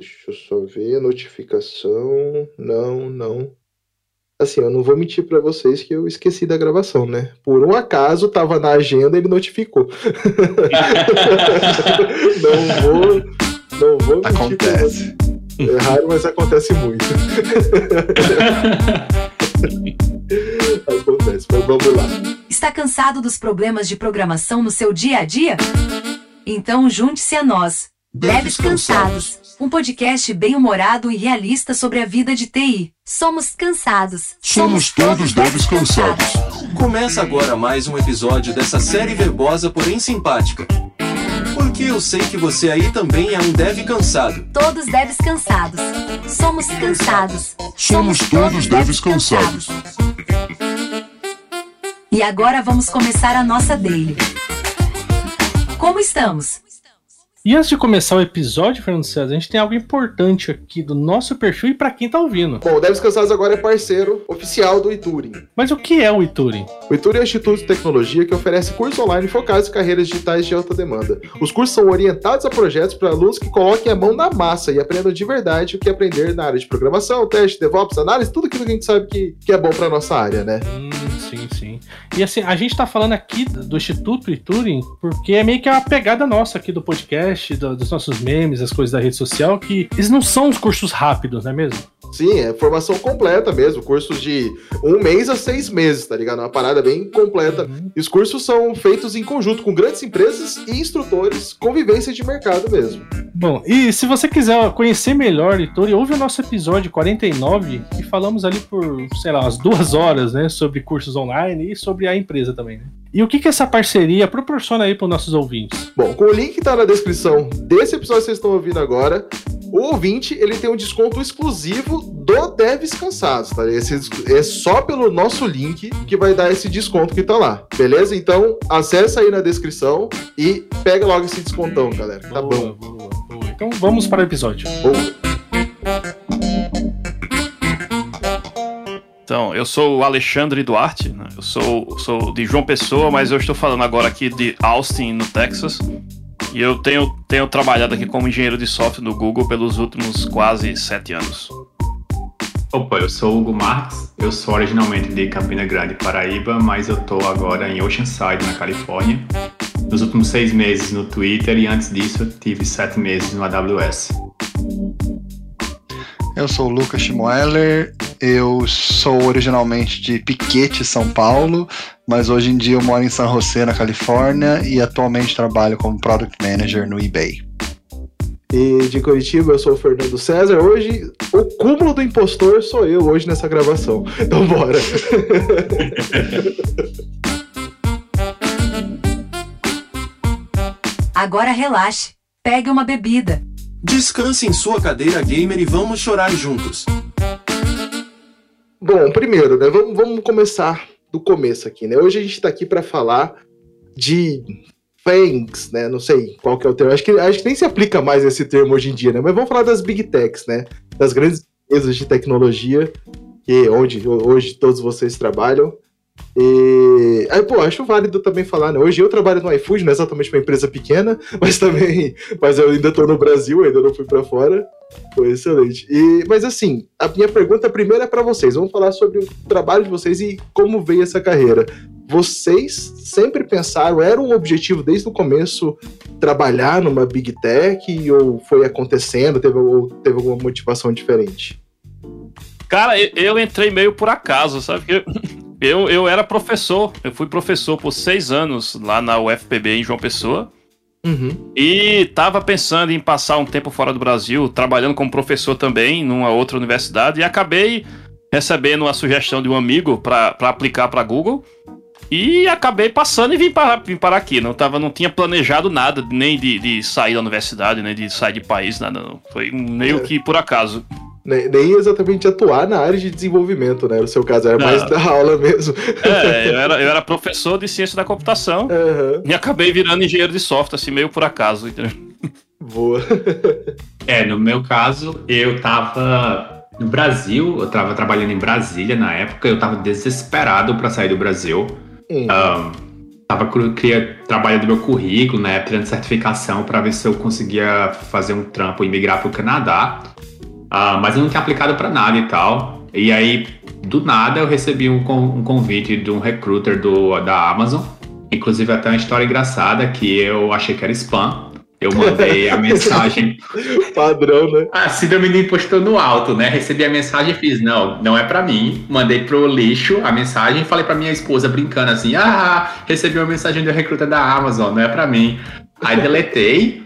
Deixa eu só ver. Notificação. Não, não. Assim, eu não vou mentir para vocês que eu esqueci da gravação, né? Por um acaso, tava na agenda e ele notificou. não vou. Não vou mentir Acontece. É raro, mas acontece muito. acontece, mas vamos lá. Está cansado dos problemas de programação no seu dia a dia? Então junte-se a nós. Devs Cansados, um podcast bem-humorado e realista sobre a vida de TI. Somos cansados. Somos todos devs cansados. Começa agora mais um episódio dessa série verbosa, porém simpática. Porque eu sei que você aí também é um dev cansado. Todos devs cansados. Somos cansados. Somos todos devs cansados. E agora vamos começar a nossa daily. Como estamos? E antes de começar o episódio, Fernando César, a gente tem algo importante aqui do nosso perfil e pra quem tá ouvindo. Bom, o Devs Cansados agora é parceiro oficial do Ituring. Mas o que é o Ituring? O Ituring é um instituto de tecnologia que oferece cursos online focados em carreiras digitais de alta demanda. Os cursos são orientados a projetos para alunos que coloquem a mão na massa e aprendam de verdade o que aprender na área de programação, teste, DevOps, análise, tudo aquilo que a gente sabe que, que é bom pra nossa área, né? Hum, sim, sim. E assim, a gente tá falando aqui do Instituto Ituring porque é meio que a pegada nossa aqui do podcast, do- dos nossos memes, as coisas da rede social, que eles não são os cursos rápidos, não é mesmo? Sim, é formação completa mesmo, cursos de um mês a seis meses, tá ligado? Uma parada bem completa. E os cursos são feitos em conjunto com grandes empresas e instrutores, convivência de mercado mesmo. Bom, e se você quiser conhecer melhor Ituring, ouve o nosso episódio 49 e falamos ali por, sei lá, umas duas horas, né, sobre cursos online e sobre a empresa também, né? E o que que essa parceria proporciona aí para os nossos ouvintes? Bom, com o link que tá na descrição desse episódio que vocês estão ouvindo agora, o ouvinte ele tem um desconto exclusivo do Devs Cansados, tá? Esse é só pelo nosso link que vai dar esse desconto que tá lá, beleza? Então acessa aí na descrição e pega logo esse descontão, galera. Tá Boa, bom. boa, boa. Então vamos para o episódio. Boa. Então, eu sou o Alexandre Duarte, né? eu sou, sou de João Pessoa, mas eu estou falando agora aqui de Austin, no Texas. E eu tenho, tenho trabalhado aqui como engenheiro de software no Google pelos últimos quase sete anos. Opa, eu sou Hugo Marques, eu sou originalmente de Campina Grande, Paraíba, mas eu tô agora em Oceanside, na Califórnia. Nos últimos seis meses no Twitter e antes disso eu tive sete meses no AWS. Eu sou o Lucas Schmoeller, eu sou originalmente de Piquete, São Paulo, mas hoje em dia eu moro em San José, na Califórnia, e atualmente trabalho como Product Manager no eBay. E de Curitiba, eu sou o Fernando César. Hoje, o cúmulo do impostor sou eu hoje nessa gravação. Então bora. Agora relaxe. Pegue uma bebida. Descanse em sua cadeira gamer e vamos chorar juntos. Bom, primeiro, né? Vamos, vamos começar do começo aqui, né? Hoje a gente tá aqui para falar de FANGs, né? Não sei qual que é o termo. Acho que, acho que nem se aplica mais esse termo hoje em dia, né? Mas vamos falar das Big Techs, né? Das grandes empresas de tecnologia, que onde hoje todos vocês trabalham. E aí, pô, acho válido também falar, né? Hoje eu trabalho no iFood, não é exatamente uma empresa pequena, mas também, mas eu ainda tô no Brasil, ainda não fui para fora. Foi excelente. E, mas assim, a minha pergunta primeiro é para vocês. Vamos falar sobre o trabalho de vocês e como veio essa carreira. Vocês sempre pensaram, era um objetivo desde o começo trabalhar numa Big Tech ou foi acontecendo, teve, ou teve alguma motivação diferente? Cara, eu, entrei meio por acaso, sabe? Eu, eu, eu era professor, eu fui professor por seis anos lá na UFPB em João Pessoa. Uhum. E tava pensando em passar um tempo fora do Brasil, trabalhando como professor também numa outra universidade, e acabei recebendo uma sugestão de um amigo para aplicar para Google. E acabei passando e vim parar, vim parar aqui. Não, tava, não tinha planejado nada, nem de, de sair da universidade, nem de sair de país, nada. Não. Foi meio É. que por acaso. Nem, nem exatamente atuar na área de desenvolvimento, né? No seu caso, era Não. mais da aula mesmo. É, eu era, eu era professor de ciência da computação Aham, e acabei virando engenheiro de software, assim, meio por acaso. entendeu? Boa. É, no meu caso, eu tava no Brasil, eu tava trabalhando em Brasília na época, eu tava desesperado para sair do Brasil. Hum. Ahn, tava queria, trabalhando meu currículo, né, tirando certificação para ver se eu conseguia fazer um trampo e migrar para o Canadá. Uh, mas eu não tinha aplicado para nada e tal. E aí, do nada, eu recebi um, um convite de um recruiter do, da Amazon. Inclusive, até uma história engraçada que eu achei que era spam. Eu mandei a mensagem. Padrão, né? A síndrome do impostor no alto, né? Recebi a mensagem e fiz, não, não é para mim. Mandei pro lixo a mensagem e falei pra minha esposa brincando assim: ah, recebi uma mensagem do recruta da Amazon, não é para mim. Aí deletei.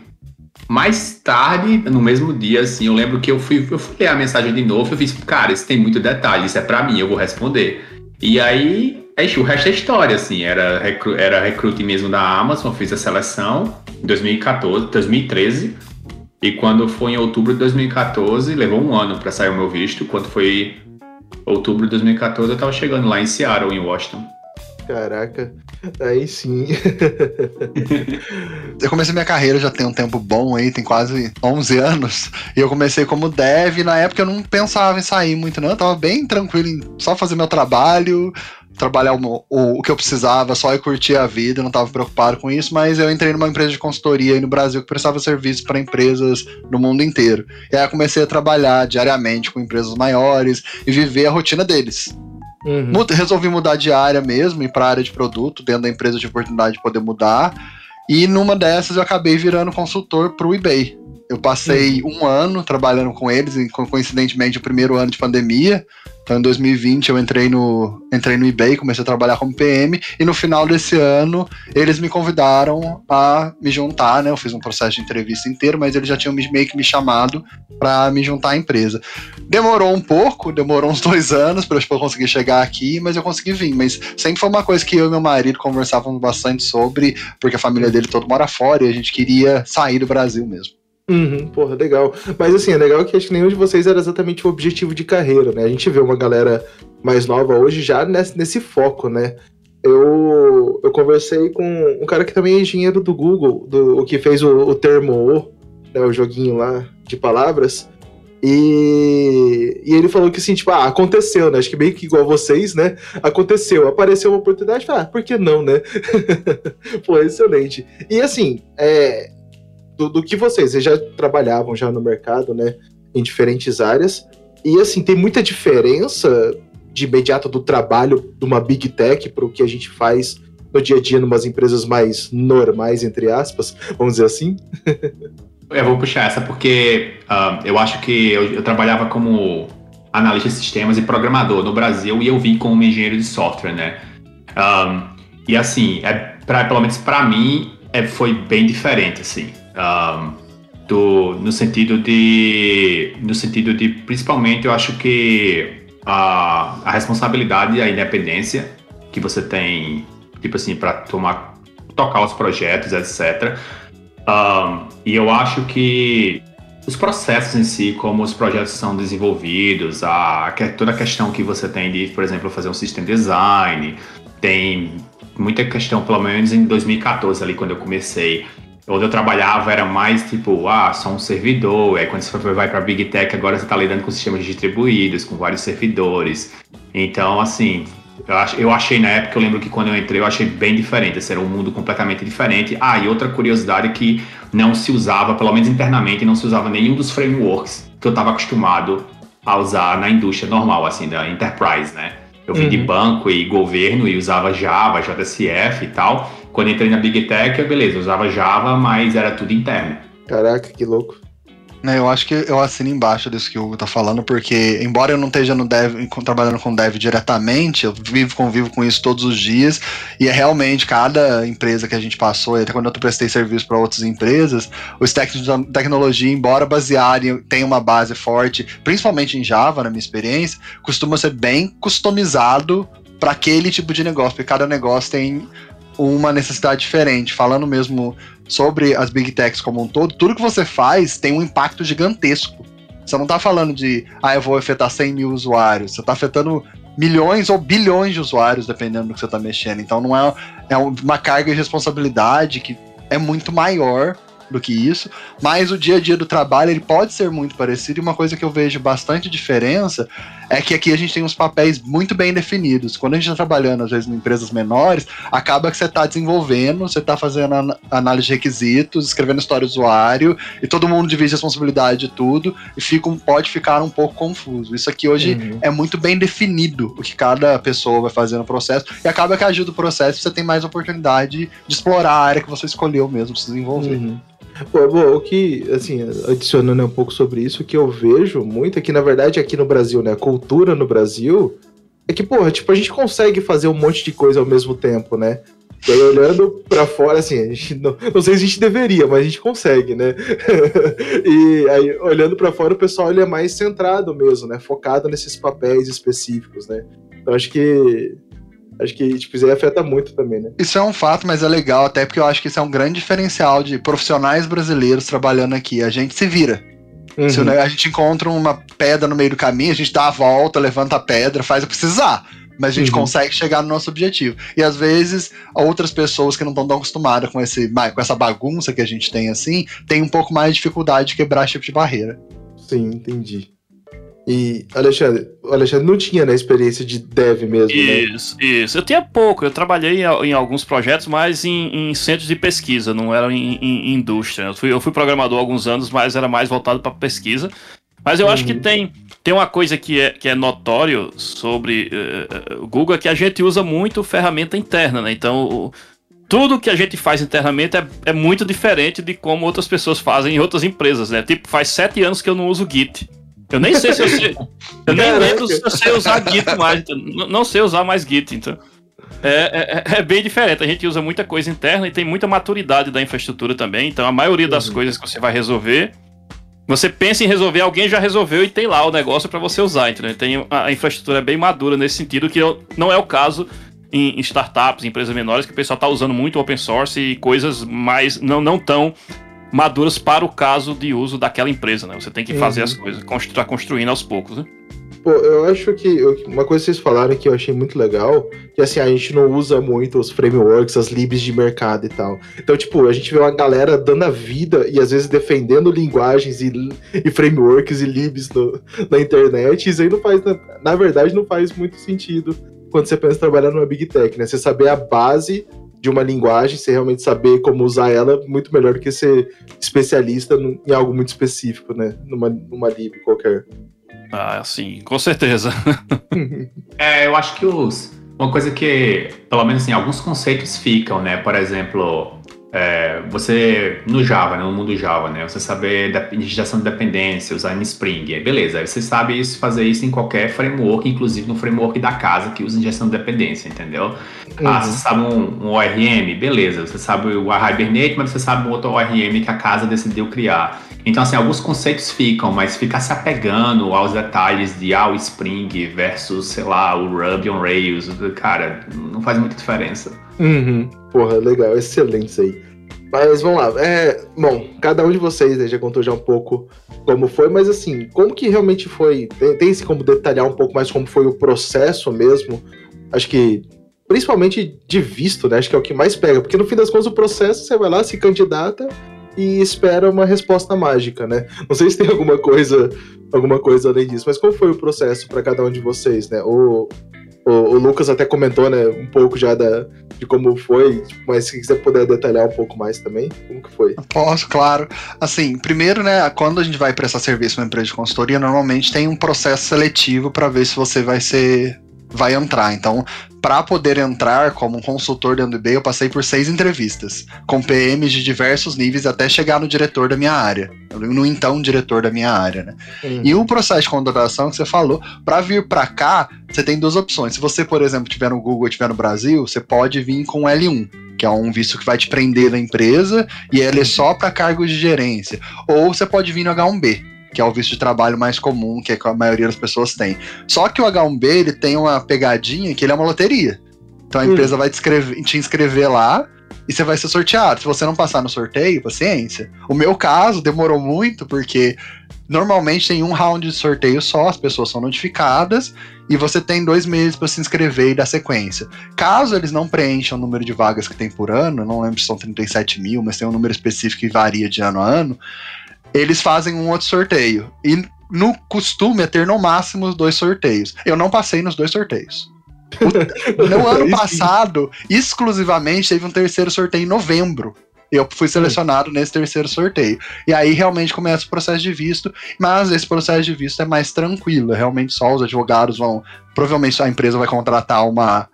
Mais tarde, no mesmo dia, assim, eu lembro que eu fui, eu fui ler a mensagem de novo e eu fiz, cara, isso tem muito detalhe, isso é para mim, eu vou responder. E aí, é, o resto é história, assim, era, recru, era recrute mesmo da Amazon, fiz a seleção em 2014, 2013. E quando foi em outubro de 2014, levou um ano para sair o meu visto. Quando foi outubro de 2014, eu tava chegando lá em Seattle, em Washington. Caraca, aí sim. eu comecei minha carreira já tem um tempo bom aí, tem quase 11 anos. E eu comecei como dev. Na época eu não pensava em sair muito, não. Eu tava bem tranquilo em só fazer meu trabalho, trabalhar o, o, o, que eu precisava, só e curtir a vida, não estava preocupado com isso, mas eu entrei numa empresa de consultoria aí no Brasil que prestava serviço para empresas no mundo inteiro. E aí eu comecei a trabalhar diariamente com empresas maiores e viver a rotina deles. Uhum. Resolvi mudar de área mesmo, ir para a área de produto, dentro da empresa de oportunidade de poder mudar. E numa dessas eu acabei virando consultor para o eBay. Eu passei uhum. um ano trabalhando com eles, coincidentemente o primeiro ano de pandemia. Então, em 2020, eu entrei no, entrei no eBay, comecei a trabalhar como PM, e no final desse ano, eles me convidaram a me juntar, né? Eu fiz um processo de entrevista inteiro, mas eles já tinham meio que me chamado para me juntar à empresa. Demorou um pouco, demorou uns dois anos para eu conseguir chegar aqui, mas eu consegui vir. Mas sempre foi uma coisa que eu e meu marido conversávamos bastante sobre, porque a família dele todo mora fora e a gente queria sair do Brasil mesmo. Uhum, porra, legal. Mas assim, é legal que acho que nenhum de vocês era exatamente o objetivo de carreira, né? A gente vê uma galera mais nova hoje já nesse, nesse foco, né? Eu, eu conversei com um cara que também é engenheiro do Google, do, o que fez o, o termo O, né, o joguinho lá de palavras. E, e ele falou que assim, tipo, ah, aconteceu, né? Acho que meio que igual vocês, né? Aconteceu, apareceu uma oportunidade, ah, por que não, né? Pô, excelente. E assim, é, do, do que vocês, vocês já trabalhavam já no mercado, né? Em diferentes áreas. E assim, tem muita diferença de imediato do trabalho de uma big tech para o que a gente faz no dia a dia numas empresas mais normais, entre aspas, vamos dizer assim? eu vou puxar essa porque uh, eu acho que eu, eu, trabalhava como analista de sistemas e programador no Brasil e eu vim como engenheiro de software, né? Um, ah, e assim, é pra, pelo menos para mim, é, foi bem diferente, assim um, do, no sentido de no sentido de principalmente eu acho que a, a responsabilidade e a independência que você tem tipo assim para tomar tocar os projetos etc um, e eu acho que os processos em si, como os projetos são desenvolvidos, a, toda a questão que você tem de, por exemplo, fazer um system design, tem muita questão, pelo menos em 2014, ali quando eu comecei, onde eu trabalhava era mais tipo, ah, só um servidor. Aí quando você vai para Big Tech, agora você está lidando com sistemas distribuídos, com vários servidores. Então, assim, eu, ach, eu achei na época, eu lembro que quando eu entrei, eu achei bem diferente. Esse era um mundo completamente diferente. Ah, e outra curiosidade é que não se usava, pelo menos internamente, não se usava nenhum dos frameworks que eu estava acostumado a usar na indústria normal, assim, da enterprise, né? Eu vim uhum. de banco e governo e usava Java, JSF e tal. Quando entrei na Big Tech, beleza, usava Java, mas era tudo interno. Caraca, que louco. Eu acho que eu assino embaixo disso que o Hugo tá falando, porque embora eu não esteja no dev, trabalhando com dev diretamente, eu vivo, convivo com isso todos os dias, e é realmente cada empresa que a gente passou, até quando eu prestei serviço para outras empresas, o stack de tecnologia, embora baseado em tem uma base forte, principalmente em Java, na minha experiência, costuma ser bem customizado para aquele tipo de negócio, porque cada negócio tem uma necessidade diferente. Falando mesmo sobre as big techs como um todo, tudo que você faz tem um impacto gigantesco. Você não está falando de, ah, eu vou afetar 100 mil usuários. Você está afetando milhões ou bilhões de usuários, dependendo do que você está mexendo. Então não é, é uma carga de responsabilidade que é muito maior do que isso, mas o dia a dia do trabalho ele pode ser muito parecido e uma coisa que eu vejo bastante diferença é que aqui a gente tem uns papéis muito bem definidos. Quando a gente está trabalhando, às vezes, em empresas menores, acaba que você está desenvolvendo, você está fazendo an análise de requisitos, escrevendo história do usuário, e todo mundo divide responsabilidade de tudo, e fica, pode ficar um pouco confuso. Isso aqui hoje uhum. é muito bem definido o que cada pessoa vai fazer no processo, e acaba que ajuda o processo, você tem mais oportunidade de explorar a área que você escolheu mesmo se desenvolver. Uhum. Bom, o que, assim, adicionando um pouco sobre isso, o que eu vejo muito é que, na verdade, aqui no Brasil, né, a cultura no Brasil é que, porra, tipo, a gente consegue fazer um monte de coisa ao mesmo tempo, né? E aí, olhando pra fora, assim, não, não sei se a gente deveria, mas a gente consegue, né? e aí, olhando pra fora, o pessoal ele é mais centrado mesmo, né? Focado nesses papéis específicos, né? Então acho que Acho que tipo, isso aí afeta muito também, né? Isso é um fato, mas é legal, até porque eu acho que isso é um grande diferencial de profissionais brasileiros trabalhando aqui. A gente se vira. Uhum. Se a gente encontra uma pedra no meio do caminho, a gente dá a volta, levanta a pedra, faz o que precisar. Mas a gente uhum. consegue chegar no nosso objetivo. E às vezes, outras pessoas que não estão tão acostumadas com, esse, com essa bagunça que a gente tem assim, tem um pouco mais de dificuldade de quebrar esse tipo de barreira. Sim, entendi. E, Alexandre, Alexandre não tinha né, experiência de dev mesmo, isso, né? Isso, Eu tinha pouco. Eu trabalhei em, em alguns projetos, mas em, em, centros de pesquisa, não era em, em indústria. Eu fui, eu fui, programador há alguns anos, mas era mais voltado para pesquisa. Mas eu uhum. acho que uhum. tem, tem uma coisa que é, que é notório sobre uh, o Google, é que a gente usa muito ferramenta interna, né? Então... O, tudo que a gente faz internamente é, é, muito diferente de como outras pessoas fazem em outras empresas, né? Tipo, faz sete anos que eu não uso Git. Eu nem sei se eu sei. Eu nem lembro se eu sei usar Git mais. Então, não sei usar mais Git, então. É, é, é, bem diferente. A gente usa muita coisa interna e tem muita maturidade da infraestrutura também. Então a maioria das uhum. coisas que você vai resolver, você pensa em resolver, alguém já resolveu e tem lá o negócio para você usar. Entendeu? Tem a infraestrutura é bem madura nesse sentido, que não é o caso em, startups, em empresas menores, que o pessoal está usando muito open source e coisas mais não, não tão maduras para o caso de uso daquela empresa, né? Você tem que fazer uhum. as coisas, estar construindo aos poucos, né? Pô, eu acho que uma coisa que vocês falaram que eu achei muito legal, que assim, a gente não usa muito os frameworks, as libs de mercado e tal. Então, tipo, a gente vê uma galera dando a vida e às vezes defendendo linguagens e, e frameworks e libs no, na internet. Isso aí não faz, na, na verdade, não faz muito sentido quando você pensa em trabalhar numa Big Tech, né? Você saber a base de uma linguagem, você realmente saber como usar ela, muito melhor do que ser especialista em algo muito específico, né? Numa, numa lib qualquer. Ah, sim, com certeza. é, eu acho que os. Uma coisa que, pelo menos assim, alguns conceitos ficam, né? Por exemplo, é, você no Java, né, no mundo Java, né, você saber injeção de dependência, usar em Spring, beleza, aí você sabe isso, fazer isso em qualquer framework, inclusive no framework da casa que usa injeção de dependência, entendeu? Ah, uhum. Ah, você sabe um, um, ORM, beleza, você sabe o Hibernate, mas você sabe um outro ORM que a casa decidiu criar. Então, assim, alguns conceitos ficam, mas ficar se apegando aos detalhes de ah, o Spring versus, sei lá, o Ruby on Rails, cara, não faz muita diferença. Uhum. Porra, legal, excelente aí. Mas vamos lá. É, bom, cada um de vocês né, já contou já um pouco como foi, mas assim, como que realmente foi? Tem, tem como detalhar um pouco mais como foi o processo mesmo? Acho que principalmente de visto, né? Acho que é o que mais pega, porque no fim das contas o processo você vai lá, se candidata e espera uma resposta mágica, né? Não sei se tem alguma coisa, alguma coisa além disso, mas como foi o processo para cada um de vocês, né? O, o, o, Lucas até comentou, né, um pouco já da, de como foi, mas se quiser puder detalhar um pouco mais também, como que foi? Posso, claro. Assim, primeiro, né, quando a gente vai prestar serviço numa empresa de consultoria, normalmente tem um processo seletivo para ver se você vai ser vai entrar. Então, para poder entrar como um consultor dentro do eBay, eu passei por seis entrevistas, com PMs de diversos níveis até chegar no diretor da minha área, no então diretor da minha área, né? Uhum. E o processo de contratação que você falou, para vir para cá, você tem duas opções. Se você, por exemplo, tiver no Google, tiver no Brasil, você pode vir com L1, que é um visto que vai te prender na empresa e ele é só para cargos de gerência, ou você pode vir no H1B que é o visto de trabalho mais comum, que, é que a maioria das pessoas tem. Só que o H1B ele tem uma pegadinha que ele é uma loteria. Então a hum. empresa vai te, escrever, te inscrever lá, e você vai ser sorteado. Se você não passar no sorteio, paciência. O meu caso demorou muito porque normalmente tem um round de sorteio só, as pessoas são notificadas e você tem dois meses para se inscrever e dar sequência. Caso eles não preencham o número de vagas que tem por ano, não lembro se são 37 mil, mas tem um número específico que varia de ano a ano, eles fazem um outro sorteio. E no costume é ter no máximo dois sorteios. Eu não passei nos dois sorteios. O, no ano passado, exclusivamente, teve um terceiro sorteio em novembro. Eu fui selecionado nesse terceiro sorteio. E aí realmente começa o processo de visto, mas esse processo de visto é mais tranquilo. É realmente só os advogados vão. Provavelmente a empresa vai contratar uma,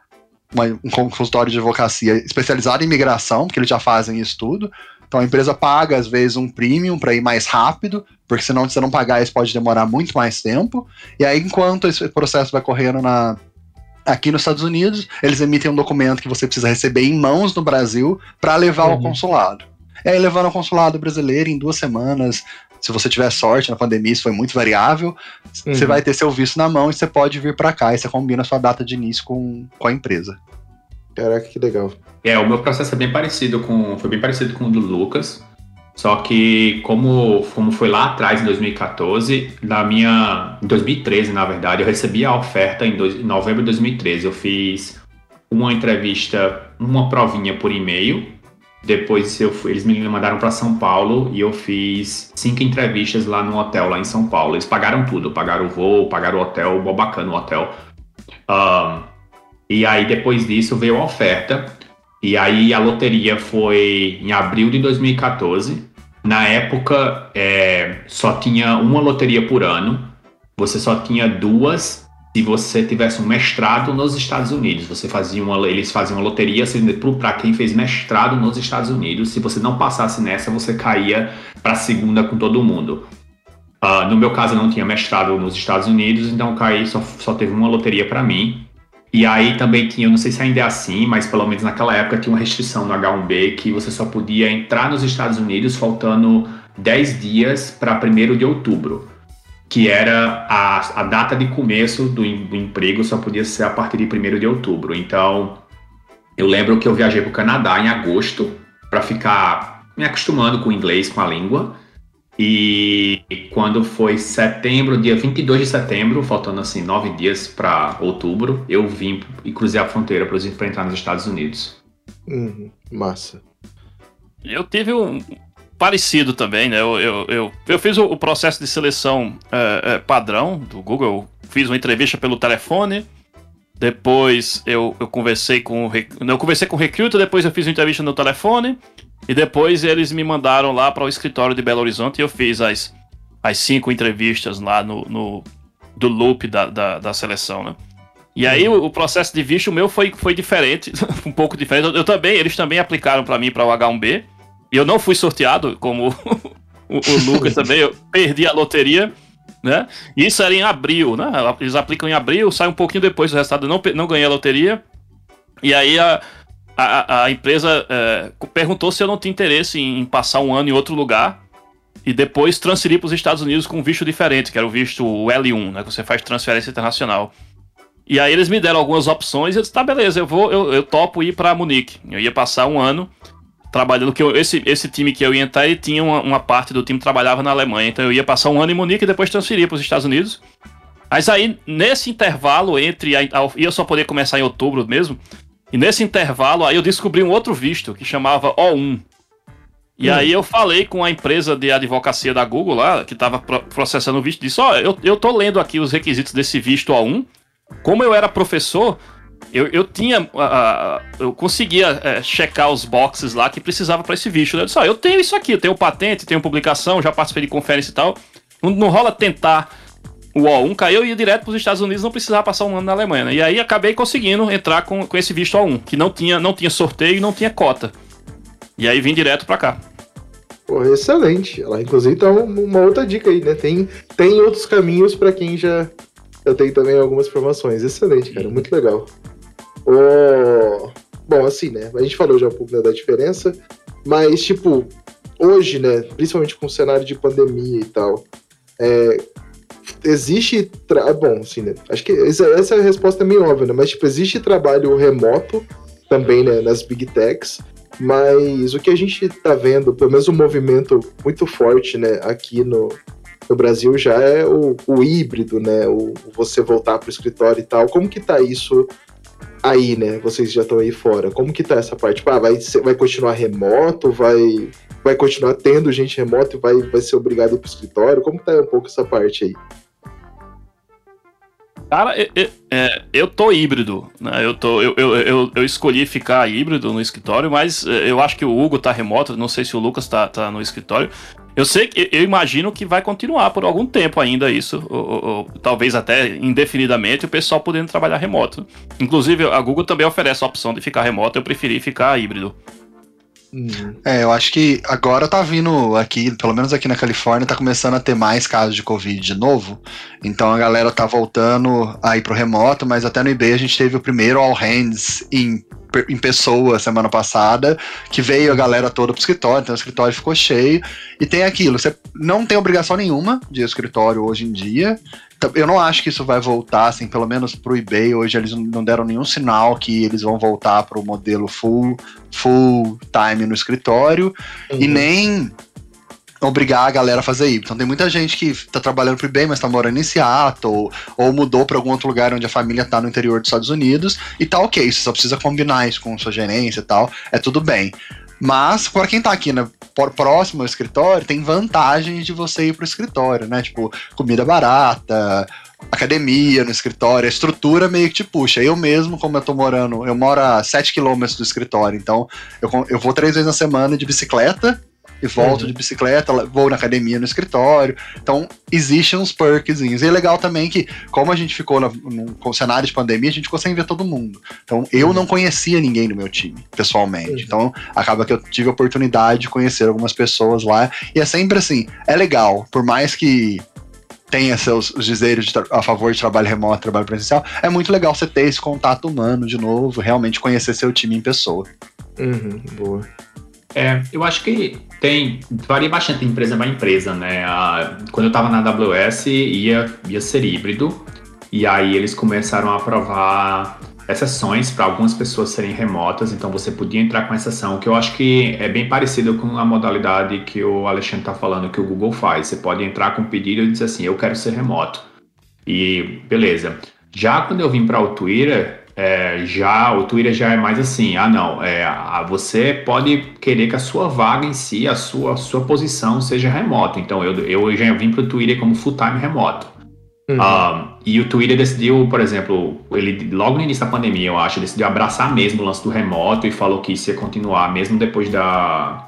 uma, um consultório de advocacia especializado em imigração, porque eles já fazem isso tudo. Então a empresa paga, às vezes, um premium para ir mais rápido, porque senão, se você não pagar, isso pode demorar muito mais tempo. E aí, enquanto esse processo vai correndo na, aqui nos Estados Unidos, eles emitem um documento que você precisa receber em mãos no Brasil para levar uhum. ao consulado. Aí, levando ao consulado brasileiro em duas semanas, se você tiver sorte na pandemia, isso foi muito variável, uhum. você vai ter seu visto na mão e você pode vir para cá e você combina a sua data de início com, com a empresa. Caraca, que legal. É, o meu processo é bem parecido com. Foi bem parecido com o do Lucas. Só que como, como foi lá atrás, em 2014, na minha. Em 2013, na verdade, eu recebi a oferta em, dois, em novembro de 2013. Eu fiz uma entrevista, uma provinha por e-mail. Depois eu, eles me mandaram para São Paulo e eu fiz cinco entrevistas lá no hotel, lá em São Paulo. Eles pagaram tudo, pagaram o voo, pagaram o hotel, o bacana o hotel. Um, e aí depois disso veio a oferta. E aí a loteria foi em abril de 2014. Na época, é, só tinha uma loteria por ano. Você só tinha duas se você tivesse um mestrado nos Estados Unidos. Você fazia uma, eles faziam uma loteria para quem fez mestrado nos Estados Unidos. Se você não passasse nessa, você caía para a segunda com todo mundo. Uh, no meu caso, eu não tinha mestrado nos Estados Unidos, então caí, só, só teve uma loteria para mim. E aí também tinha, não sei se ainda é assim, mas pelo menos naquela época tinha uma restrição no H1B que você só podia entrar nos Estados Unidos faltando 10 dias para 1 de outubro, que era a, a data de começo do, do emprego, só podia ser a partir de 1 de outubro. Então, eu lembro que eu viajei para o Canadá em agosto para ficar me acostumando com o inglês, com a língua. E quando foi setembro, dia 22 de setembro, faltando assim nove dias para outubro, eu vim e cruzei a fronteira para entrar nos Estados Unidos. Uhum, massa. Eu tive um parecido também, né? Eu, eu, eu, eu fiz o, processo de seleção é, é, padrão do Google, fiz uma entrevista pelo telefone. Depois eu, eu conversei com eu conversei com o recruiter, depois eu fiz uma entrevista no telefone. E depois eles me mandaram lá para o escritório de Belo Horizonte e eu fiz as, as cinco entrevistas lá no, no do loop da, da, da, seleção, né? E aí o, o, processo de visto meu foi, foi diferente, um pouco diferente. Eu, eu também, eles também aplicaram para mim para o H1B. E eu não fui sorteado, como o, o Lucas também, eu perdi a loteria, né? E isso era em abril, né? Eles aplicam em abril, sai um pouquinho depois do resultado, eu não, não ganhei a loteria. E aí a, a, a empresa é, perguntou se eu não tinha interesse em, em, passar um ano em outro lugar e depois transferir para os Estados Unidos com um visto diferente, que era o visto L1, né? Que você faz transferência internacional. E aí eles me deram algumas opções e eu disse, tá, beleza, eu vou, eu, eu topo ir para Munique. Eu ia passar um ano trabalhando, que eu, esse, esse time que eu ia entrar, ele tinha uma, uma, parte do time que trabalhava na Alemanha. Então eu ia passar um ano em Munique e depois transferir para os Estados Unidos. Mas aí, nesse intervalo entre. A, a, eu só poder começar em outubro mesmo. E nesse intervalo, aí eu descobri um outro visto que chamava O1. E hum. aí eu falei com a empresa de advocacia da Google lá, que estava processando o visto, disse, ó, oh, eu, eu tô lendo aqui os requisitos desse visto O1. Como eu era professor, eu, eu tinha. Uh, eu conseguia uh, checar os boxes lá que precisava para esse visto. Né? Eu disse, ó, oh, eu tenho isso aqui, eu tenho patente, tenho publicação, já participei de conferência e tal. Não, não rola tentar o O1 caiu e ia direto para os Estados Unidos, não precisava passar um ano na Alemanha. Né? E aí acabei conseguindo entrar com, com esse visto O1, que não tinha, não tinha sorteio e não tinha cota. E aí vim direto para cá. Pô, excelente. Ela, inclusive, tá uma outra dica aí, né? Tem, tem outros caminhos para quem já, já tem também algumas formações. Excelente, cara. Muito legal. Oh, bom, assim, né? A gente falou já um pouco né, da diferença, mas, tipo, hoje, né? Principalmente com o cenário de pandemia e tal, é, existe. Tra... Ah, bom, assim, né? Acho que essa, é resposta é meio óbvia, né? Mas, tipo, existe trabalho remoto também, né? Nas big techs. Mas o que a gente tá vendo, pelo menos um movimento muito forte, né, aqui no, no Brasil já é o, o híbrido, né? O, você voltar para o escritório e tal. Como que tá isso aí, né? Vocês já estão aí fora. Como que tá essa parte? Tipo, ah, vai, vai continuar remoto? Vai, vai continuar tendo gente remoto e vai, vai ser obrigado a ir pro escritório? Como tá um pouco essa parte aí? Cara, eu, eu, é, eu tô híbrido, né? Eu, tô, eu, eu, eu, escolhi ficar híbrido no escritório, mas é, eu acho que o Hugo tá remoto, não sei se o Lucas tá, tá no escritório. Eu sei que eu imagino que vai continuar por algum tempo ainda isso, ou, ou, ou, talvez até indefinidamente, o pessoal podendo trabalhar remoto. Inclusive, a Google também oferece a opção de ficar remoto, eu preferi ficar híbrido. Uhum. É, eu acho que agora tá vindo aqui, pelo menos aqui na Califórnia, tá começando a ter mais casos de Covid de novo. Então a galera tá voltando a ir pro remoto, mas até no eBay a gente teve o primeiro All Hands em, em pessoa semana passada, que veio a galera toda pro escritório, então o escritório ficou cheio. E tem aquilo, você não tem obrigação nenhuma de escritório hoje em dia. Então, eu não acho que isso vai voltar, assim, pelo menos pro eBay. Hoje eles não deram nenhum sinal que eles vão voltar pro modelo full, full time no escritório. Uhum. E nem obrigar a galera a fazer isso. Então tem muita gente que tá trabalhando pro eBay, mas tá morando em Seattle, ou, ou mudou para algum outro lugar onde a família tá no interior dos Estados Unidos, e tá ok, você só precisa combinar isso com sua gerência e tal, é tudo bem. Mas, para quem tá aqui né, próximo ao escritório, tem vantagens de você ir pro escritório, né? Tipo, comida barata, academia no escritório, a estrutura meio que te puxa. Eu mesmo, como eu tô morando, eu moro a 7 quilômetros do escritório, então eu, eu vou três vezes na semana de bicicleta, e volto uhum. de bicicleta, vou na academia no escritório. Então, existem uns perks. E é legal também que, como a gente ficou no, no cenário de pandemia, a gente ficou sem ver todo mundo. Então, eu uhum. não conhecia ninguém no meu time, pessoalmente. Uhum. Então, acaba que eu tive a oportunidade de conhecer algumas pessoas lá. E é sempre assim, é legal, por mais que tenha seus dizeres a favor de trabalho remoto, trabalho presencial, é muito legal você ter esse contato humano de novo, realmente conhecer seu time em pessoa. Uhum, boa. É, eu acho que tem, varia bastante empresa para empresa, né? A, quando eu estava na AWS, ia, ia ser híbrido, e aí eles começaram a aprovar exceções para algumas pessoas serem remotas, então você podia entrar com exceção, que eu acho que é bem parecido com a modalidade que o Alexandre está falando, que o Google faz. Você pode entrar com um pedido e dizer assim, eu quero ser remoto. E beleza. Já quando eu vim para o Twitter, é, já o Twitter já é mais assim, ah não, é, a, você pode querer que a sua vaga em si, a sua, a sua posição seja remota. Então eu, eu já vim para o Twitter como full time remoto. Uhum. Um, e o Twitter decidiu, por exemplo, ele logo no início da pandemia, eu acho, decidiu abraçar mesmo o lance do remoto e falou que isso ia continuar mesmo depois da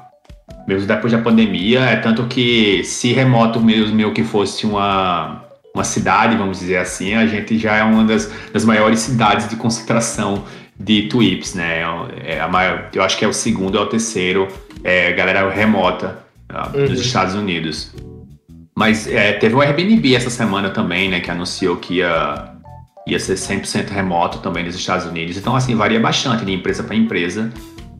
mesmo depois da pandemia. É tanto que se remoto mesmo meu que fosse uma uma cidade, vamos dizer assim, a gente já é uma das, das maiores cidades de concentração de tweets, né? É a maior, eu acho que é o segundo ou o terceiro, é, galera remota uh, uhum. dos Estados Unidos. Mas é, teve o Airbnb essa semana também, né? Que anunciou que ia, ia ser 100% remoto também nos Estados Unidos. Então, assim, varia bastante de empresa para empresa.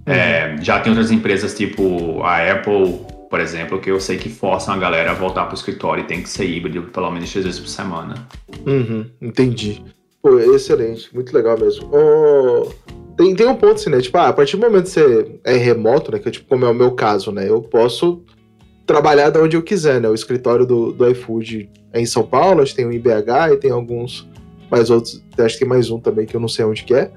Uhum. É, já tem outras empresas tipo a Apple por exemplo, que eu sei que forçam a galera a voltar pro escritório e tem que ser híbrido pelo menos três vezes por semana. Uhum, entendi. Pô, excelente, muito legal mesmo. Oh, tem, tem um ponto assim, né? Tipo, ah, a partir do momento que você é remoto, né? Que é tipo, como é o meu caso, né? Eu posso trabalhar de onde eu quiser, né? O escritório do, do iFood é em São Paulo, a gente tem um em BH e tem alguns mais outros, acho que tem mais um também que eu não sei onde que é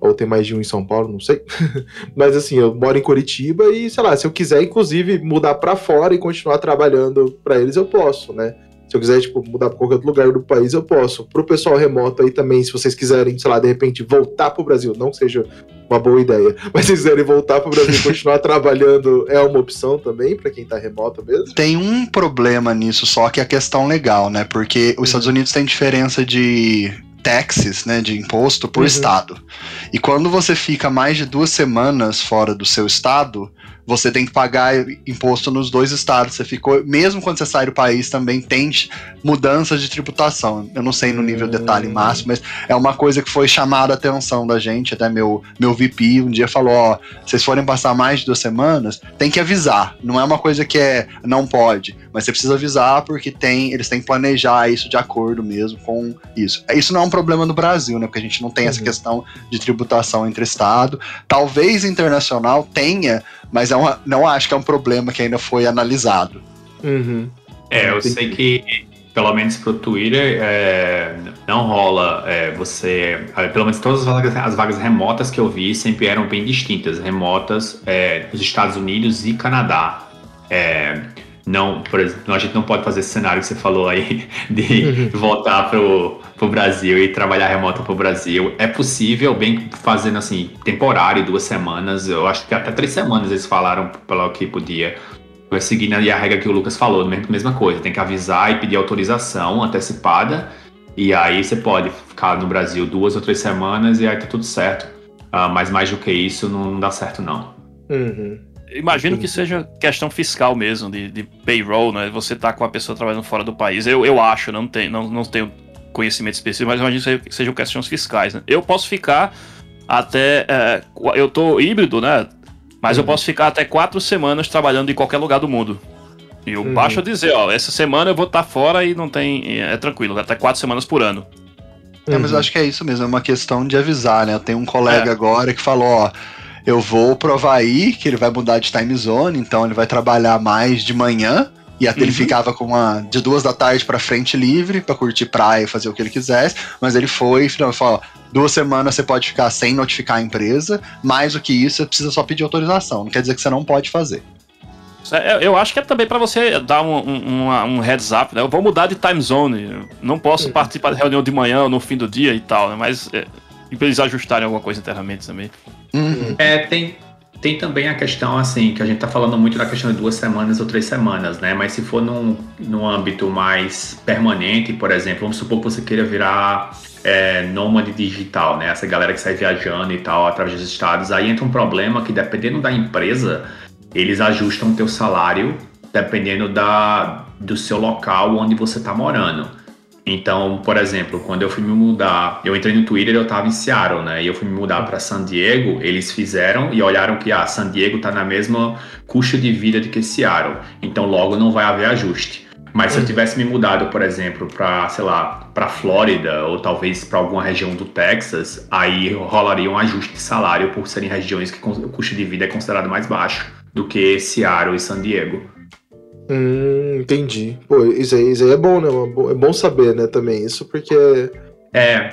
ou tem mais de um em São Paulo, não sei. Mas assim, eu moro em Curitiba e, sei lá, se eu quiser, inclusive, mudar para fora e continuar trabalhando para eles, eu posso, né? Se eu quiser, tipo, mudar para qualquer outro lugar do país, eu posso. Pro pessoal remoto aí também, se vocês quiserem, sei lá, de repente voltar pro Brasil, não que seja uma boa ideia, mas se quiserem voltar pro Brasil e continuar trabalhando, é uma opção também para quem tá remoto mesmo? Tem um problema nisso só, que é a questão legal, né? Porque os Estados Unidos têm diferença de taxes, né, de imposto por uhum. estado. E quando você fica mais de duas semanas fora do seu estado, você tem que pagar imposto nos dois estados. Você ficou, mesmo quando você sai do país, também tem mudanças de tributação. Eu não sei no nível detalhe máximo, mas é uma coisa que foi chamada a atenção da gente. Até meu, meu VP um dia falou: ó, vocês forem passar mais de duas semanas, tem que avisar. Não é uma coisa que é não pode, mas você precisa avisar porque tem, eles têm que planejar isso de acordo mesmo com isso. Isso não é um problema no Brasil, né? Porque a gente não tem uhum. essa questão de tributação entre estado. Talvez internacional tenha, mas é uma, não acho que é um problema que ainda foi analisado. Uhum. É, eu sei que, pelo menos pro Twitter, é, não rola é, você. É, pelo menos todas as vagas, as vagas, remotas que eu vi sempre eram bem distintas. Remotas é, nos Estados Unidos e Canadá. É, não, por exemplo, a gente não pode fazer esse cenário que você falou aí de uhum. voltar pro, pro Brasil e trabalhar remoto pro Brasil. É possível, bem fazendo assim, temporário, duas semanas, eu acho que até três semanas eles falaram pelo que podia. Seguindo ali a regra que o Lucas falou, mesma coisa, tem que avisar e pedir autorização antecipada, e aí você pode ficar no Brasil duas ou três semanas e aí tá tudo certo. Uh, mas mais do que isso não, não dá certo, não. Uhum. Imagino que seja questão fiscal mesmo, de, de payroll, né? Você tá com a pessoa trabalhando fora do país. Eu, eu acho, não, tem, não, não tenho conhecimento específico, mas imagino que sejam questões fiscais, né? Eu posso ficar até. É, eu tô híbrido, né? Mas uhum. eu posso ficar até quatro semanas trabalhando em qualquer lugar do mundo. E eu uhum. baixo a dizer, ó, essa semana eu vou estar tá fora e não tem. É tranquilo, até quatro semanas por ano. É, mas eu uhum. acho que é isso mesmo, é uma questão de avisar, né? Eu tenho um colega é. agora que falou, ó eu vou provar aí que ele vai mudar de time zone, então ele vai trabalhar mais de manhã. E até uhum. ele ficava com uma de duas da tarde para frente livre para curtir praia e fazer o que ele quisesse. Mas ele foi e falou: duas semanas você pode ficar sem notificar a empresa. Mais do que isso, você precisa só pedir autorização. Não quer dizer que você não pode fazer. É, eu acho que é também para você dar um, um, um, heads up, né? Eu vou mudar de time zone. Não posso participar de reunião de manhã ou no fim do dia e tal, né? Mas é, eles ajustarem alguma coisa internamente também. Uhum. É, tem, tem também a questão, assim, que a gente tá falando muito da questão de duas semanas ou três semanas, né? Mas se for num, num âmbito mais permanente, por exemplo, vamos supor que você queira virar é, nômade digital, né? Essa galera que sai viajando e tal através dos estados, aí entra um problema que dependendo da empresa, eles ajustam o teu salário dependendo da, do seu local onde você tá morando. Então, por exemplo, quando eu fui me mudar, eu entrei no Twitter eu estava em Seattle, né? E eu fui me mudar para San Diego, eles fizeram e olharam que ah, San Diego está na mesma custo de vida de que Seattle. Então, logo não vai haver ajuste. Mas se eu tivesse me mudado, por exemplo, para, sei lá, para Flórida ou talvez para alguma região do Texas, aí rolaria um ajuste de salário por serem regiões que o custo de vida é considerado mais baixo do que Seattle e San Diego. Hum, entendi. Pô, isso aí, isso aí é bom, né? É bom saber, né, também. Isso porque é.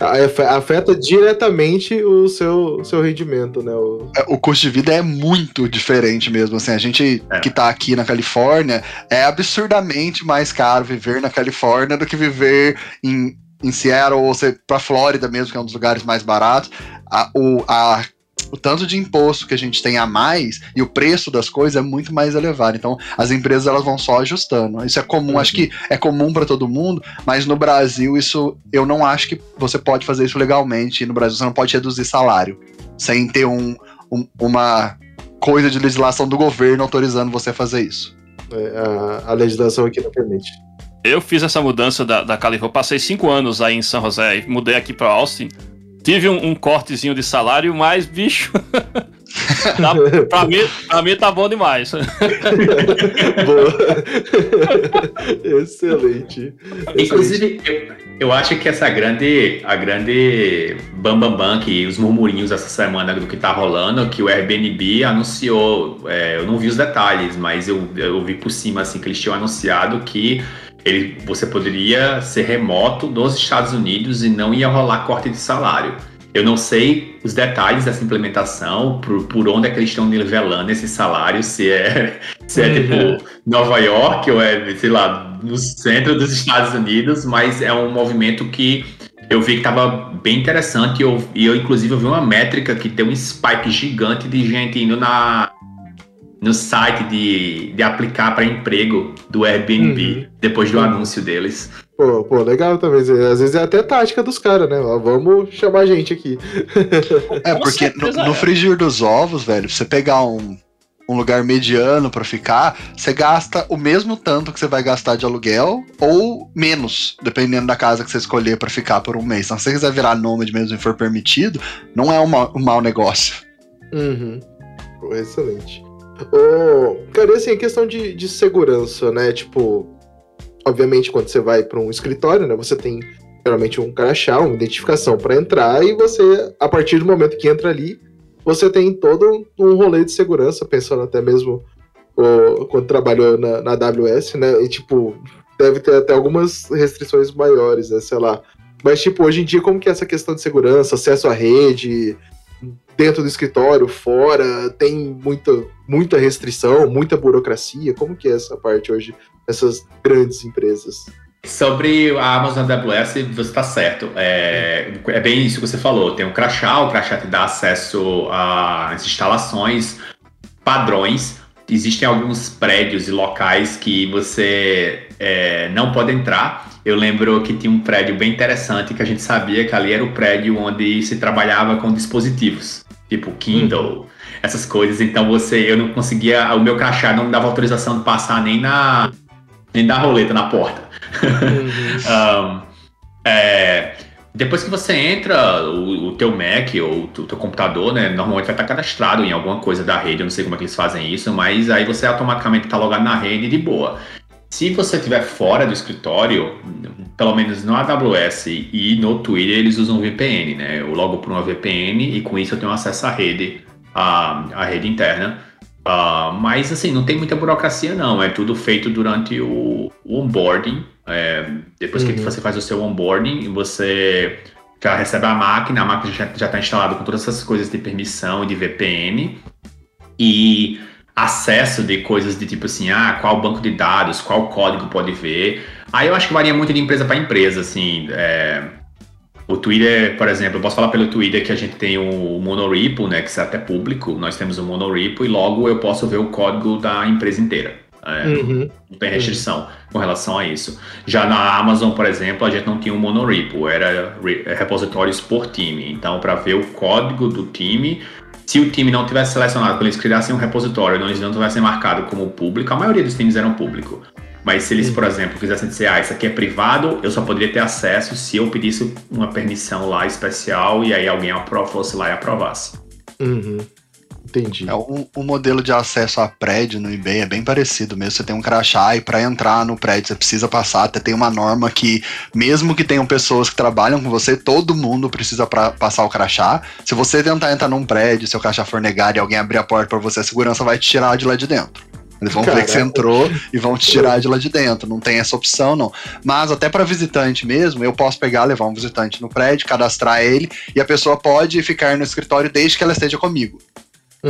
afeta diretamente o seu, seu rendimento, né? O... É, o custo de vida é muito diferente mesmo. Assim, a gente é. que tá aqui na Califórnia é absurdamente mais caro viver na Califórnia do que viver em, em Seattle ou para Flórida mesmo, que é um dos lugares mais baratos. A, o, a o tanto de imposto que a gente tem a mais e o preço das coisas é muito mais elevado. Então, as empresas elas vão só ajustando. Isso é comum, uhum. acho que é comum para todo mundo, mas no Brasil isso eu não acho que você pode fazer isso legalmente. No Brasil você não pode reduzir salário sem ter um, um uma coisa de legislação do governo autorizando você a fazer isso. É, a, a, legislação aqui não permite. Eu fiz essa mudança da, da Califórnia, passei cinco anos aí em São José e mudei aqui para Austin tive um, um cortezinho de salário, mas, bicho. tá, pra, mim, pra mim tá bom demais. Boa. Excelente. Inclusive, eu, eu, acho que essa grande. A grande bambambam bam, bam, que os murmurinhos essa semana do que tá rolando, que o Airbnb anunciou. É, eu não vi os detalhes, mas eu, eu vi por cima assim que eles tinham anunciado que ele, você poderia ser remoto dos Estados Unidos e não ia rolar corte de salário. Eu não sei os detalhes dessa implementação, por, por onde é que eles estão nivelando esse salário, se é, se é tipo uhum. Nova York ou é, sei lá, no centro dos Estados Unidos, mas é um movimento que eu vi que estava bem interessante e eu, e eu, inclusive, vi uma métrica que tem um spike gigante de gente indo na, no site de, de aplicar para emprego do Airbnb uhum. depois do uhum. anúncio deles. Pô, pô, legal também. Às vezes é até tática dos caras, né? vamos chamar a gente aqui. É, porque no, no frigir dos ovos, velho, você pegar um, um lugar mediano para ficar, você gasta o mesmo tanto que você vai gastar de aluguel ou menos, dependendo da casa que você escolher para ficar por um mês. Então, se você quiser virar nômade mesmo e for permitido, não é uma, um mau negócio. Uhum. Pô, Excelente. Ô, cara, assim, a questão de, de segurança, né? Tipo, obviamente, quando você vai para um escritório, né? Você tem geralmente um crachá, uma identificação para entrar, e você, a partir do momento que entra ali, você tem todo um rolê de segurança, pensando até mesmo ô, quando trabalhou na, na AWS, né? E tipo, deve ter até algumas restrições maiores, né? Sei lá. Mas, tipo, hoje em dia, como que é essa questão de segurança, acesso à rede, dentro do escritório, fora, tem muita, muita restrição, muita burocracia? Como que é essa parte hoje, essas grandes empresas? Sobre a Amazon AWS, você está certo. É, é bem isso que você falou. Tem um crachá, o crachá te dá acesso às instalações, padrões. Existem alguns prédios e locais que você é, não pode entrar. Eu lembro que tinha um prédio bem interessante que a gente sabia que ali era o prédio onde se trabalhava com dispositivos, tipo Kindle, essas coisas. Então você, eu não conseguia, o meu crachá não me dava autorização de passar nem na nem dar roleta na porta. Um, é, depois que você entra, o, o teu Mac ou o teu computador, né, normalmente vai estar cadastrado em alguma coisa da rede, eu não sei como é que eles fazem isso, mas aí você automaticamente está logado na rede de boa. Se você estiver fora do escritório, pelo menos no AWS e no Twitter, eles usam VPN, né? Eu logo por uma VPN e com isso eu tenho acesso à rede, à, à rede interna. Ah, mas assim, não tem muita burocracia não, é tudo feito durante o, o onboarding. É, depois que Uhum. você faz o seu onboarding, você já recebe a máquina, a máquina já está instalada com todas essas coisas de permissão e de VPN. E acesso de coisas de tipo assim, ah, qual banco de dados, qual código pode ver. Aí eu acho que varia muito de empresa para empresa, assim. é, o Twitter, por exemplo, eu posso falar pelo Twitter que a gente tem o monorepo, né, que é até público. Nós temos o monorepo e logo eu posso ver o código da empresa inteira. É, Uhum. não tem restrição com relação a isso. Já na Amazon, por exemplo, a gente não tinha um monorepo, era re- repositórios por time. Então, para ver o código do time, se o time não tivesse selecionado, quando eles criassem um repositório, não, eles não tivessem marcado como público, a maioria dos times eram público. Mas se eles, por exemplo, quisessem dizer, ah, isso aqui é privado, eu só poderia ter acesso se eu pedisse uma permissão lá especial e aí alguém fosse lá e aprovasse. Uhum. Entendi. É um, um modelo de acesso a prédio no eBay é bem parecido mesmo. Você tem um crachá e para entrar no prédio você precisa passar. Até tem uma norma que, mesmo que tenham pessoas que trabalham com você, todo mundo precisa pra, passar o crachá. Se você tentar entrar num prédio, seu crachá for negado e alguém abrir a porta para você, a segurança vai te tirar de lá de dentro. Eles vão ver que você Caraca. entrou e vão te tirar de lá de dentro. Não tem essa opção, não. Mas até para visitante mesmo, eu posso pegar, levar um visitante no prédio, cadastrar ele e a pessoa pode ficar no escritório desde que ela esteja comigo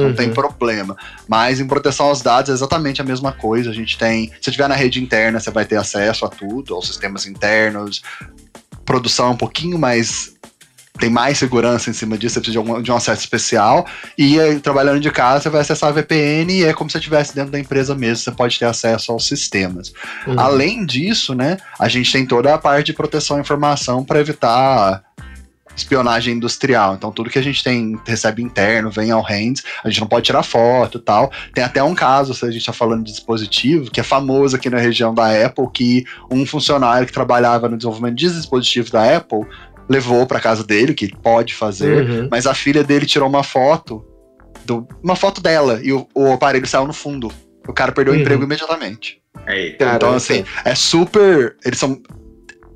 não tem Uhum. problema. Mas em proteção aos dados é exatamente a mesma coisa. A gente tem, se tiver na rede interna, você vai ter acesso a tudo, aos sistemas internos. Produção é um pouquinho mais tem mais segurança em cima disso, você precisa de, algum, de um acesso especial. E aí, trabalhando de casa, você vai acessar a VPN e é como se você estivesse dentro da empresa mesmo, você pode ter acesso aos sistemas. Uhum. Além disso, né, a gente tem toda a parte de proteção à informação para evitar espionagem industrial. Então, tudo que a gente tem, recebe interno, vem ao hands, a gente não pode tirar foto e tal. Tem até um caso, se a gente está falando de dispositivo, que é famoso aqui na região da Apple, que um funcionário que trabalhava no desenvolvimento de dispositivos da Apple levou para casa dele, que ele pode fazer, Uhum. mas a filha dele tirou uma foto, do- uma foto dela, e o, o aparelho saiu no fundo. O cara perdeu Uhum. o emprego imediatamente. Aí. Então, assim, é super. Eles são.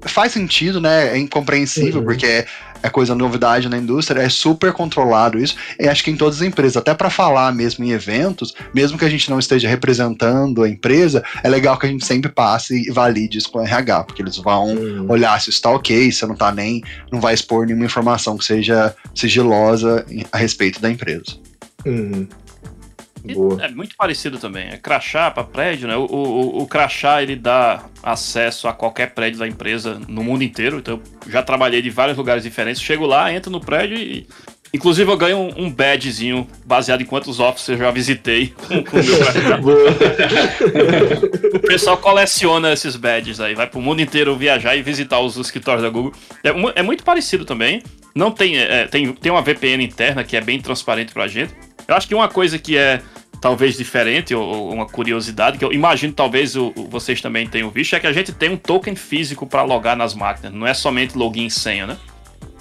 Faz sentido, né? É incompreensível, Uhum. porque é, é coisa novidade na indústria, é super controlado isso. E acho que em todas as empresas, até para falar mesmo em eventos, mesmo que a gente não esteja representando a empresa, é legal que a gente sempre passe e valide isso com o RH, porque eles vão Uhum. olhar se está ok, se não tá nem. não vai expor nenhuma informação que seja sigilosa a respeito da empresa. Uhum. Boa. É muito parecido também. É crachá para prédio, né? O, o, o crachá ele dá acesso a qualquer prédio da empresa no mundo inteiro. Então eu já trabalhei de vários lugares diferentes. Chego lá, entro no prédio e. Inclusive eu ganho um, um badgezinho baseado em quantos offices eu já visitei com, com o meu. O pessoal coleciona esses badges aí, vai pro mundo inteiro viajar e visitar os escritórios da Google. É, é muito parecido também. Não tem, é, tem, tem uma VPN interna que é bem transparente pra gente. Eu acho que uma coisa que é talvez diferente, ou, ou uma curiosidade, que eu imagino talvez o, vocês também tenham visto, é que a gente tem um token físico para logar nas máquinas, não é somente login e senha, né?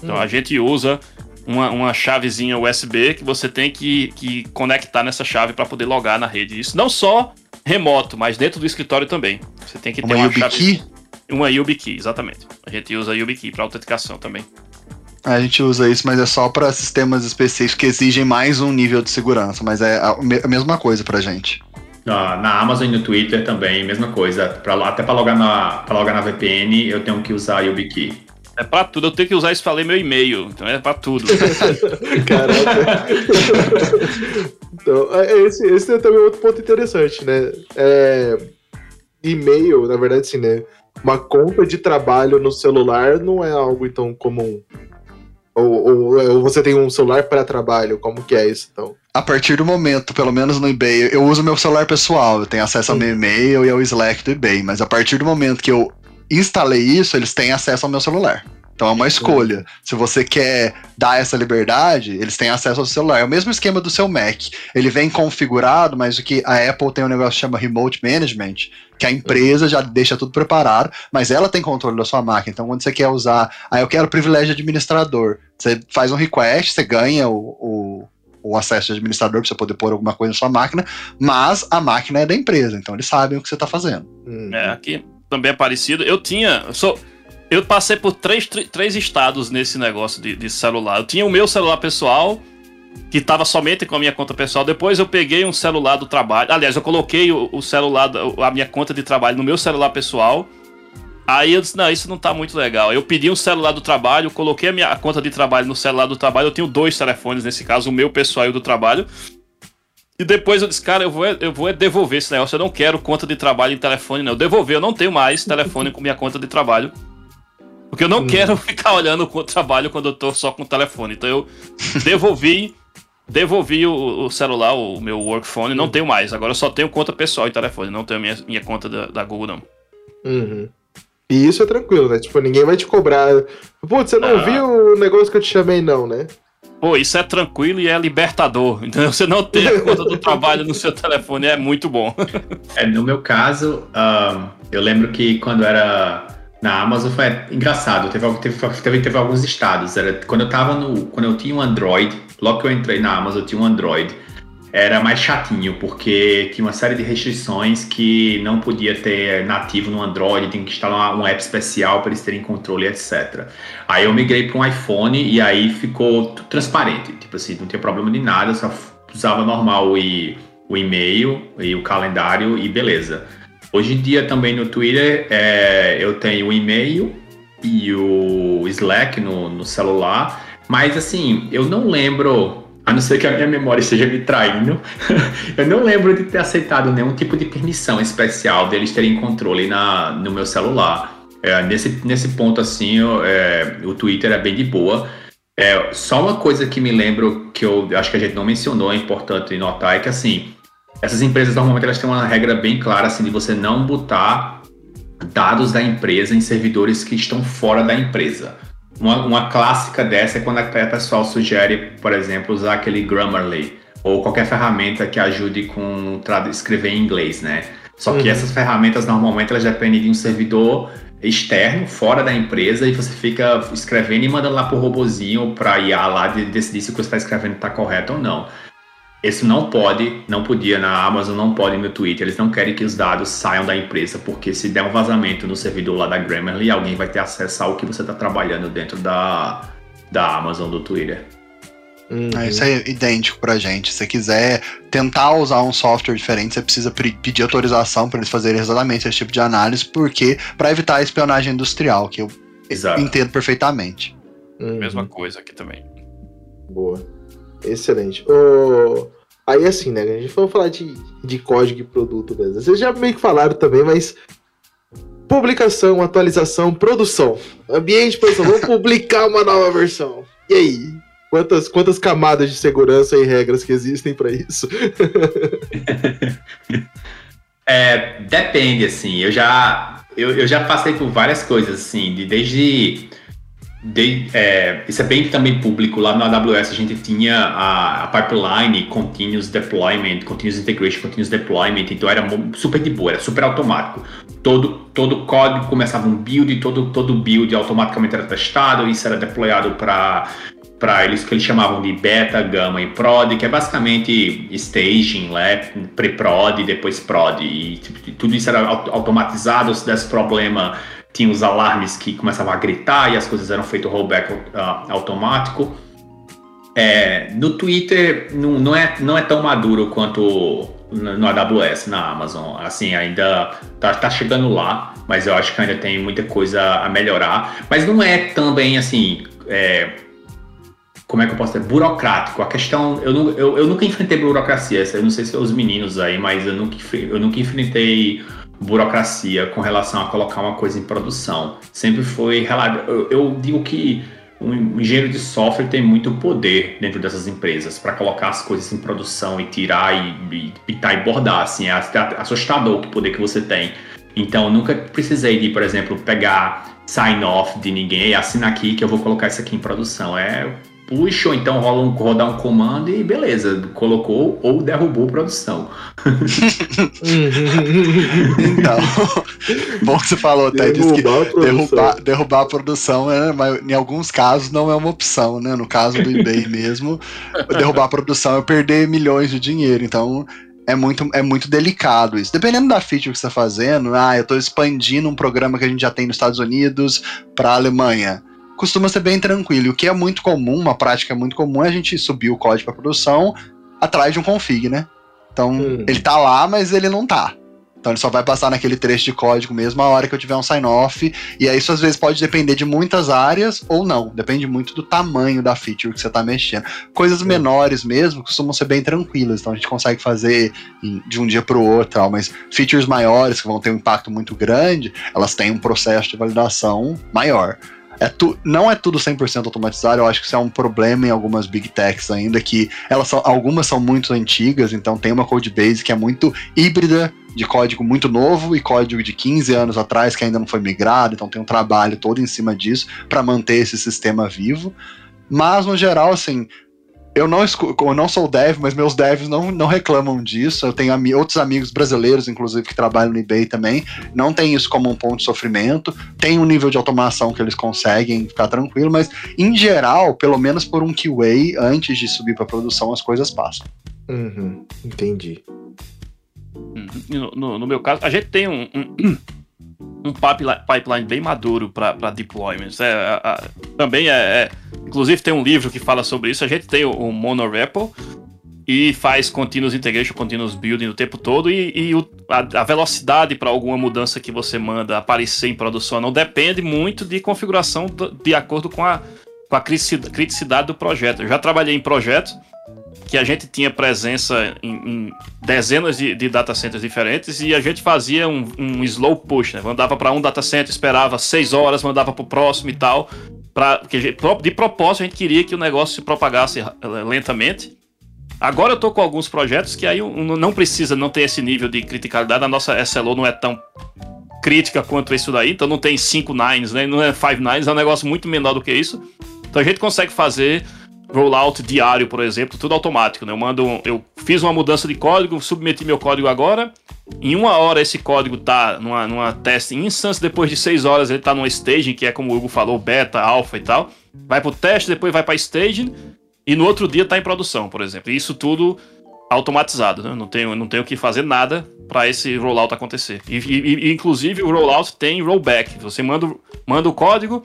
Então hum. a gente usa uma, uma chavezinha USB que você tem que, que conectar nessa chave para poder logar na rede. Isso não só remoto, mas dentro do escritório também. Você tem que ter uma, uma chave. Uma YubiKey, exatamente. A gente usa a YubiKey para autenticação também. A gente usa isso, mas é só para sistemas específicos que exigem mais um nível de segurança, mas é a, mesma coisa pra gente. Na, na Amazon e no Twitter também, mesma coisa. Pra, até para logar, na, logar na VPN, eu tenho que usar a YubiKey. É pra tudo, eu tenho que usar isso pra ler meu e-mail, então é pra tudo. Caraca. então, é, esse, esse é também outro ponto interessante, né? É, e-mail, na verdade, sim, né? Uma conta de trabalho no celular não é algo tão comum. Ou, ou, ou você tem um celular para trabalho? Como que é isso, então? A partir do momento, pelo menos no eBay, eu uso meu celular pessoal, eu tenho acesso ao meu e-mail e ao Slack do eBay, mas a partir do momento que eu instalei isso, eles têm acesso ao meu celular. Então é uma escolha. Se você quer dar essa liberdade, eles têm acesso ao celular. É o mesmo esquema do seu Mac. Ele vem configurado, mas o que a Apple tem um negócio que chama Remote Management, que a empresa já deixa tudo preparado, mas ela tem controle da sua máquina. Então, quando você quer usar, ah, eu quero privilégio de administrador, você faz um request, você ganha o, o o acesso de administrador para você poder pôr alguma coisa na sua máquina, mas a máquina é da empresa, então eles sabem o que você está fazendo. É, aqui também é parecido. Eu tinha. Eu sou, eu passei por três, três estados nesse negócio de, de celular. Eu tinha o meu celular pessoal, que estava somente com a minha conta pessoal. Depois eu peguei um celular do trabalho. Aliás, eu coloquei o, o, celular, a minha conta de trabalho no meu celular pessoal. Aí eu disse, não, isso não tá muito legal. Eu pedi um celular do trabalho, coloquei a minha conta de trabalho no celular do trabalho. Eu tenho dois telefones nesse caso, o meu pessoal e o do trabalho. E depois eu disse, cara, eu vou, eu vou devolver esse negócio. Eu não quero conta de trabalho em telefone, não. Eu devolver, eu não tenho mais telefone com minha conta de trabalho. Porque eu não hum. quero ficar olhando o trabalho quando eu tô só com o telefone. Então eu devolvi. devolvi o, o, celular, o meu work phone, não tenho mais. Agora eu só tenho conta pessoal e telefone, não tenho minha, minha conta da, da Google, não. Uhum. E isso é tranquilo, né? Tipo, ninguém vai te cobrar. Putz, você não ah. viu o negócio que eu te chamei, não, né? Pô, isso é tranquilo e é libertador. Então você não ter a conta do trabalho no seu telefone é muito bom. É, no meu caso, um, eu lembro que quando era na Amazon foi engraçado, teve, teve, teve, teve alguns estados. Era quando eu tava no. Quando eu tinha um Android, logo que eu entrei na Amazon, eu tinha um Android. Era mais chatinho, porque tinha uma série de restrições que não podia ter nativo no Android, tem que instalar um app especial para eles terem controle, etc. Aí eu migrei para um iPhone e aí ficou transparente. Tipo assim, não tinha problema de nada, só usava normal e, o e-mail e o calendário e beleza. Hoje em dia também no Twitter é, eu tenho o e-mail e o Slack no, no celular, mas assim, eu não lembro, a não ser que a minha memória esteja me traindo, eu não lembro de ter aceitado nenhum tipo de permissão especial deles terem controle na, no meu celular. É, nesse, nesse ponto, assim, eu, é, o Twitter é bem de boa. É, só uma coisa que me lembro que eu acho que a gente não mencionou, é importante notar, é que assim, essas empresas normalmente elas têm uma regra bem clara assim de você não botar dados da empresa em servidores que estão fora da empresa. Uma, uma clássica dessa é quando a pessoal sugere, por exemplo, usar aquele Grammarly ou qualquer ferramenta que ajude com escrever em inglês, né? Só que uhum. essas ferramentas normalmente elas dependem de um servidor externo, fora da empresa, e você fica escrevendo e mandando lá pro robozinho para IA lá de decidir se o que você está escrevendo está correto ou não. Isso não pode, não podia na Amazon, não pode no Twitter. Eles não querem que os dados saiam da empresa, porque se der um vazamento no servidor lá da Grammarly, alguém vai ter acesso ao que você está trabalhando dentro da, da Amazon do Twitter. Uhum. Isso é idêntico pra gente. Se você quiser tentar usar um software diferente, você precisa pedir autorização para eles fazerem exatamente esse tipo de análise, porque para evitar a espionagem industrial, que eu Exato. entendo perfeitamente. Uhum. Mesma coisa aqui também. Boa. Excelente. Oh, aí assim, né? A gente foi falar de, de código e produto mesmo. Vocês já meio que falaram também, mas publicação, atualização, produção. Ambiente, produção. Vamos publicar uma nova versão. E aí? Quantas, quantas camadas de segurança e regras que existem para isso? é, depende, assim. Eu já, eu, eu já passei por várias coisas, assim, de, desde de, é, isso é bem também público. Lá no AWS a gente tinha a, a, pipeline Continuous Deployment, Continuous Integration, Continuous Deployment, então era super de boa, era super automático. Todo, todo código começava um build, todo, todo build automaticamente era testado, isso era deployado para para eles que eles chamavam de beta, gama e prod, que é basicamente staging, né? pre-prod e depois prod. E tipo, tudo isso era automatizado, se desse problema tinha os alarmes que começavam a gritar e as coisas eram feitas rollback uh, automático. É, no Twitter não, não, é, não é tão maduro quanto no, AWS, na Amazon. Assim, ainda tá, tá chegando lá, mas eu acho que ainda tem muita coisa a melhorar. Mas não é também assim. É, como é que eu posso dizer? Burocrático. A questão. Eu, eu, eu nunca enfrentei burocracia. Eu não sei se é os meninos aí, mas eu nunca, eu nunca enfrentei burocracia com relação a colocar uma coisa em produção. Sempre foi. Eu, digo que um engenheiro de software tem muito poder dentro dessas empresas para colocar as coisas em produção e tirar e, e pitar e bordar. Assim, é assustador o poder que você tem. Então, nunca precisei de, por exemplo, pegar sign-off de ninguém, assina aqui que eu vou colocar isso aqui em produção. É puxa, ou então rola um, rodar um comando e beleza, colocou ou derrubou produção. então, bom que você falou, Ted, que derrubar, derrubar a produção, né, mas em alguns casos não é uma opção, né? No caso do eBay mesmo, derrubar a produção é perder milhões de dinheiro, então é muito, é muito delicado isso. Dependendo da feature que você está fazendo, ah, eu estou expandindo um programa que a gente já tem nos Estados Unidos para a Alemanha costuma ser bem tranquilo. E o que é muito comum, uma prática muito comum, é a gente subir o código para produção atrás de um config, né? Então, hum. ele tá lá, mas ele não tá. Então ele só vai passar naquele trecho de código mesmo a hora que eu tiver um sign-off. E aí isso às vezes pode depender de muitas áreas ou não. Depende muito do tamanho da feature que você está mexendo. Coisas menores mesmo costumam ser bem tranquilas. Então a gente consegue fazer de um dia para o outro. Mas features maiores que vão ter um impacto muito grande, elas têm um processo de validação maior. É tu, não é tudo 100% automatizado, eu acho que isso é um problema em algumas big techs ainda, que elas são, algumas são muito antigas, então tem uma code base que é muito híbrida, de código muito novo e código de 15 anos atrás que ainda não foi migrado, então tem um trabalho todo em cima disso para manter esse sistema vivo. Mas, no geral, assim, eu não, eu não sou dev, mas meus devs não, não reclamam disso. Eu tenho ami outros amigos brasileiros, inclusive, que trabalham no eBay também. Não tem isso como um ponto de sofrimento. Tem um nível de automação que eles conseguem ficar tranquilo, mas em geral, pelo menos por um QA, antes de subir para produção, as coisas passam. Uhum, entendi. Uhum. No, no, no, meu caso, a gente tem um, um um pipeline bem maduro para deployments. É, a, a, também é, é, Inclusive tem um livro que fala sobre isso. A gente tem o, o monorepo e faz continuous integration, continuous building o tempo todo e, e o, a, a, velocidade para alguma mudança que você manda aparecer em produção não depende muito de configuração do, de acordo com a, com a criticidade do projeto. Eu já trabalhei em projetos que a gente tinha presença em, em dezenas de, de, data centers diferentes e a gente fazia um, um slow push, né? Mandava para um data center, esperava seis horas, mandava para o próximo e tal. Pra, de propósito a gente queria que o negócio se propagasse lentamente. Agora eu tô com alguns projetos que aí não precisa não ter esse nível de criticalidade. A nossa SLO não é tão crítica quanto isso daí, então não tem 5 nines, né? Não é 5 nines, é um negócio muito menor do que isso. Então a gente consegue fazer rollout diário, por exemplo, tudo automático. Né? Eu mando, eu fiz uma mudança de código, submeti meu código agora. Em uma hora esse código tá numa, numa teste instance, depois de seis horas ele tá numa staging, que é como o Hugo falou, beta, alpha e tal. Vai pro teste, depois vai pra staging e no outro dia tá em produção, por exemplo. Isso tudo automatizado, né? Não tenho, não tenho que fazer nada para esse rollout acontecer. E, e, inclusive o rollout tem rollback. Você manda, manda o código,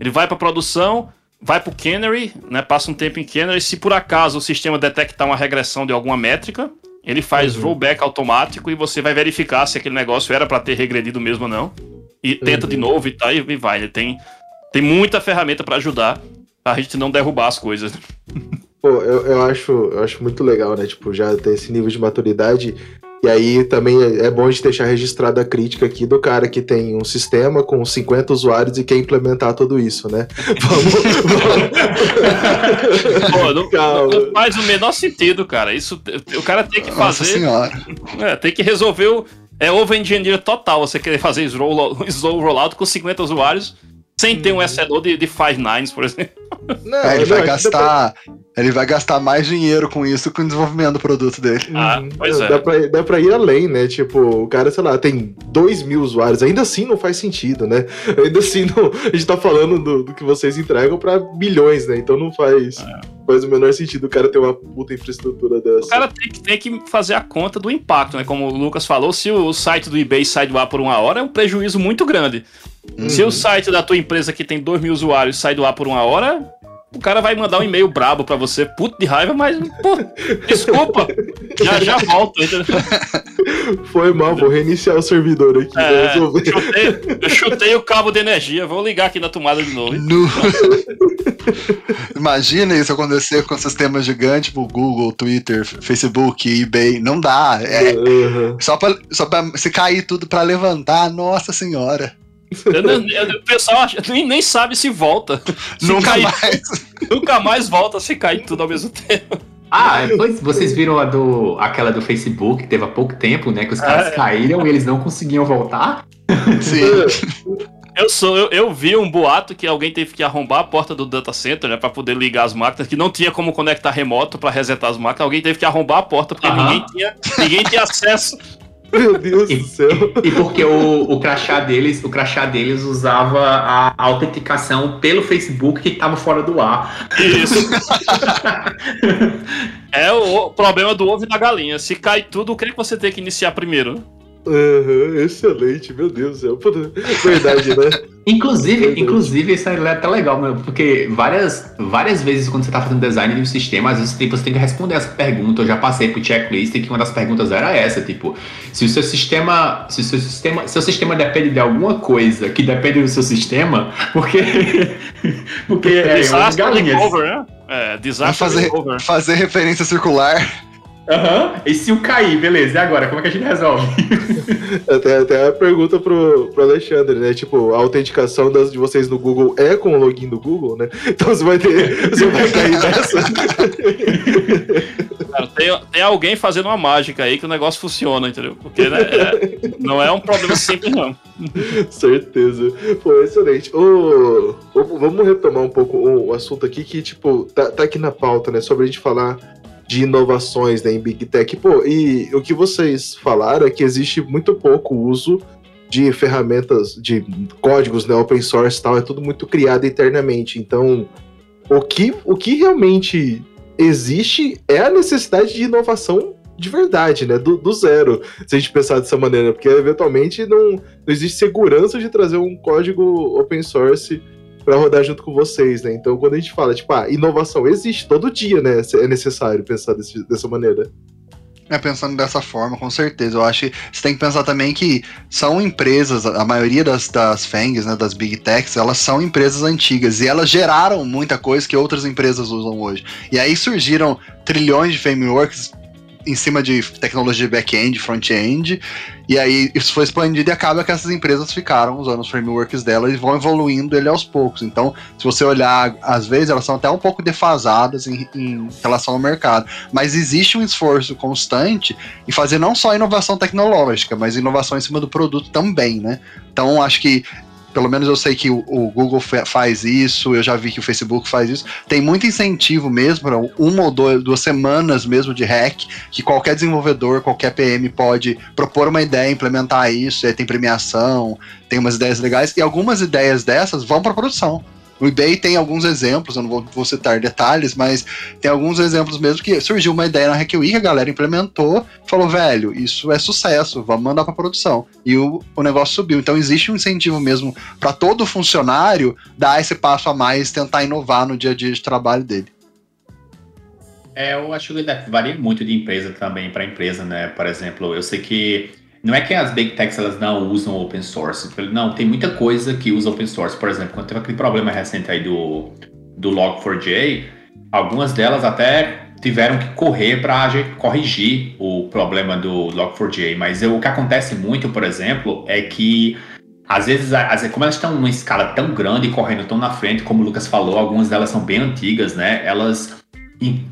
ele vai para produção, vai para o Canary, né, passa um tempo em Canary. Se por acaso o sistema detectar uma regressão de alguma métrica, ele faz uhum. rollback automático e você vai verificar se aquele negócio era para ter regredido mesmo ou não. E tenta uhum. de novo e tá, e vai. Ele tem, tem muita ferramenta para ajudar a gente não derrubar as coisas. Pô, eu, eu, acho, eu acho muito legal, né? Tipo, já ter esse nível de maturidade e aí também é bom a gente deixar registrada a crítica aqui do cara que tem um sistema com 50 usuários e quer implementar tudo isso, né? Vamos. Pô, não, não, faz o menor sentido, cara. Isso o cara tem que Nossa fazer. Senhora. É, tem que resolver o. É over engineer total você querer fazer slow, slow rollout com 50 usuários sem ter um SLO de, de Five Nines, por exemplo. Não, É, ele não, vai dá pra- gastar. Ele vai gastar mais dinheiro com isso que com o desenvolvimento do produto dele. Ah, Uhum. pois é. Dá pra, dá pra ir além, né? Tipo, o cara, sei lá, tem 2 mil usuários. Ainda assim não faz sentido, né? Ainda assim não, a gente tá falando do, do que vocês entregam pra milhões, né? Então não faz, faz o menor sentido o cara ter uma puta infraestrutura dessa. O cara tem que, tem que fazer a conta do impacto, né? Como o Lucas falou, se o site do eBay sai do ar por uma hora, é um prejuízo muito grande. Se o site da tua empresa que tem 2 mil usuários sai do ar por uma hora, o cara vai mandar um e-mail brabo pra você, puto de raiva, mas, pô, desculpa, já já volto. Foi mal, vou reiniciar o servidor aqui. vou É, resolver. chutei, eu chutei o cabo de energia, vou ligar aqui na tomada de novo. No- Imagina isso acontecer com sistemas gigantes, tipo Google, Twitter, Facebook, eBay. Não dá. É, Uhum. só, pra, só pra se cair tudo pra levantar, nossa senhora. Eu não- eu- o pessoal acha- nem, nem sabe se volta. Se Nunca cair- mais. Nunca mais volta se cair tudo ao mesmo tempo. Ah, pois vocês viram a do, aquela do Facebook, que teve há pouco tempo, né? Que os caras Ah, é. caíram e eles não conseguiam voltar. Sim. Eu sou, eu, eu vi um boato que alguém teve que arrombar a porta do data center, né, para poder ligar as máquinas, que não tinha como conectar remoto para resetar as máquinas. Alguém teve que arrombar a porta porque Aham. ninguém tinha, ninguém tinha acesso. Meu Deus do céu. E porque o, o crachá deles, o crachá deles usava a autenticação pelo Facebook que estava fora do ar. Isso. é o, o problema do ovo e da galinha. Se cai tudo, o que é que você tem que iniciar primeiro? Uhum, excelente, meu Deus do céu. Verdade, né? Inclusive, Verdade. inclusive, isso é até legal, meu, porque várias, várias vezes quando você tá fazendo design de um sistema, às vezes tipo, você tem que responder essa pergunta. Eu já passei pro checklist que uma das perguntas era essa, tipo, se o seu sistema, se o seu sistema, seu sistema depende de alguma coisa que depende do seu sistema, porque porque é galinhas. recover, né? É, fazer referência circular. Aham. E se o cair, beleza? E agora, como é que a gente resolve? Até, até a pergunta pro, pro Alexandre, né? Tipo, a autenticação das, de vocês no Google é com o login do Google, né? Então você vai ter. Você vai cair nessa. Cara, tem, tem alguém fazendo uma mágica aí que o negócio funciona, entendeu? Porque né, é- não é um problema simples, não. Certeza. Pô, excelente. Ô, vamos retomar um pouco o, o assunto aqui que, tipo, tá, tá aqui na pauta, né? Sobre a gente falar de inovações né, em Big Tech. Pô, e o que vocês falaram é que existe muito pouco uso de ferramentas, de códigos, né, open source e tal, é tudo muito criado internamente. Então, o que, o que realmente existe é a necessidade de inovação de verdade, né? Do, do zero, se a gente pensar dessa maneira, porque eventualmente não, não existe segurança de trazer um código open source para rodar junto com vocês, né? Então, quando a gente fala, tipo, ah, inovação existe todo dia, né? É necessário pensar desse- dessa maneira. É, pensando dessa forma, com certeza. Eu acho que você tem que pensar também que são empresas, a maioria das, das FANGs, né, das Big Techs, elas são empresas antigas e elas geraram muita coisa que outras empresas usam hoje. E aí surgiram trilhões de frameworks em cima de tecnologia de back-end, front-end, e aí isso foi expandido e acaba que essas empresas ficaram usando os frameworks delas e vão evoluindo ele aos poucos. Então, se você olhar, às vezes elas são até um pouco defasadas em, em relação ao mercado mas existe um esforço constante em fazer não só inovação tecnológica, mas inovação em cima do produto também, né? Então acho que pelo menos eu sei que o, o Google fa- faz isso, eu já vi que o Facebook faz isso. Tem muito incentivo mesmo para uma ou dois, duas semanas mesmo de hack, que qualquer desenvolvedor, qualquer PM pode propor uma ideia, implementar isso, aí tem premiação, tem umas ideias legais, e algumas ideias dessas vão para produção. O eBay tem alguns exemplos, eu não vou, vou citar detalhes, mas tem alguns exemplos mesmo que surgiu uma ideia na Hack Week, a galera implementou, falou, velho, isso é sucesso, vamos mandar para produção. E o, o negócio subiu. Então existe um incentivo mesmo para todo funcionário dar esse passo a mais, tentar inovar no dia a dia de trabalho dele. É, eu acho que varia muito de empresa também para empresa, né? Por exemplo, eu sei que não é que as big techs elas não usam open source, não, tem muita coisa que usa open source. Por exemplo, quando teve aquele problema recente aí do, do Log4j, algumas delas até tiveram que correr para corrigir o problema do Log4j. Mas eu- o que acontece muito, por exemplo, é que às vezes, como elas estão numa escala tão grande e correndo tão na frente, como o Lucas falou, algumas delas são bem antigas, né? Elas en-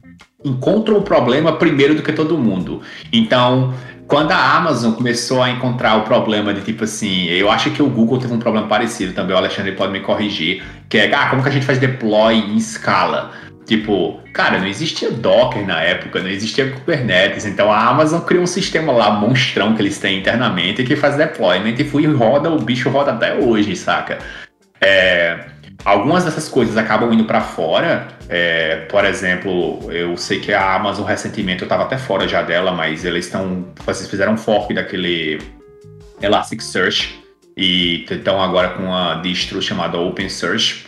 encontram o problema primeiro do que todo mundo. Então, quando a Amazon começou a encontrar o problema de tipo assim, eu acho que o Google teve um problema parecido também, o Alexandre pode me corrigir, que é, ah, como que a gente faz deploy em escala? Tipo, cara, não existia Docker na época, não existia Kubernetes, então a Amazon criou um sistema lá, monstrão que eles têm internamente, que faz deployment e fui roda, o bicho roda até hoje, saca? É, algumas dessas coisas acabam indo para fora. É, por exemplo, eu sei que a Amazon recentemente, eu estava até fora já dela, mas eles estão. Vocês fizeram um fork daquele Elasticsearch e estão agora com uma distro chamada OpenSearch.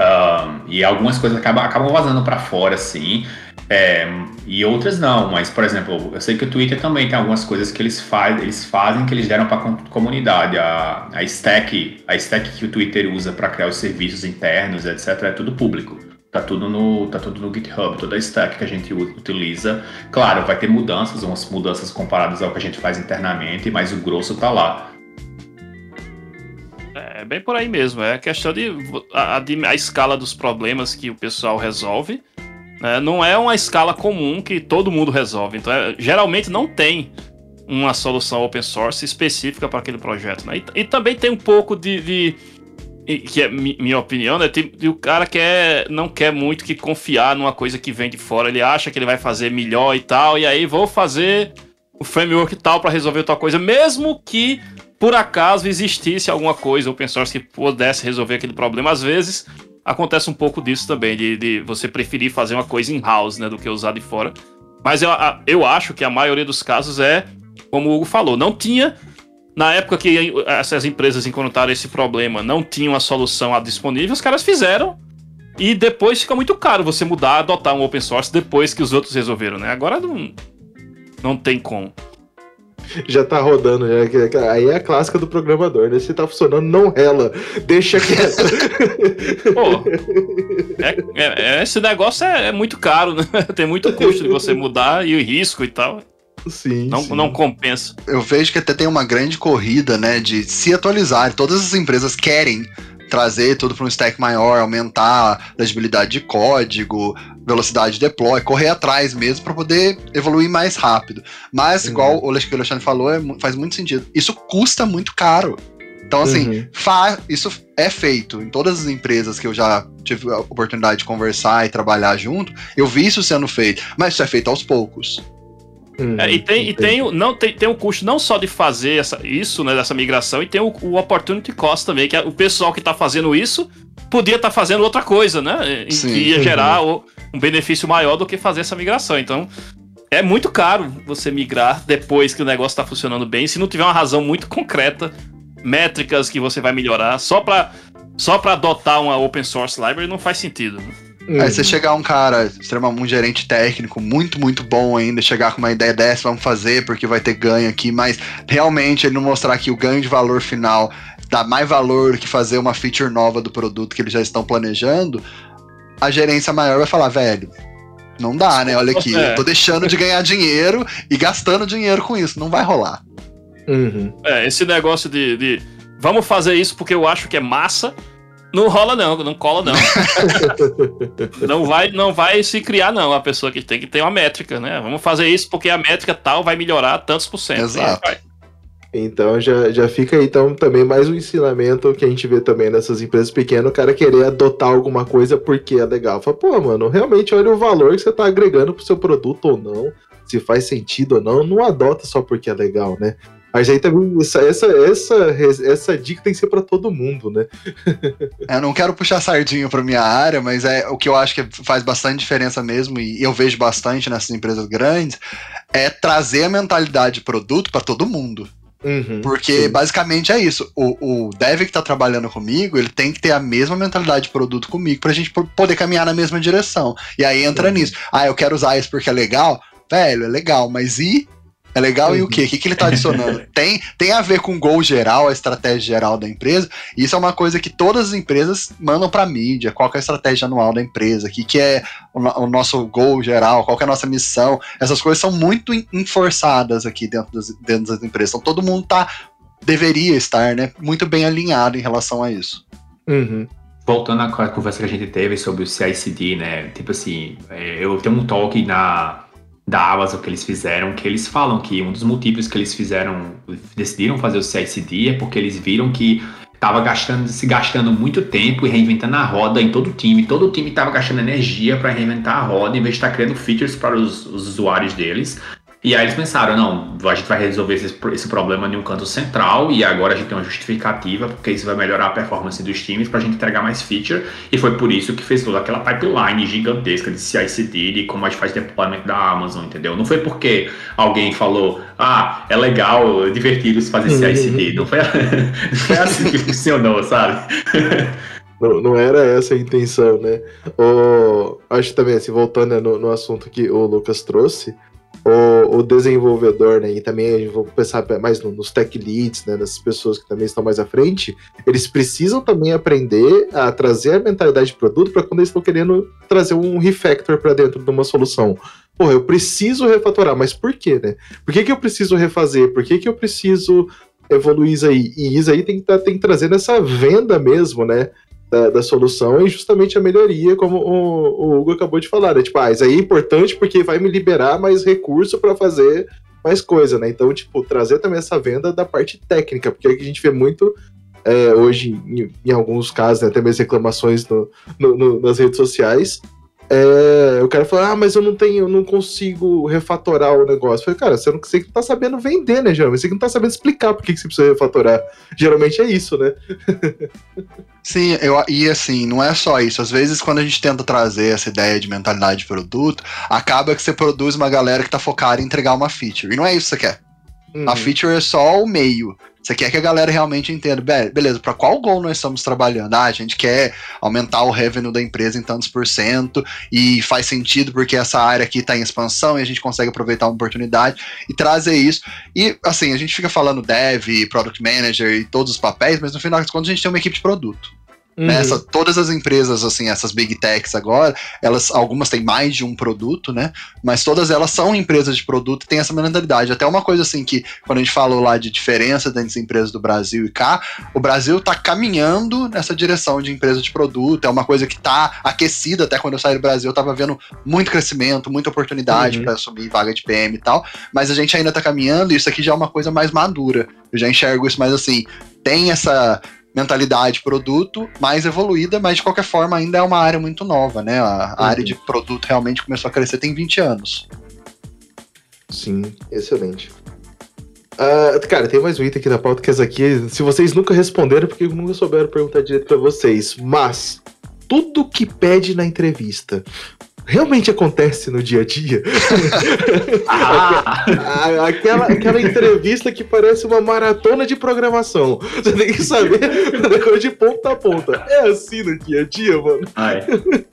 Um, e algumas coisas acabam, acabam vazando para fora, assim. É, e outras não, mas por exemplo, eu sei que o Twitter também tem algumas coisas que eles, faz, eles fazem que eles deram para a comunidade. A, a stack, a stack que o Twitter usa para criar os serviços internos, etc, é tudo público. Tá tudo no, tá tudo no GitHub, toda a stack que a gente utiliza. Claro, vai ter mudanças, umas mudanças comparadas ao que a gente faz internamente, mas o grosso tá lá. É bem por aí mesmo. É questão de a, a, a escala dos problemas que o pessoal resolve né? Não é uma escala comum que todo mundo resolve. Então, é, geralmente não tem uma solução open source específica para aquele projeto. Né? E, e, também tem um pouco de. de que é minha opinião, né? O cara quer, não quer muito que confiar numa coisa que vem de fora. Ele acha que ele vai fazer melhor e tal, e aí vou fazer o framework tal para resolver outra coisa, mesmo que por acaso existisse alguma coisa open source que pudesse resolver aquele problema. Às vezes acontece um pouco disso também, de, de você preferir fazer uma coisa in-house, né, do que usar de fora. Mas eu, eu acho que a maioria dos casos é, como o Hugo falou, não tinha. Na época que essas empresas encontraram esse problema, não tinham a solução disponível, os caras fizeram. E depois fica muito caro você mudar, adotar um open source depois que os outros resolveram, né? Agora não, não tem como já tá rodando. Já, aí é a clássica do programador, né? Se tá funcionando, não rela. Deixa quieto. Pô, é, é, esse negócio é, é, muito caro, né? Tem muito custo de você mudar e o risco e tal. Sim, não, sim. não compensa. Eu vejo que até tem uma grande corrida, né, de se atualizar. Todas as empresas querem trazer tudo para um stack maior, aumentar a legibilidade de código, velocidade de deploy, correr atrás mesmo para poder evoluir mais rápido. Mas, uhum. igual o Alexandre falou, é, faz muito sentido. Isso custa muito caro. Então, assim, uhum. isso é feito em todas as empresas que eu já tive a oportunidade de conversar e trabalhar junto. Eu vi isso sendo feito, mas isso é feito aos poucos. Uhum, é, e tem, e tem, não, tem, tem um custo não só de fazer essa, isso, né, dessa migração, e tem o, o opportunity cost também, que é o pessoal que está fazendo isso podia estar tá fazendo outra coisa, né? E Sim. que ia gerar uhum. um benefício maior do que fazer essa migração. Então, é muito caro você migrar depois que o negócio está funcionando bem, se não tiver uma razão muito concreta, métricas que você vai melhorar, só para só para adotar uma open source library não faz sentido. Né? Uhum. Aí você chegar um cara, extremamente um gerente técnico, muito, muito bom ainda, chegar com uma ideia dessa, vamos fazer porque vai ter ganho aqui, mas realmente ele não mostrar que o ganho de valor final dá mais valor que fazer uma feature nova do produto que eles já estão planejando, a gerência maior vai falar, velho, não dá, né? Olha aqui, é. eu tô deixando de ganhar dinheiro e gastando dinheiro com isso, não vai rolar. Uhum. É, esse negócio de, de vamos fazer isso porque eu acho que é massa, não rola não, não cola não. não vai, não vai se criar não, a pessoa que tem que ter uma métrica, né? Vamos fazer isso porque a métrica tal vai melhorar tantos por cento. Exato. Então já, já fica aí então também mais um ensinamento que a gente vê também nessas empresas pequenas, o cara querer adotar alguma coisa porque é legal. Fala, pô, mano, realmente olha o valor que você tá agregando pro seu produto ou não, se faz sentido ou não, não adota só porque é legal, né? Mas aí também, essa, essa, essa, essa dica tem que ser para todo mundo, né? eu não quero puxar sardinho para minha área, mas é o que eu acho que faz bastante diferença mesmo, e eu vejo bastante nessas empresas grandes, é trazer a mentalidade de produto para todo mundo. Uhum, Porque sim. basicamente é isso. O, o dev que tá trabalhando comigo, ele tem que ter a mesma mentalidade de produto comigo pra gente poder caminhar na mesma direção. E aí entra uhum. nisso. Ah, eu quero usar isso porque é legal. Velho, é legal, mas e é legal uhum. e o quê? O que, que ele está adicionando? tem, tem a ver com o gol geral, a estratégia geral da empresa. Isso é uma coisa que todas as empresas mandam para a mídia. Qual é a estratégia anual da empresa? O que, que é o, o, nosso gol geral? Qual é a nossa missão? Essas coisas são muito enforçadas aqui dentro das, dentro das empresas. Então todo mundo tá deveria estar, né, muito bem alinhado em relação a isso. Uhum voltando à conversa que a gente teve sobre o CICD, né? Tipo assim, é, eu tenho um talk na da Amazon que eles fizeram, que eles falam que um dos motivos que eles fizeram, decidiram fazer o CICD é porque eles viram que estava gastando, se gastando muito tempo e reinventando a roda em todo o time. Todo o time estava gastando energia para reinventar a roda em vez de estar tá criando features para os, os usuários deles. E aí eles pensaram, não, a gente vai resolver esse, esse, problema em um canto central e agora a gente tem uma justificativa, porque isso vai melhorar a performance dos times para a gente entregar mais feature. E foi por isso que fez toda aquela pipeline gigantesca de CI/CD de como a gente faz deployment da Amazon, entendeu? Não foi porque alguém falou, ah, é legal, é divertido fazer CI/CD. Não foi, não foi assim que funcionou, sabe? Não, não era essa a intenção, né? O, acho também, assim, voltando né, no, no assunto que o Lucas trouxe, o, o desenvolvedor, né, e também vou pensar mais nos tech leads, né, nessas pessoas que também estão mais à frente, eles precisam também aprender a trazer a mentalidade de produto para quando eles estão querendo trazer um refactor para dentro de uma solução. Porra, eu preciso refatorar, mas por quê, né? Por que, que eu preciso refazer? Por que, que eu preciso evoluir isso aí? E isso aí tem que, tá, tem que trazer nessa venda mesmo, né? Da, da, solução e justamente a melhoria, como o, o, Hugo acabou de falar, né? Tipo, ah, isso aí é importante porque vai me liberar mais recurso para fazer mais coisa, né? Então, tipo, trazer também essa venda da parte técnica, porque a gente vê muito é, hoje, em, em, alguns casos, né, até mesmo reclamações no, no, no, nas redes sociais, é, o cara ah, mas eu não tenho, eu não consigo refatorar o negócio. Eu falei, cara, você não, você não tá sabendo vender, né, geralmente? Você não tá sabendo explicar por que, que você precisa refatorar. Geralmente é isso, né? Sim, eu, e assim, não é só isso. Às vezes, quando a gente tenta trazer essa ideia de mentalidade de produto, acaba que você produz uma galera que tá focada em entregar uma feature. E não é isso que você quer. Uhum. A feature é só o meio. Você quer que a galera realmente entenda, beleza, para qual gol nós estamos trabalhando? Ah, a gente quer aumentar o revenue da empresa em tantos por cento e faz sentido porque essa área aqui está em expansão e a gente consegue aproveitar uma oportunidade e trazer isso. E assim, a gente fica falando dev, product manager e todos os papéis, mas no final das contas a gente tem uma equipe de produto. Uhum. Né? Essa, todas as empresas, assim, essas big techs agora, elas, algumas têm mais de um produto, né? Mas todas elas são empresas de produto e têm essa mentalidade. Até uma coisa assim que, quando a gente falou lá de diferença entre as empresas do Brasil e cá, o Brasil está caminhando nessa direção de empresa de produto. É uma coisa que está aquecida. Até quando eu saí do Brasil, eu estava vendo muito crescimento, muita oportunidade uhum. para assumir vaga de PM e tal. Mas a gente ainda está caminhando e isso aqui já é uma coisa mais madura. Eu já enxergo isso mais assim. Tem essa mentalidade produto mais evoluída, mas de qualquer forma ainda é uma área muito nova, né? A, uhum. área de produto realmente começou a crescer tem 20 anos. Sim, excelente. Uh, cara, tem mais um item aqui na pauta que é aqui. Se vocês nunca responderam, é porque nunca souberam perguntar direito para vocês. Mas tudo que pede na entrevista, realmente acontece no dia a dia. ah. aquela, aquela entrevista que parece uma maratona de programação. Você tem que saber de ponta a ponta. É assim no dia a dia, mano. Ai,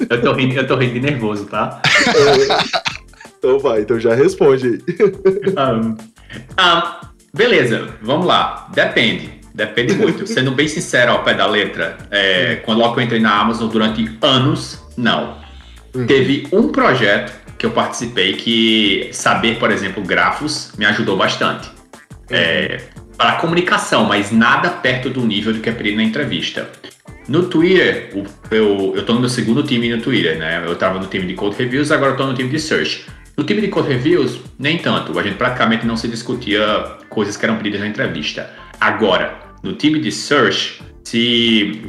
eu, tô rindo, eu tô rindo nervoso, tá? É, então vai, então já responde aí. Um, um, beleza, vamos lá. Depende. Depende muito. Sendo bem sincero ao pé da letra, é, quando eu entrei na Amazon durante anos, não Uhum. Teve um projeto que eu participei que saber, por exemplo, grafos me ajudou bastante. Uhum. É, para comunicação, mas nada perto do nível do que eu pedi na entrevista. No Twitter, eu, eu tô no meu segundo time no Twitter, né? Eu estava no time de Code Reviews, agora eu tô no time de Search. No time de Code Reviews, nem tanto. A gente praticamente não se discutia coisas que eram pedidas na entrevista. Agora, no time de Search, se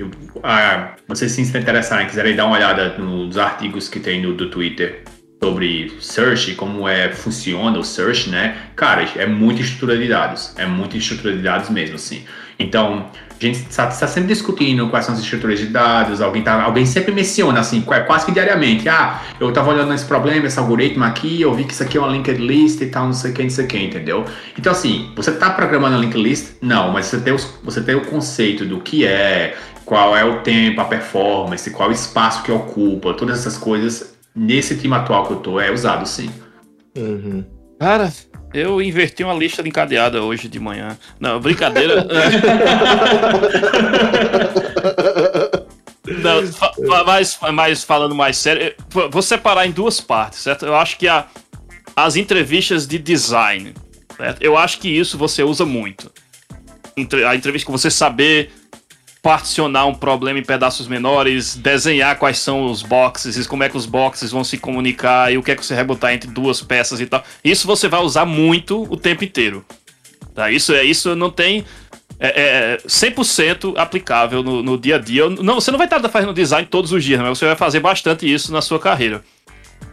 ah, vocês se interessarem, quiserem dar uma olhada nos artigos que tem no do Twitter sobre search, como é funciona o search, né? Cara, é muita estrutura de dados, é muita estrutura de dados mesmo, assim. Então, a gente está tá sempre discutindo quais são as estruturas de dados, alguém, tá, alguém sempre menciona, assim, quase que diariamente, ah, eu estava olhando esse problema, esse algoritmo aqui, eu vi que isso aqui é uma linked list e tal, não sei o que, não sei o que, entendeu? Então, assim, você está programando a linked list? Não, mas você tem, os, você tem o conceito do que é, qual é o tempo, a performance, qual o espaço que ocupa, todas essas coisas, nesse time atual que eu tô, é usado sim. Uhum. Cara, eu inverti uma lista de encadeada hoje de manhã. Não, brincadeira. Não, mas, mas falando mais sério, vou separar em duas partes, certo? Eu acho que a, as entrevistas de design, certo? Eu acho que isso você usa muito. A entrevista com você saber particionar um problema em pedaços menores, desenhar quais são os boxes, como é que os boxes vão se comunicar e o que é que você vai botar entre duas peças e tal. Isso você vai usar muito o tempo inteiro. Tá? Isso é isso não tem é, é 100% aplicável no, no, dia a dia. Não, você não vai estar fazendo design todos os dias, mas você vai fazer bastante isso na sua carreira.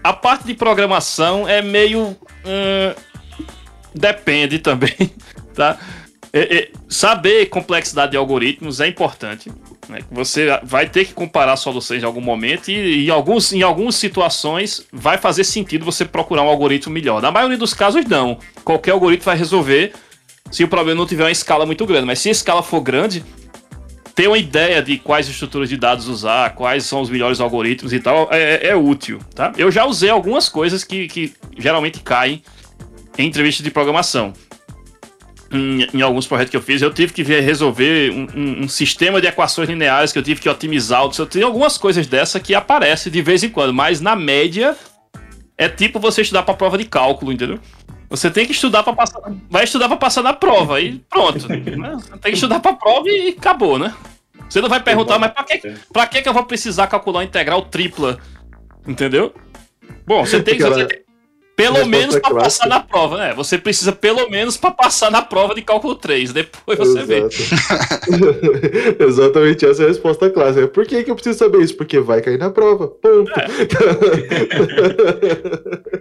A parte de programação é meio. Hum, depende também, tá? É, é, saber complexidade de algoritmos é importante. Né? Você vai ter que comparar soluções em algum momento e em, alguns, em algumas situações vai fazer sentido você procurar um algoritmo melhor. Na maioria dos casos, não. Qualquer algoritmo vai resolver se o problema não tiver uma escala muito grande. Mas se a escala for grande, ter uma ideia de quais estruturas de dados usar, quais são os melhores algoritmos e tal, é, é útil, tá? Eu já usei algumas coisas que, que geralmente caem em entrevistas de programação em, em, alguns projetos que eu fiz, eu tive que resolver um, um, um, sistema de equações lineares que eu tive que otimizar. Eu tenho algumas coisas dessa que aparecem de vez em quando, mas na média é tipo você estudar para prova de cálculo, entendeu? Você tem que estudar para passar, vai estudar para passar na prova e pronto. né? Tem que estudar para prova e acabou, né? Você não vai perguntar, mas para que, pra que, que eu vou precisar calcular uma integral tripla? Entendeu? Bom, você tem, você tem, pelo menos para passar na prova, né? Você precisa pelo menos para passar na prova de cálculo 3, depois você Exato. vê. Exatamente essa é a resposta clássica. Por que, que eu preciso saber isso? Porque vai cair na prova. Ponto. É.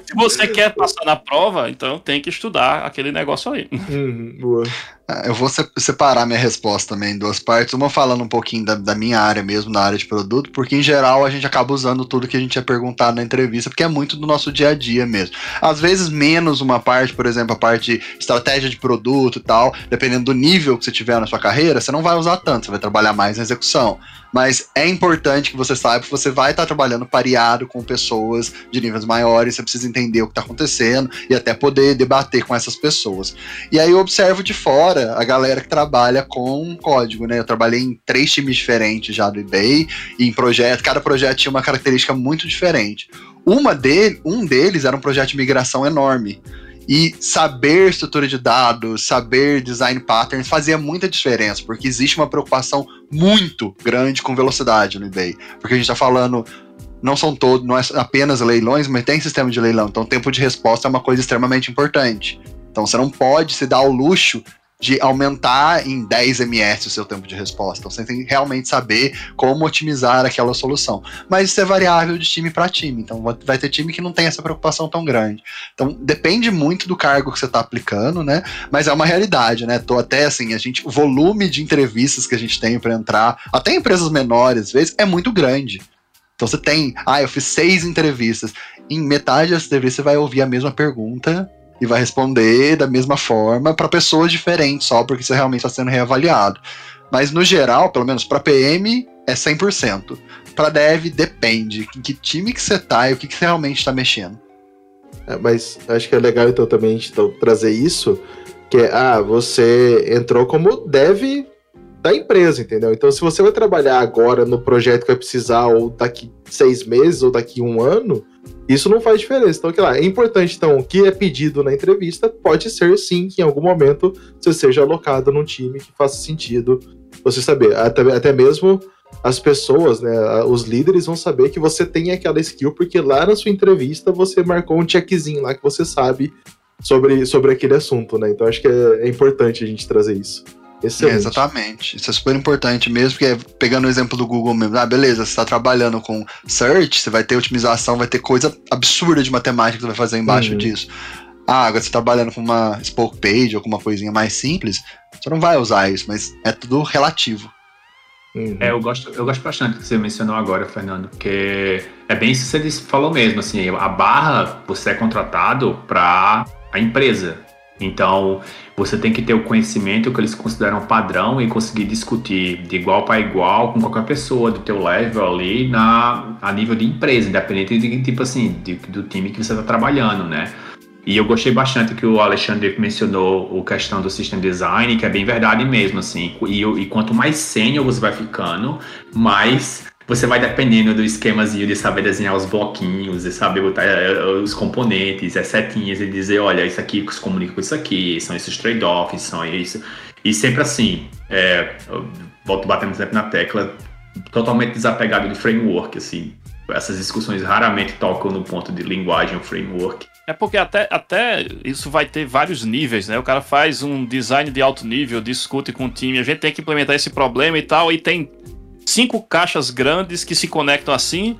Se você quer passar na prova, então tem que estudar aquele negócio aí. Uhum, boa. É, eu vou separar minha resposta também em duas partes. Uma falando um pouquinho da, da, minha área mesmo, na área de produto, porque em geral a gente acaba usando tudo que a gente ia perguntar na entrevista, porque é muito do nosso dia a dia mesmo. Às vezes, menos uma parte, por exemplo, a parte de estratégia de produto e tal, dependendo do nível que você tiver na sua carreira, você não vai usar tanto, você vai trabalhar mais na execução mas é importante que você saiba que você vai estar trabalhando pareado com pessoas de níveis maiores, você precisa entender o que está acontecendo e até poder debater com essas pessoas. E aí eu observo de fora a galera que trabalha com código, né? Eu trabalhei em três times diferentes já do eBay, e em projeto, cada projeto tinha uma característica muito diferente. Uma dele, um deles era um projeto de migração enorme. E saber estrutura de dados, saber design patterns fazia muita diferença, porque existe uma preocupação muito grande com velocidade no eBay. Porque a gente está falando, não são todos, não é apenas leilões, mas tem sistema de leilão. Então, tempo de resposta é uma coisa extremamente importante. Então, você não pode se dar ao luxo de aumentar em 10 ms o seu tempo de resposta. Então você tem que realmente saber como otimizar aquela solução. Mas isso é variável de time para time. Então vai ter time que não tem essa preocupação tão grande. Então depende muito do cargo que você está aplicando, né? Mas é uma realidade, né? Tô até assim, a gente, o volume de entrevistas que a gente tem para entrar, até em empresas menores, às vezes, é muito grande. Então você tem, ah, eu fiz seis entrevistas. Em metade das entrevistas você vai ouvir a mesma pergunta e vai responder da mesma forma para pessoas diferentes, só porque você realmente está sendo reavaliado. Mas no geral, pelo menos para PM, é 100%. Para dev, depende. Em que time que você tá e o que, que você realmente está mexendo. É, mas acho que é legal então também então, trazer isso, que é, ah, você entrou como dev da empresa, entendeu? Então, se você vai trabalhar agora no projeto que vai precisar, ou daqui seis meses, ou daqui um ano, isso não faz diferença. Então, que lá, é importante, então, o que é pedido na entrevista pode ser sim que em algum momento você seja alocado num time que faça sentido você saber. Até, até mesmo as pessoas, né, os líderes vão saber que você tem aquela skill, porque lá na sua entrevista você marcou um checkzinho lá que você sabe sobre, sobre aquele assunto, né? Então acho que é, é importante a gente trazer isso. Excelente. É, exatamente. Isso é super importante mesmo, porque pegando o exemplo do Google mesmo, ah, beleza, você está trabalhando com search, você vai ter otimização, vai ter coisa absurda de matemática que você vai fazer embaixo uhum. disso. Ah, agora você tá trabalhando com uma spoke page ou com uma coisinha mais simples, você não vai usar isso, mas é tudo relativo. Uhum. É, eu gosto, eu gosto bastante do que você mencionou agora, Fernando, porque é bem isso que você falou mesmo, assim, a barra você é contratado para a empresa. Então, você tem que ter o conhecimento que eles consideram padrão e conseguir discutir de igual para igual com qualquer pessoa do teu level ali na, a nível de empresa, independente de tipo assim, de, do time que você está trabalhando, né? E eu gostei bastante que o Alexandre mencionou a questão do system design, que é bem verdade mesmo, assim. E, e quanto mais sênior você vai ficando, mais você vai dependendo do esquemazinho de saber desenhar os bloquinhos, e saber botar eh, os componentes, as setinhas, e dizer, olha, isso aqui se comunica com isso aqui, são esses trade-offs, são isso. E sempre assim, é, volto batendo sempre na tecla, totalmente desapegado de framework, assim. Essas discussões raramente tocam no ponto de linguagem ou framework. É porque até, até isso vai ter vários níveis, né? O cara faz um design de alto nível, discute com o time, a gente tem que implementar esse problema e tal, e tem cinco caixas grandes que se conectam assim,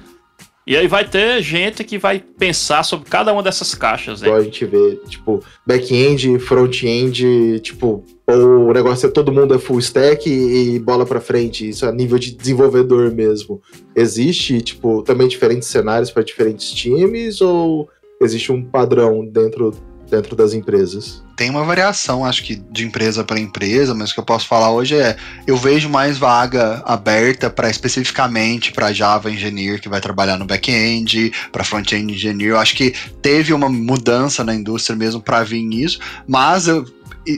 e aí vai ter gente que vai pensar sobre cada uma dessas caixas. Né? A gente vê, tipo, back-end, front-end, tipo, o negócio é todo mundo é full stack e, bola pra frente, isso a nível de desenvolvedor mesmo. Existe, tipo, também diferentes cenários para diferentes times ou existe um padrão dentro dentro das empresas? Tem uma variação, acho que de empresa para empresa, mas o que eu posso falar hoje é eu vejo mais vaga aberta para especificamente para Java Engineer que vai trabalhar no back-end, para front-end engineer. Eu acho que teve uma mudança na indústria mesmo para vir isso, mas eu,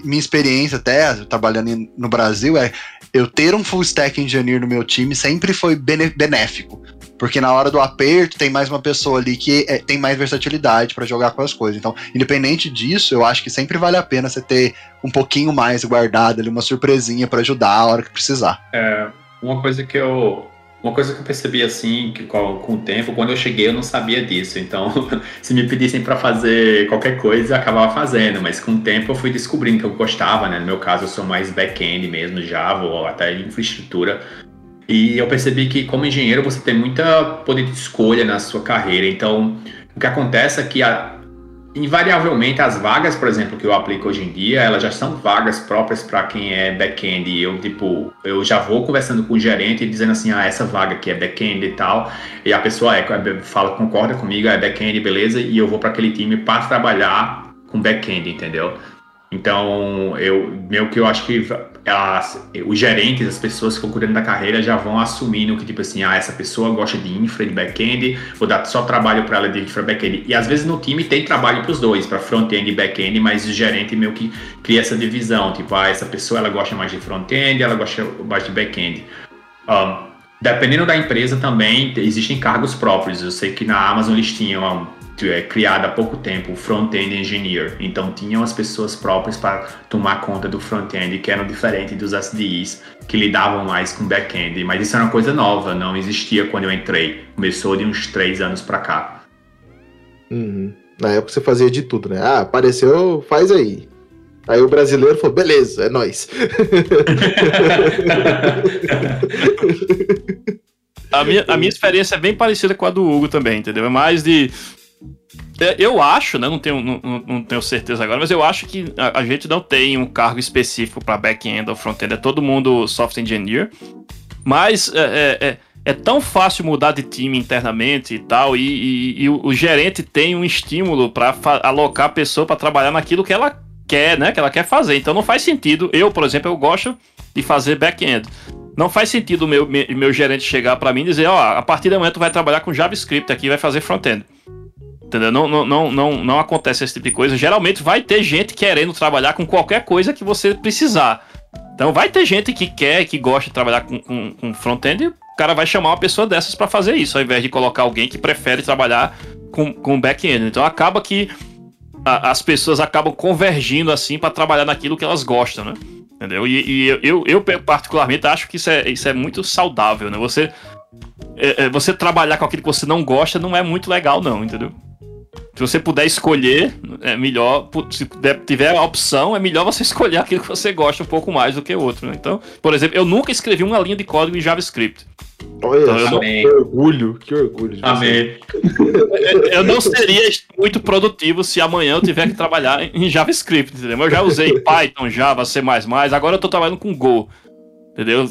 minha experiência até trabalhando no Brasil é eu ter um full stack engineer no meu time sempre foi benéfico. Porque na hora do aperto tem mais uma pessoa ali que é, tem mais versatilidade para jogar com as coisas. Então, independente disso, eu acho que sempre vale a pena você ter um pouquinho mais guardado ali, uma surpresinha para ajudar a hora que precisar. É, uma coisa que eu uma coisa que eu percebi assim, que com, com, o tempo, quando eu cheguei eu não sabia disso. Então, se me pedissem para fazer qualquer coisa, eu acabava fazendo. Mas com o tempo eu fui descobrindo que eu gostava, né? No meu caso, eu sou mais back-end mesmo, Java ou até infraestrutura. E eu percebi que, como engenheiro, você tem muita poder de escolha na sua carreira. Então, o que acontece é que, a, invariavelmente, as vagas, por exemplo, que eu aplico hoje em dia, elas já são vagas próprias para quem é back-end. Eu, tipo, eu já vou conversando com o gerente dizendo assim: ah, essa vaga aqui é back-end e tal. E a pessoa é, fala, concorda comigo, é back-end, beleza. E eu vou para aquele time para trabalhar com back-end, entendeu? Então, eu meio que eu acho que elas, os gerentes, as pessoas que estão cuidando da carreira já vão assumindo que, tipo assim, ah, essa pessoa gosta de infra, de back-end, vou dar só trabalho para ela de infra, back-end. E às vezes no time tem trabalho para os dois, para front-end e back-end, mas o gerente meio que cria essa divisão, tipo, ah, essa pessoa ela gosta mais de front-end, ela gosta mais de back-end. Um, dependendo da empresa também, existem cargos próprios. Eu sei que na Amazon eles tinham é, criada há pouco tempo, o front-end engineer. Então tinham as pessoas próprias para tomar conta do front-end, que eram diferentes dos SDIs, que lidavam mais com back-end. Mas isso era uma coisa nova, não existia quando eu entrei. Começou de uns três anos para cá. Uhum. Na época você fazia de tudo, né? Ah, apareceu, faz aí. Aí o brasileiro falou, beleza, é nós. a, minha, a minha experiência é bem parecida com a do Hugo também, entendeu? É mais de eu acho, né? Não tenho, não, não, tenho certeza agora, mas eu acho que a, a gente não tem um cargo específico para back-end ou front-end. É todo mundo software engineer. Mas é, é, é, é tão fácil mudar de time internamente e tal, e, e, e o, o, gerente tem um estímulo para alocar a pessoa para trabalhar naquilo que ela quer, né? Que ela quer fazer. Então não faz sentido. Eu, por exemplo, eu gosto de fazer back-end. Não faz sentido o meu, meu gerente chegar para mim e dizer, ó, oh, a partir da manhã tu vai trabalhar com JavaScript aqui vai fazer front-end. Entendeu? Não, não, não, não, não acontece esse tipo de coisa. Geralmente vai ter gente querendo trabalhar com qualquer coisa que você precisar. Então vai ter gente que quer, que gosta de trabalhar com, com, com front-end, o cara vai chamar uma pessoa dessas para fazer isso, ao invés de colocar alguém que prefere trabalhar com, com back-end. Então acaba que a, as pessoas acabam convergindo assim para trabalhar naquilo que elas gostam, né? Entendeu? E, e eu, eu, particularmente acho que isso é, isso é muito saudável, né? Você, é, é, você trabalhar com aquilo que você não gosta não é muito legal, não, entendeu? Se você puder escolher, é melhor. Se tiver a opção, é melhor você escolher aquilo que você gosta um pouco mais do que o outro. Né? Então, por exemplo, eu nunca escrevi uma linha de código em JavaScript. Olha, então, eu não... que orgulho, que orgulho. Amém. eu não seria muito produtivo se amanhã eu tiver que trabalhar em JavaScript, entendeu? Eu já usei Python, Java, C++, agora eu tô trabalhando com Go. Entendeu?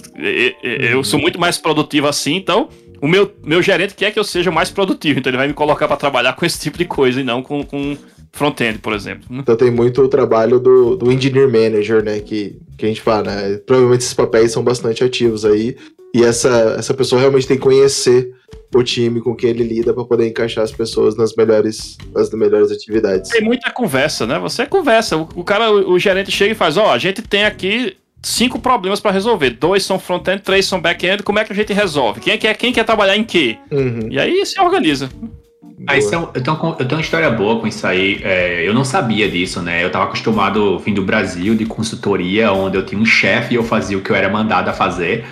Eu sou muito mais produtivo assim, então o meu, meu gerente quer que eu seja mais produtivo, então ele vai me colocar para trabalhar com esse tipo de coisa e não com, com front-end, por exemplo. Né? Então tem muito o trabalho do, do engineer manager, né? Que, que a gente fala, né? Provavelmente esses papéis são bastante ativos aí. E essa, essa pessoa realmente tem que conhecer o time com quem ele lida para poder encaixar as pessoas nas melhores, nas melhores atividades. Tem muita conversa, né? Você conversa. O, o cara, o, o gerente chega e faz: Ó, oh, a gente tem aqui cinco problemas para resolver. Dois são front-end, três são back-end. Como é que a gente resolve? Quem quer, quem quer trabalhar em quê? Uhum. E aí se organiza. Ah, isso é um- eu, tenho, uma- eu tenho uma história boa com isso aí. É, eu não sabia disso, né? Eu tava acostumado vim do Brasil de consultoria, onde eu tinha um chefe e eu fazia o que eu era mandado a fazer.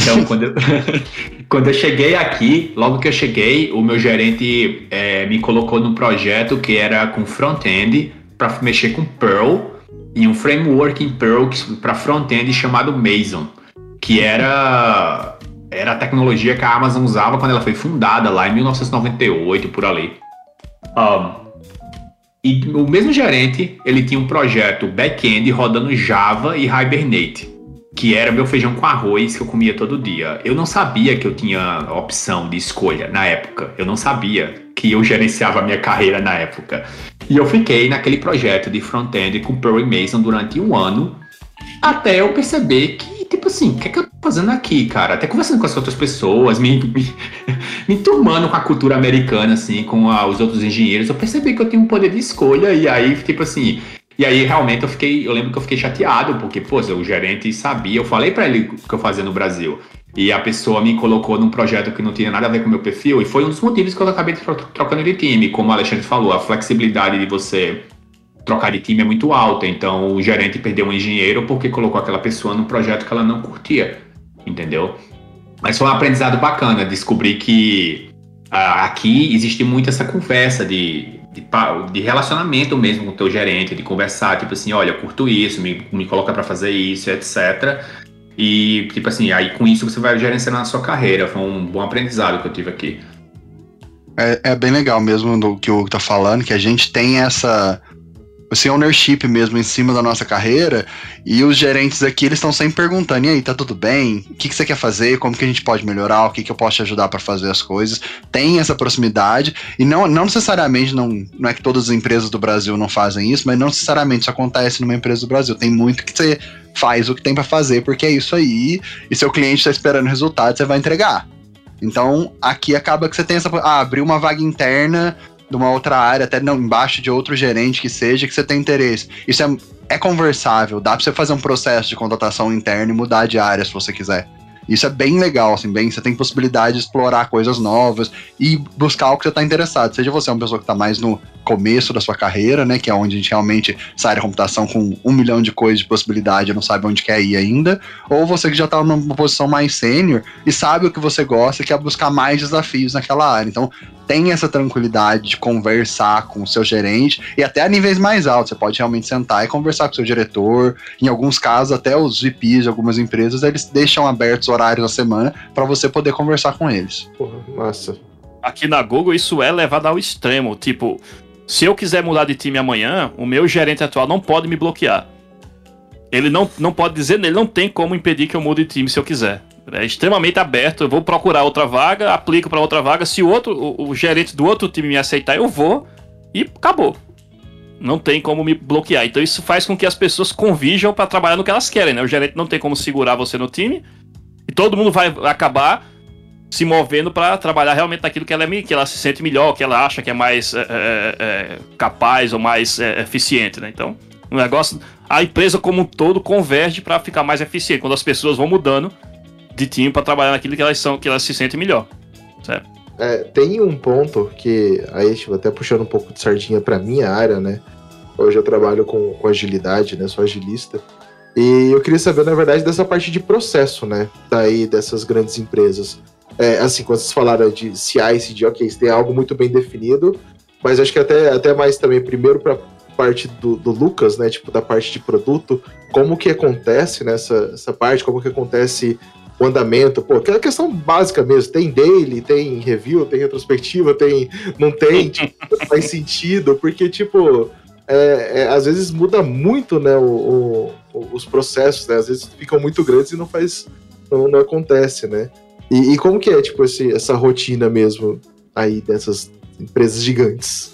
Então, quando eu, quando eu cheguei aqui, logo que eu cheguei, o meu gerente é, me colocou num projeto que era com front-end para mexer com Perl e um framework em Perl para front-end chamado Mason, que era era a tecnologia que a Amazon usava quando ela foi fundada lá em 1998 por ali. Um, e o mesmo gerente, ele tinha um projeto back-end rodando Java e Hibernate, que era meu feijão com arroz que eu comia todo dia. Eu não sabia que eu tinha opção de escolha na época. Eu não sabia que eu gerenciava a minha carreira na época. E eu fiquei naquele projeto de front-end com Perl e Mason durante um ano, até eu perceber que, tipo assim, o que, é que eu tô fazendo aqui, cara? Até conversando com as outras pessoas, me, me, me turmando com a cultura americana, assim, com a- os outros engenheiros, eu percebi que eu tinha um poder de escolha, e aí, tipo assim. E aí, realmente, eu fiquei. Eu lembro que eu fiquei chateado, porque, pô, o gerente sabia, eu falei pra ele o que eu fazia no Brasil. E a pessoa me colocou num projeto que não tinha nada a ver com o meu perfil, e foi um dos motivos que eu acabei tro- trocando de time. Como o Alexandre falou, a flexibilidade de você trocar de time é muito alta. Então o gerente perdeu um engenheiro porque colocou aquela pessoa num projeto que ela não curtia, entendeu? Mas foi um aprendizado bacana descobrir que ah, aqui existe muito essa conversa de, de, de relacionamento mesmo com o teu gerente, de conversar, tipo assim, olha, curto isso, me, me coloca pra fazer isso, etc. E, tipo assim, aí com isso você vai gerenciando a sua carreira. Foi um bom aprendizado que eu tive aqui. É, é bem legal mesmo do que o Hugo tá falando, que a gente tem essa esse ownership mesmo em cima da nossa carreira e os gerentes aqui eles estão sempre perguntando e aí tá tudo bem? O que, que você quer fazer? Como que a gente pode melhorar? O que, que eu posso te ajudar para fazer as coisas? Tem essa proximidade e não, não necessariamente não, não é que todas as empresas do Brasil não fazem isso mas não necessariamente isso acontece numa empresa do Brasil. Tem muito que você faz o que tem para fazer porque é isso aí e seu cliente está esperando resultado você vai entregar então, aqui acaba que você tem essa. Ah, abrir uma vaga interna de uma outra área, até não, embaixo de outro gerente que seja, que você tem interesse. Isso é, é conversável, dá pra você fazer um processo de contratação interna e mudar de área se você quiser. Isso é bem legal, assim, bem, você tem possibilidade de explorar coisas novas e buscar o que você está interessado. Seja você uma pessoa que está mais no começo da sua carreira, né, que é onde a gente realmente sai da computação com um milhão de coisas de possibilidade não sabe onde quer ir ainda, ou você que já está numa posição mais sênior e sabe o que você gosta e quer buscar mais desafios naquela área. Então, tem essa tranquilidade de conversar com o seu gerente e até a níveis mais altos. Você pode realmente sentar e conversar com o seu diretor. Em alguns casos, até os VPs de algumas empresas, eles deixam abertos horários na semana para você poder conversar com eles. Porra, massa. Aqui na Google isso é levado ao extremo. Tipo, se eu quiser mudar de time amanhã, o meu gerente atual não pode me bloquear. Ele não, não pode dizer, ele não tem como impedir que eu mude de time se eu quiser. É extremamente aberto. Eu vou procurar outra vaga, aplico para outra vaga. Se o outro, o, o gerente do outro time me aceitar, eu vou e acabou. Não tem como me bloquear. Então isso faz com que as pessoas convijam para trabalhar no que elas querem, né? O gerente não tem como segurar você no time e todo mundo vai acabar se movendo para trabalhar realmente naquilo que ela, é, que ela se sente melhor, que ela acha que é mais é, é, é, capaz ou mais é, eficiente, né? Então, o negócio, a empresa como um todo converge para ficar mais eficiente quando as pessoas vão mudando de time para trabalhar naquilo que elas são, que elas se sentem melhor, certo? É, tem um ponto que aí tipo, até puxando um pouco de sardinha para minha área, né? Hoje eu trabalho com, com agilidade, né? Sou agilista. E eu queria saber, na verdade, dessa parte de processo, né? Daí dessas grandes empresas. É, assim, quando vocês falaram de CI, CD, ok, isso tem algo muito bem definido, mas acho que até, até mais também, primeiro para parte do, do, Lucas, né, tipo, da parte de produto, como que acontece nessa essa parte, como que acontece o andamento, pô, aquela questão básica mesmo, tem daily, tem review, tem retrospectiva, tem, não tem, tipo, faz sentido, porque, tipo, é, é, às vezes muda muito, né, o, o, os processos, né, às vezes ficam muito grandes e não faz, não, não acontece, né, e, e, como que é, tipo, esse, essa rotina mesmo aí dessas empresas gigantes?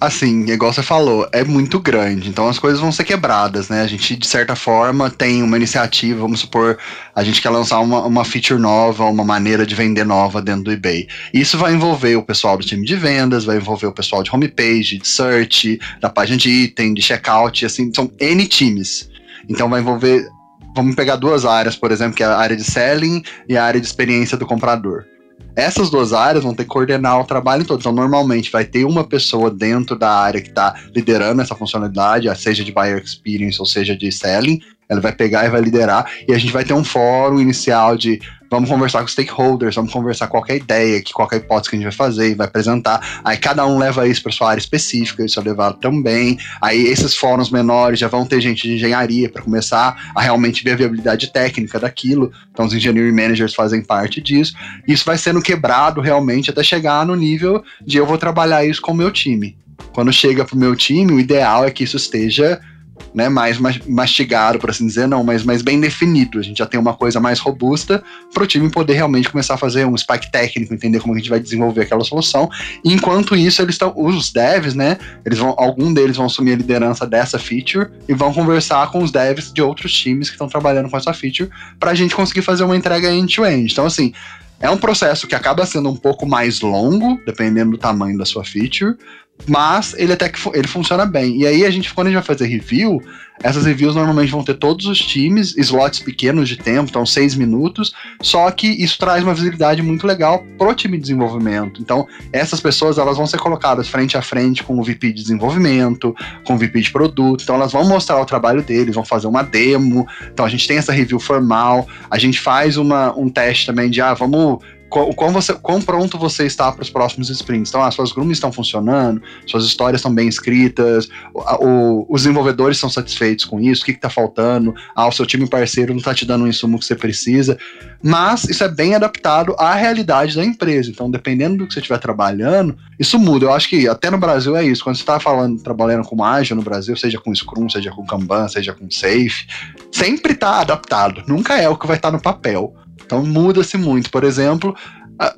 Assim, igual você falou, é muito grande, então as coisas vão ser quebradas, né? A gente, de certa forma, tem uma iniciativa, vamos supor, a gente quer lançar uma, uma feature nova, uma maneira de vender nova dentro do eBay. Isso vai envolver o pessoal do time de vendas, vai envolver o pessoal de homepage, de search, da página de item, de checkout, assim, são N times. Então vai envolver vamos pegar duas áreas, por exemplo, que é a área de selling e a área de experiência do comprador. Essas duas áreas vão ter que coordenar o trabalho em todo. Então, normalmente vai ter uma pessoa dentro da área que está liderando essa funcionalidade, seja de buyer experience ou seja de selling, ela vai pegar e vai liderar, e a gente vai ter um fórum inicial de vamos conversar com stakeholders, vamos conversar qualquer ideia, que qualquer hipótese que a gente vai fazer, vai apresentar. Aí cada um leva isso para sua área específica, isso é levado também. Aí esses fóruns menores já vão ter gente de engenharia para começar a realmente ver a viabilidade técnica daquilo. Então os engineering managers fazem parte disso. Isso vai sendo quebrado realmente até chegar no nível de eu vou trabalhar isso com o meu time. Quando chega para o meu time, o ideal é que isso esteja né, mais mastigado, por assim dizer, não, mas mais bem definido. A gente já tem uma coisa mais robusta para o time poder realmente começar a fazer um spike técnico, entender como a gente vai desenvolver aquela solução. E enquanto isso, eles estão, os devs, né, eles vão, algum deles vão assumir a liderança dessa feature e vão conversar com os devs de outros times que estão trabalhando com essa feature para a gente conseguir fazer uma entrega end-to-end. -end. Então, assim, é um processo que acaba sendo um pouco mais longo, dependendo do tamanho da sua feature, mas ele até que ele funciona bem. E aí a gente, quando a gente vai fazer review, essas reviews normalmente vão ter todos os times, slots pequenos de tempo, então seis minutos, só que isso traz uma visibilidade muito legal pro time de desenvolvimento. Então, essas pessoas elas vão ser colocadas frente a frente com o VP de desenvolvimento, com o VP de produto, então elas vão mostrar o trabalho deles, vão fazer uma demo, então a gente tem essa review formal, a gente faz uma, um teste também de, ah, vamos quão, quão, você, quão pronto você está para os próximos sprints. Então, as suas grooms estão funcionando, suas histórias estão bem escritas, o, o, os desenvolvedores estão satisfeitos com isso, o que está faltando, ah, o seu time parceiro não está te dando o insumo que você precisa. Mas isso é bem adaptado à realidade da empresa. Então, dependendo do que você estiver trabalhando, isso muda. Eu acho que até no Brasil é isso. Quando você está falando, trabalhando com ágil no Brasil, seja com Scrum, seja com Kanban, seja com Safe, sempre está adaptado. Nunca é o que vai estar tá no papel. Então muda-se muito. Por exemplo,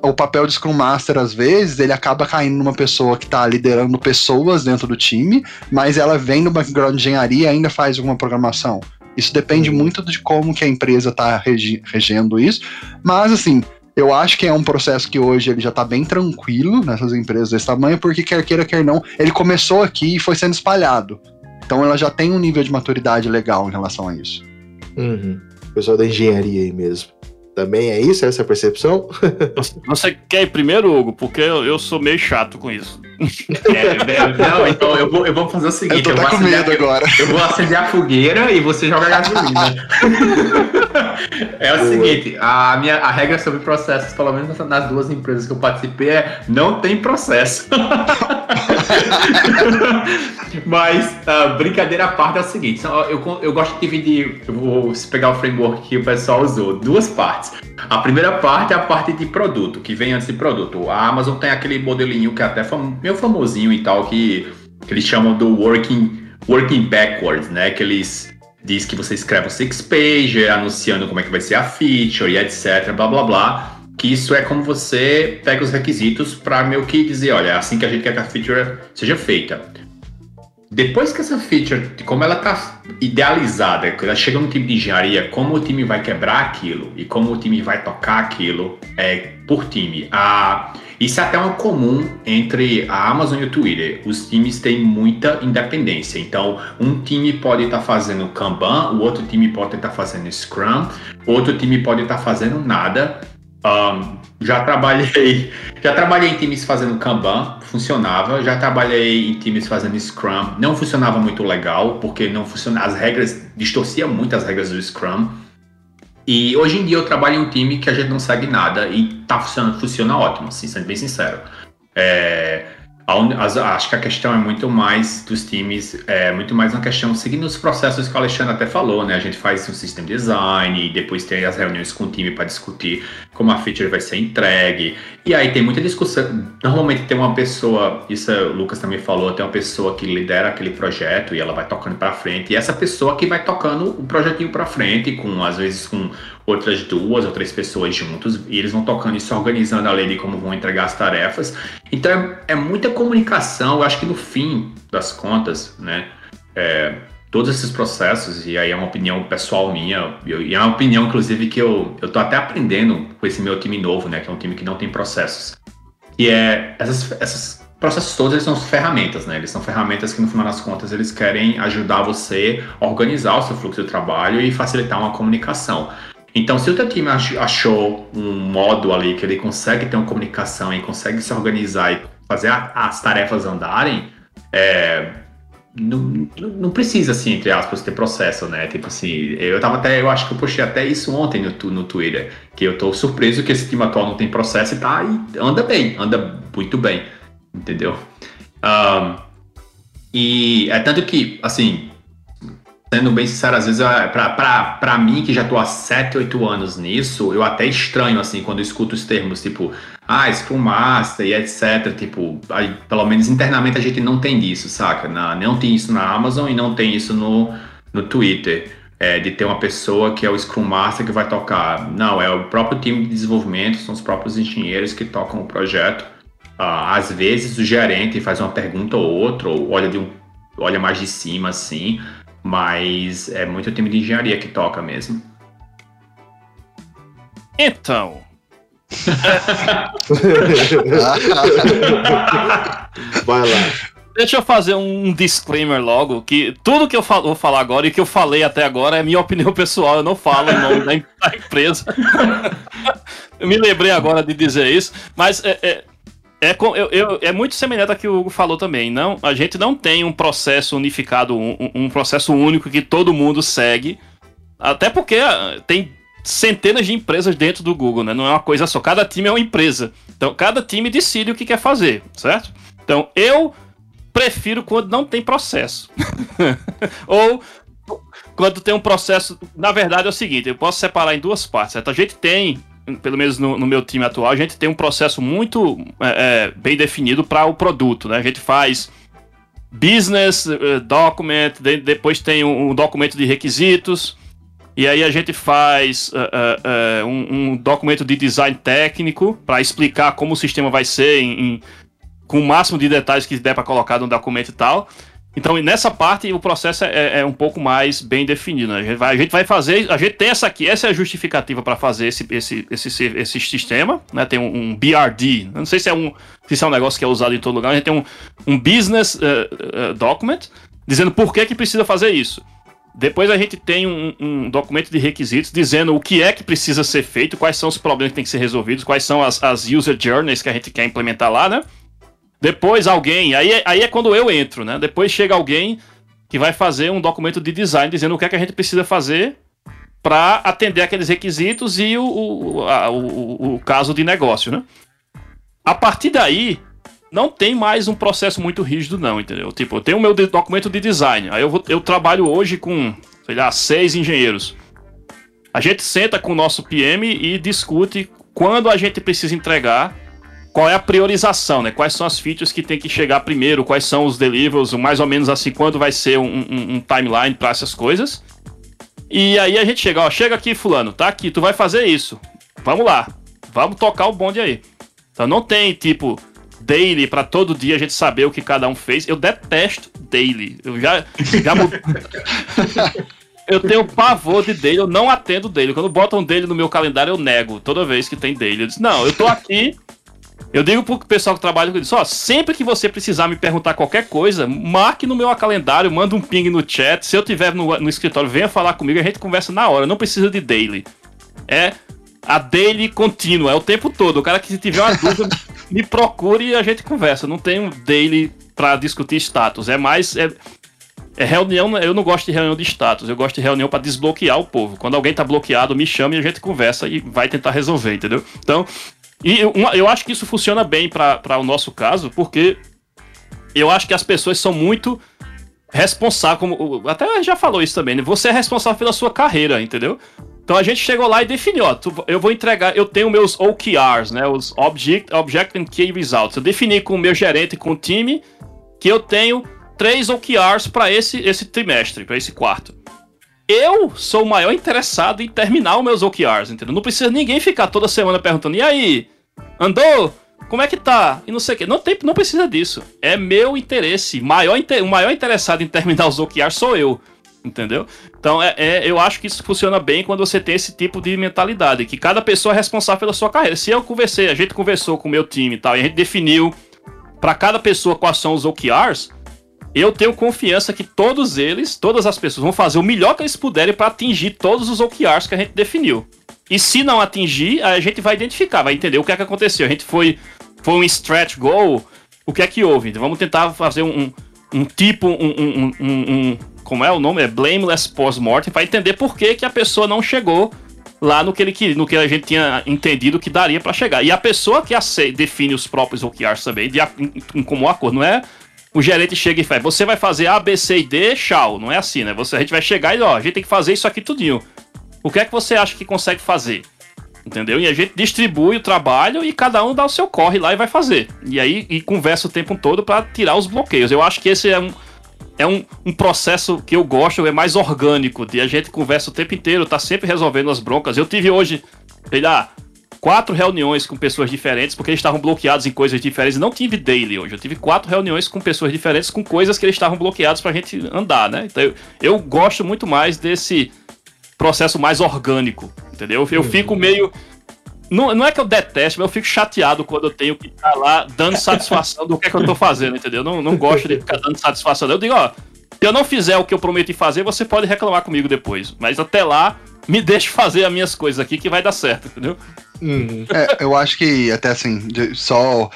o papel de Scrum Master, às vezes, ele acaba caindo numa pessoa que está liderando pessoas dentro do time, mas ela vem do background de engenharia e ainda faz alguma programação. Isso depende muito de como que a empresa está regi regendo isso. Mas, assim, eu acho que é um processo que hoje ele já está bem tranquilo nessas empresas desse tamanho, porque quer queira, quer não, ele começou aqui e foi sendo espalhado. Então ela já tem um nível de maturidade legal em relação a isso. Uhum. O pessoal da engenharia aí mesmo. Também é isso? Essa é a percepção? Você quer ir primeiro, Hugo? Porque eu, eu sou meio chato com isso. É, não, então eu vou, eu vou fazer o seguinte: eu, tô eu, vou, acender, agora. eu vou acender a fogueira e você joga gasolina. é o Boa. seguinte: a, minha, a regra sobre processos, pelo menos nas duas empresas que eu participei, é não tem processo. Mas, uh, brincadeira à parte é o seguinte: eu, eu gosto de dividir, eu vou pegar o framework que o pessoal usou, duas partes. A primeira parte é a parte de produto, que vem antes de produto. A Amazon tem aquele modelinho que é até fam meio famosinho e tal, que, que eles chamam do working, working backwards, né? Que eles diz que você escreve um six page anunciando como é que vai ser a feature e etc, blá blá blá. Que isso é como você pega os requisitos para meio que dizer, olha, é assim que a gente quer que a feature seja feita. Depois que essa feature, como ela está idealizada, quando ela chega no time de engenharia, como o time vai quebrar aquilo e como o time vai tocar aquilo é por time. Isso é até um comum entre a Amazon e o Twitter. Os times têm muita independência. Então, um time pode estar tá fazendo Kanban, o outro time pode estar tá fazendo Scrum, outro time pode estar tá fazendo nada. Um, já trabalhei, já trabalhei em times fazendo Kanban, funcionava. Já trabalhei em times fazendo Scrum, não funcionava muito legal, porque não funciona, as regras distorcia muito as regras do Scrum. E hoje em dia eu trabalho em um time que a gente não segue nada e tá funcionando, funciona ótimo, assim, sendo bem sincero. É, Acho que a questão é muito mais dos times, é muito mais uma questão seguindo os processos que o Alexandre até falou, né? A gente faz um system design depois tem as reuniões com o time para discutir como a feature vai ser entregue. E aí tem muita discussão. Normalmente tem uma pessoa, isso o Lucas também falou, tem uma pessoa que lidera aquele projeto e ela vai tocando para frente. E essa pessoa que vai tocando o projetinho para frente, com às vezes com outras duas ou três pessoas juntos, e eles vão tocando e se organizando a lei de como vão entregar as tarefas. Então é, é muita comunicação, eu acho que no fim das contas, né, é, todos esses processos, e aí é uma opinião pessoal minha, e é uma opinião, inclusive, que eu, eu tô até aprendendo com esse meu time novo, né, que é um time que não tem processos. E é, essas, essas processos todos eles são ferramentas, né? Eles são ferramentas que no final das contas eles querem ajudar você a organizar o seu fluxo de trabalho e facilitar uma comunicação. Então, se o teu time achou um modo ali que ele consegue ter uma comunicação e consegue se organizar e fazer as tarefas andarem, é, não, não precisa, assim, entre aspas, ter processo, né? Tipo assim, eu tava até, eu acho que eu puxei até isso ontem no, no Twitter, que eu tô surpreso que esse time atual não tem processo e tá e anda bem, anda muito bem, entendeu? Um, e é tanto que, assim, sendo bem sincero, às vezes, para mim, que já tô há 7, 8 anos nisso, eu até estranho, assim, quando escuto os termos, tipo, ah, Scrum e etc. Tipo, aí, pelo menos internamente a gente não tem disso, saca? Na, não tem isso na Amazon e não tem isso no, no Twitter. É, de ter uma pessoa que é o Scrum Master que vai tocar. Não, é o próprio time de desenvolvimento, são os próprios engenheiros que tocam o projeto. Ah, às vezes o gerente faz uma pergunta ou outra, ou olha, de um, olha mais de cima assim, mas é muito o time de engenharia que toca mesmo. Então, Vai lá. Deixa eu fazer um disclaimer logo, que tudo que eu vou falar agora e que eu falei até agora é minha opinião pessoal, eu não falo o nome da empresa. eu me lembrei agora de dizer isso, mas é, é, é, eu, eu, é muito semelhante ao que o Hugo falou também. Não, a gente não tem um processo unificado, um, um processo único que todo mundo segue, até porque ah, tem centenas de empresas dentro do Google, né? Não é uma coisa só. Cada time é uma empresa. Então, cada time decide o que quer fazer, certo? Então, eu prefiro quando não tem processo. Ou quando tem um processo. Na verdade, é o seguinte: eu posso separar em duas partes, certo? A gente tem, pelo menos no, no meu time atual, a gente tem um processo muito é, é bem definido para o produto, né? A gente faz business uh, document, de, depois tem um, um documento de requisitos e aí a gente faz uh, uh, um, um, documento de design técnico para explicar como o sistema vai ser em, em, com o máximo de detalhes que der para colocar no documento e tal. Então, nessa parte, o processo é, é um pouco mais bem definido. Né? A, gente vai, a, gente vai, fazer. A gente tem essa aqui, essa é a justificativa para fazer esse, esse, esse, esse sistema. Né? Tem um, um, BRD. não sei se é um, se é um negócio que é usado em todo lugar. A gente tem um, um business document dizendo por que, que precisa fazer isso. Depois a gente tem um, um, documento de requisitos dizendo o que é que precisa ser feito, quais são os problemas que tem que ser resolvidos, quais são as, as user journeys que a gente quer implementar lá, né? Depois alguém, aí, é, aí é quando eu entro, né? Depois chega alguém que vai fazer um documento de design dizendo o que é que a gente precisa fazer para atender aqueles requisitos e o, o, a, o, o caso de negócio, né? A partir daí, não tem mais um processo muito rígido, não, entendeu? Tipo, eu tenho o meu documento de design, aí eu, eu trabalho hoje com, sei lá, seis engenheiros. A gente senta com o nosso PM e discute quando a gente precisa entregar, qual é a priorização, né? Quais são as features que tem que chegar primeiro, quais são os deliverables, mais ou menos assim, quando vai ser um, um, um timeline para essas coisas. E aí a gente chega, ó, chega aqui, fulano, tá aqui, tu vai fazer isso. Vamos lá, vamos tocar o bonde aí. Então não tem, tipo, daily para todo dia a gente saber o que cada um fez. Eu detesto daily. Eu já, já Eu tenho pavor de daily, eu não atendo daily. Quando botam daily no meu calendário, eu nego toda vez que tem daily. Eu disse, não, eu tô aqui. Eu digo pro pessoal que trabalha com isso, ó, sempre que você precisar me perguntar qualquer coisa, marque no meu calendário, manda um ping no chat. Se eu tiver no, no escritório, venha falar comigo, a gente conversa na hora, não precisa de daily. É a daily contínua, é o tempo todo. O cara que tiver uma dúvida, me procure e a gente conversa. Não tem um daily para discutir status. É mais. É, é, reunião, eu não gosto de reunião de status, eu gosto de reunião para desbloquear o povo. Quando alguém tá bloqueado, me chama e a gente conversa e vai tentar resolver, entendeu? Então, e eu, eu acho que isso funciona bem para o nosso caso, porque eu acho que as pessoas são muito responsáveis, como até já falou isso também, né? Você é responsável pela sua carreira, entendeu? Então a gente chegou lá e definiu, ó, tu, eu vou entregar, eu tenho meus OKRs, né, os Object, Object and Key Results. Eu defini com o meu gerente, com o time, que eu tenho três OKRs para esse, esse trimestre, para esse quarto. Eu sou o maior interessado em terminar os meus OKRs, entendeu? Não precisa ninguém ficar toda semana perguntando, e aí, andou? Como é que tá? E não sei o que. Não, tem, não precisa disso. É meu interesse. Maior, o maior interessado em terminar os OKRs sou eu. Entendeu? Então, é, é, eu acho que isso funciona bem quando você tem esse tipo de mentalidade, que cada pessoa é responsável pela sua carreira. Se eu conversei, a gente conversou com o meu time e tal, e a gente definiu para cada pessoa quais são os OKRs, eu tenho confiança que todos eles, todas as pessoas, vão fazer o melhor que eles puderem para atingir todos os OKRs que a gente definiu. E se não atingir, a gente vai identificar, vai entender o que é que aconteceu. A gente foi, foi um stretch goal, o que é que houve? Então, vamos tentar fazer um, um tipo, um, um, um, Como é o nome? É blameless post-mortem, para entender por que, que a pessoa não chegou lá no que ele no que a gente tinha entendido que daria para chegar. E a pessoa que define os próprios OKRs também, de, em, em comum acordo, não é o gerente chega e fala, você vai fazer A, B, C e D, tchau. Não é assim, né? Você, a gente vai chegar e, ó, a gente tem que fazer isso aqui tudinho. O que é que você acha que consegue fazer? Entendeu? E a gente distribui o trabalho e cada um dá o seu corre lá e vai fazer. E aí e conversa o tempo todo para tirar os bloqueios. Eu acho que esse é um, é um, um, processo que eu gosto, é mais orgânico, de a gente conversa o tempo inteiro, tá sempre resolvendo as broncas. Eu tive hoje, sei lá, quatro reuniões com pessoas diferentes, porque eles estavam bloqueados em coisas diferentes. Não tive daily hoje, eu tive quatro reuniões com pessoas diferentes, com coisas que eles estavam bloqueados pra gente andar, né? Então eu, eu gosto muito mais desse processo mais orgânico, entendeu? Eu uhum. fico meio. Não, não é que eu detesto, mas eu fico chateado quando eu tenho que estar lá dando satisfação do que é que eu tô fazendo, entendeu? Não, não gosto de ficar dando satisfação. Eu digo, ó, se eu não fizer o que eu prometi fazer, você pode reclamar comigo depois. Mas até lá, me deixe fazer as minhas coisas aqui que vai dar certo, entendeu? Uhum. É, eu acho que até assim, só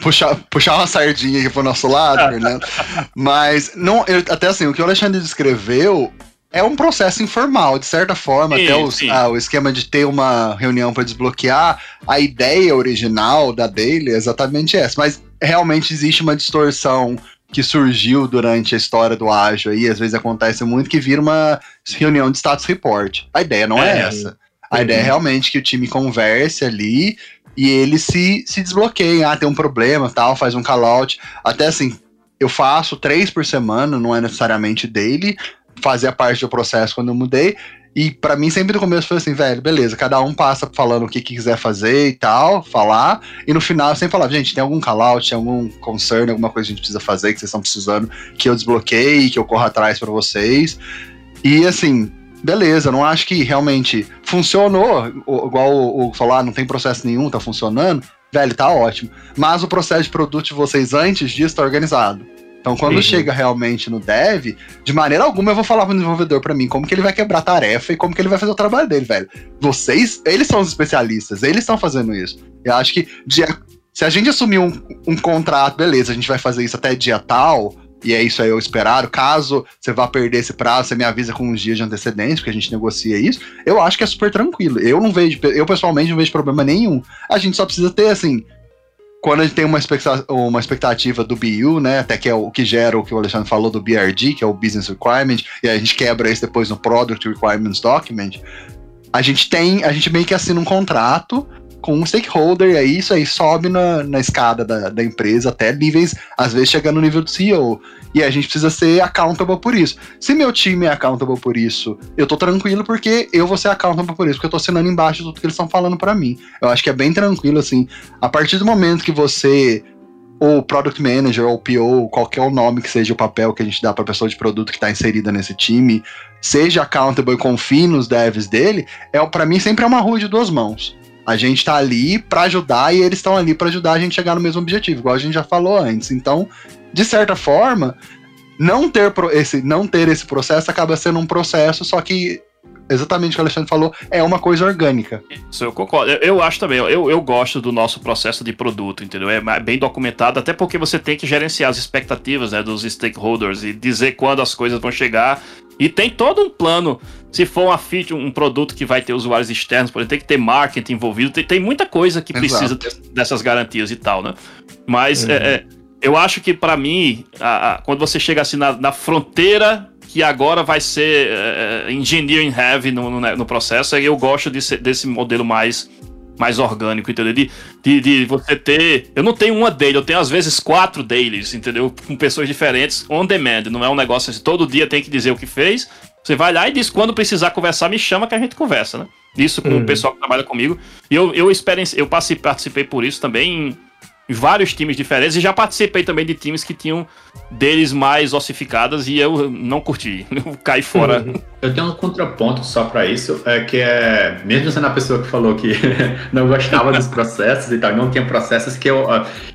puxar, puxar uma sardinha aqui pro nosso lado, Fernando. Mas não, eu, até assim, o que o Alexandre descreveu é um processo informal, de certa forma, sim, até os, ah, o esquema de ter uma reunião para desbloquear, a ideia original da Daily é exatamente essa, mas realmente existe uma distorção que surgiu durante a história do ágil aí, às vezes acontece muito, que vira uma reunião de status report. A ideia não é, é essa. A uhum. ideia é realmente que o time converse ali e ele se, se desbloqueie. Ah, tem um problema, tal, faz um call-out. Até assim, eu faço três por semana, não é necessariamente daily, fazia parte do processo quando eu mudei. E para mim, sempre no começo foi assim, velho, beleza, cada um passa falando o que, que quiser fazer e tal, falar. E no final eu sempre falava, gente, tem algum call-out, tem algum concern, alguma coisa que a gente precisa fazer, que vocês estão precisando, que eu desbloqueie, que eu corra atrás para vocês. E assim, beleza, não acho que realmente funcionou, igual o, o falar, não tem processo nenhum, tá funcionando, velho, tá ótimo. Mas o processo de produto de vocês antes disso tá organizado. Então, quando uhum. chega realmente no dev, de maneira alguma eu vou falar pro desenvolvedor para mim como que ele vai quebrar tarefa e como que ele vai fazer o trabalho dele, velho. Vocês, eles são os especialistas, eles estão fazendo isso. Eu acho que dia, se a gente assumir um, um contrato, beleza, a gente vai fazer isso até dia tal, e é isso aí eu esperar. Caso você vá perder esse prazo, você me avisa com uns dias de antecedência, porque a gente negocia isso. Eu acho que é super tranquilo. Eu não vejo, eu pessoalmente não vejo problema nenhum. A gente só precisa ter assim, quando a gente tem uma, expectativa, uma expectativa do BU, né, até que é o que gera o que o Alexandre falou do BRD, que é o Business Requirement, e a gente quebra isso depois no Product Requirements Document, a gente tem, a gente meio que assina um contrato com um stakeholder, e aí isso aí sobe na, na escada da, da empresa até níveis, às vezes chegando no nível do CEO. E a gente precisa ser accountable por isso. Se meu time é accountable por isso, eu tô tranquilo porque eu vou ser accountable por isso, porque eu tô assinando embaixo tudo que eles estão falando para mim. Eu acho que é bem tranquilo, assim. A partir do momento que você ou Product Manager, ou PO, qualquer o nome que seja o papel que a gente dá para pessoa de produto que está inserida nesse time, seja accountable e confie nos devs dele, é para mim sempre é uma rua de duas mãos. A gente está ali para ajudar e eles estão ali para ajudar a gente chegar no mesmo objetivo, igual a gente já falou antes. Então, de certa forma, não ter esse, não ter esse processo acaba sendo um processo, só que exatamente o que o Alexandre falou, é uma coisa orgânica. Isso, eu concordo. Eu, eu acho também, eu, eu gosto do nosso processo de produto, entendeu? É bem documentado, até porque você tem que gerenciar as expectativas né, dos stakeholders e dizer quando as coisas vão chegar. E tem todo um plano. Se for uma feature, um produto que vai ter usuários externos, por exemplo, tem que ter marketing envolvido, tem, tem muita coisa que Exato. precisa dessas garantias e tal, né? Mas uhum. é, é eu acho que para mim, a, a, quando você chega assim na, na, fronteira que agora vai ser é, engineering heavy no, no, no, processo, eu gosto desse, desse modelo mais mais orgânico, entendeu? De, de, de, você ter. Eu não tenho uma daily, eu tenho às vezes quatro dailies, entendeu? Com pessoas diferentes on demand. Não é um negócio assim, todo dia tem que dizer o que fez. Você vai lá e diz quando precisar conversar, me chama que a gente conversa, né? Isso com uhum. o pessoal que trabalha comigo. E eu, eu, eu participei por isso também em, vários times diferentes e já participei também de times que tinham deles mais ossificadas e eu não curti, eu caí fora. Eu tenho um contraponto só para isso, é que é, mesmo sendo a pessoa que falou que não gostava dos processos e tal, não tinha processos que eu,